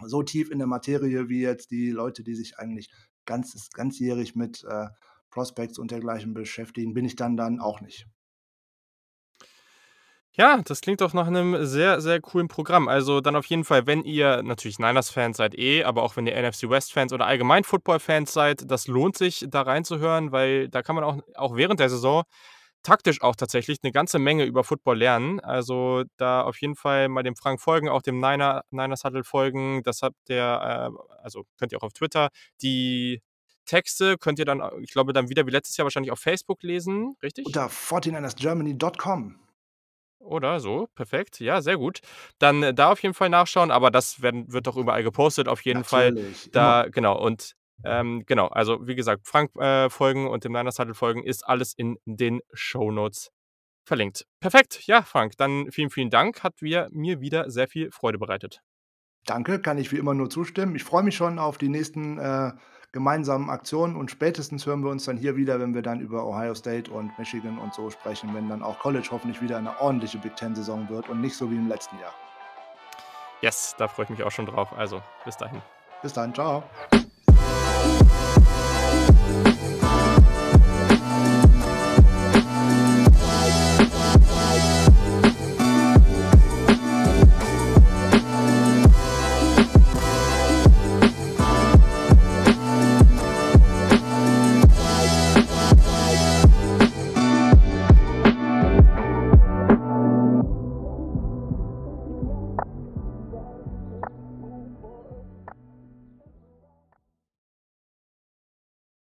[SPEAKER 3] so tief in der Materie wie jetzt die Leute, die sich eigentlich ganz, ganzjährig mit äh, Prospects und dergleichen beschäftigen, bin ich dann dann auch nicht.
[SPEAKER 1] Ja, das klingt doch nach einem sehr, sehr coolen Programm. Also dann auf jeden Fall, wenn ihr natürlich Niners-Fans seid eh, aber auch wenn ihr NFC West-Fans oder allgemein Football-Fans seid, das lohnt sich, da reinzuhören, weil da kann man auch, auch während der Saison taktisch auch tatsächlich eine ganze Menge über Football lernen. Also da auf jeden Fall mal dem Frank folgen, auch dem Niner, Niners Huddle folgen. Das habt ihr, äh, also könnt ihr auch auf Twitter. Die Texte könnt ihr dann, ich glaube, dann wieder wie letztes Jahr wahrscheinlich auf Facebook lesen, richtig?
[SPEAKER 3] Unter 49ersgermany.com.
[SPEAKER 1] Oder so, perfekt. Ja, sehr gut. Dann äh, da auf jeden Fall nachschauen, aber das werden, wird doch überall gepostet, auf jeden Natürlich, Fall. Da, immer. genau. Und Ähm, genau, also wie gesagt, Frank äh, folgen und dem Niners Huddle folgen ist alles in den Show Notes verlinkt. Perfekt, ja, Frank, dann vielen, vielen Dank. Hat wir, mir wieder sehr viel Freude bereitet.
[SPEAKER 3] Danke, kann ich wie immer nur zustimmen. Ich freue mich schon auf die nächsten äh, gemeinsamen Aktionen und spätestens hören wir uns dann hier wieder, wenn wir dann über Ohio State und Michigan und so sprechen, wenn dann auch College hoffentlich wieder eine ordentliche Big Ten-Saison wird und nicht so wie im letzten Jahr.
[SPEAKER 1] Yes, da freue ich mich auch schon drauf. Also, bis dahin.
[SPEAKER 3] Bis dann, ciao.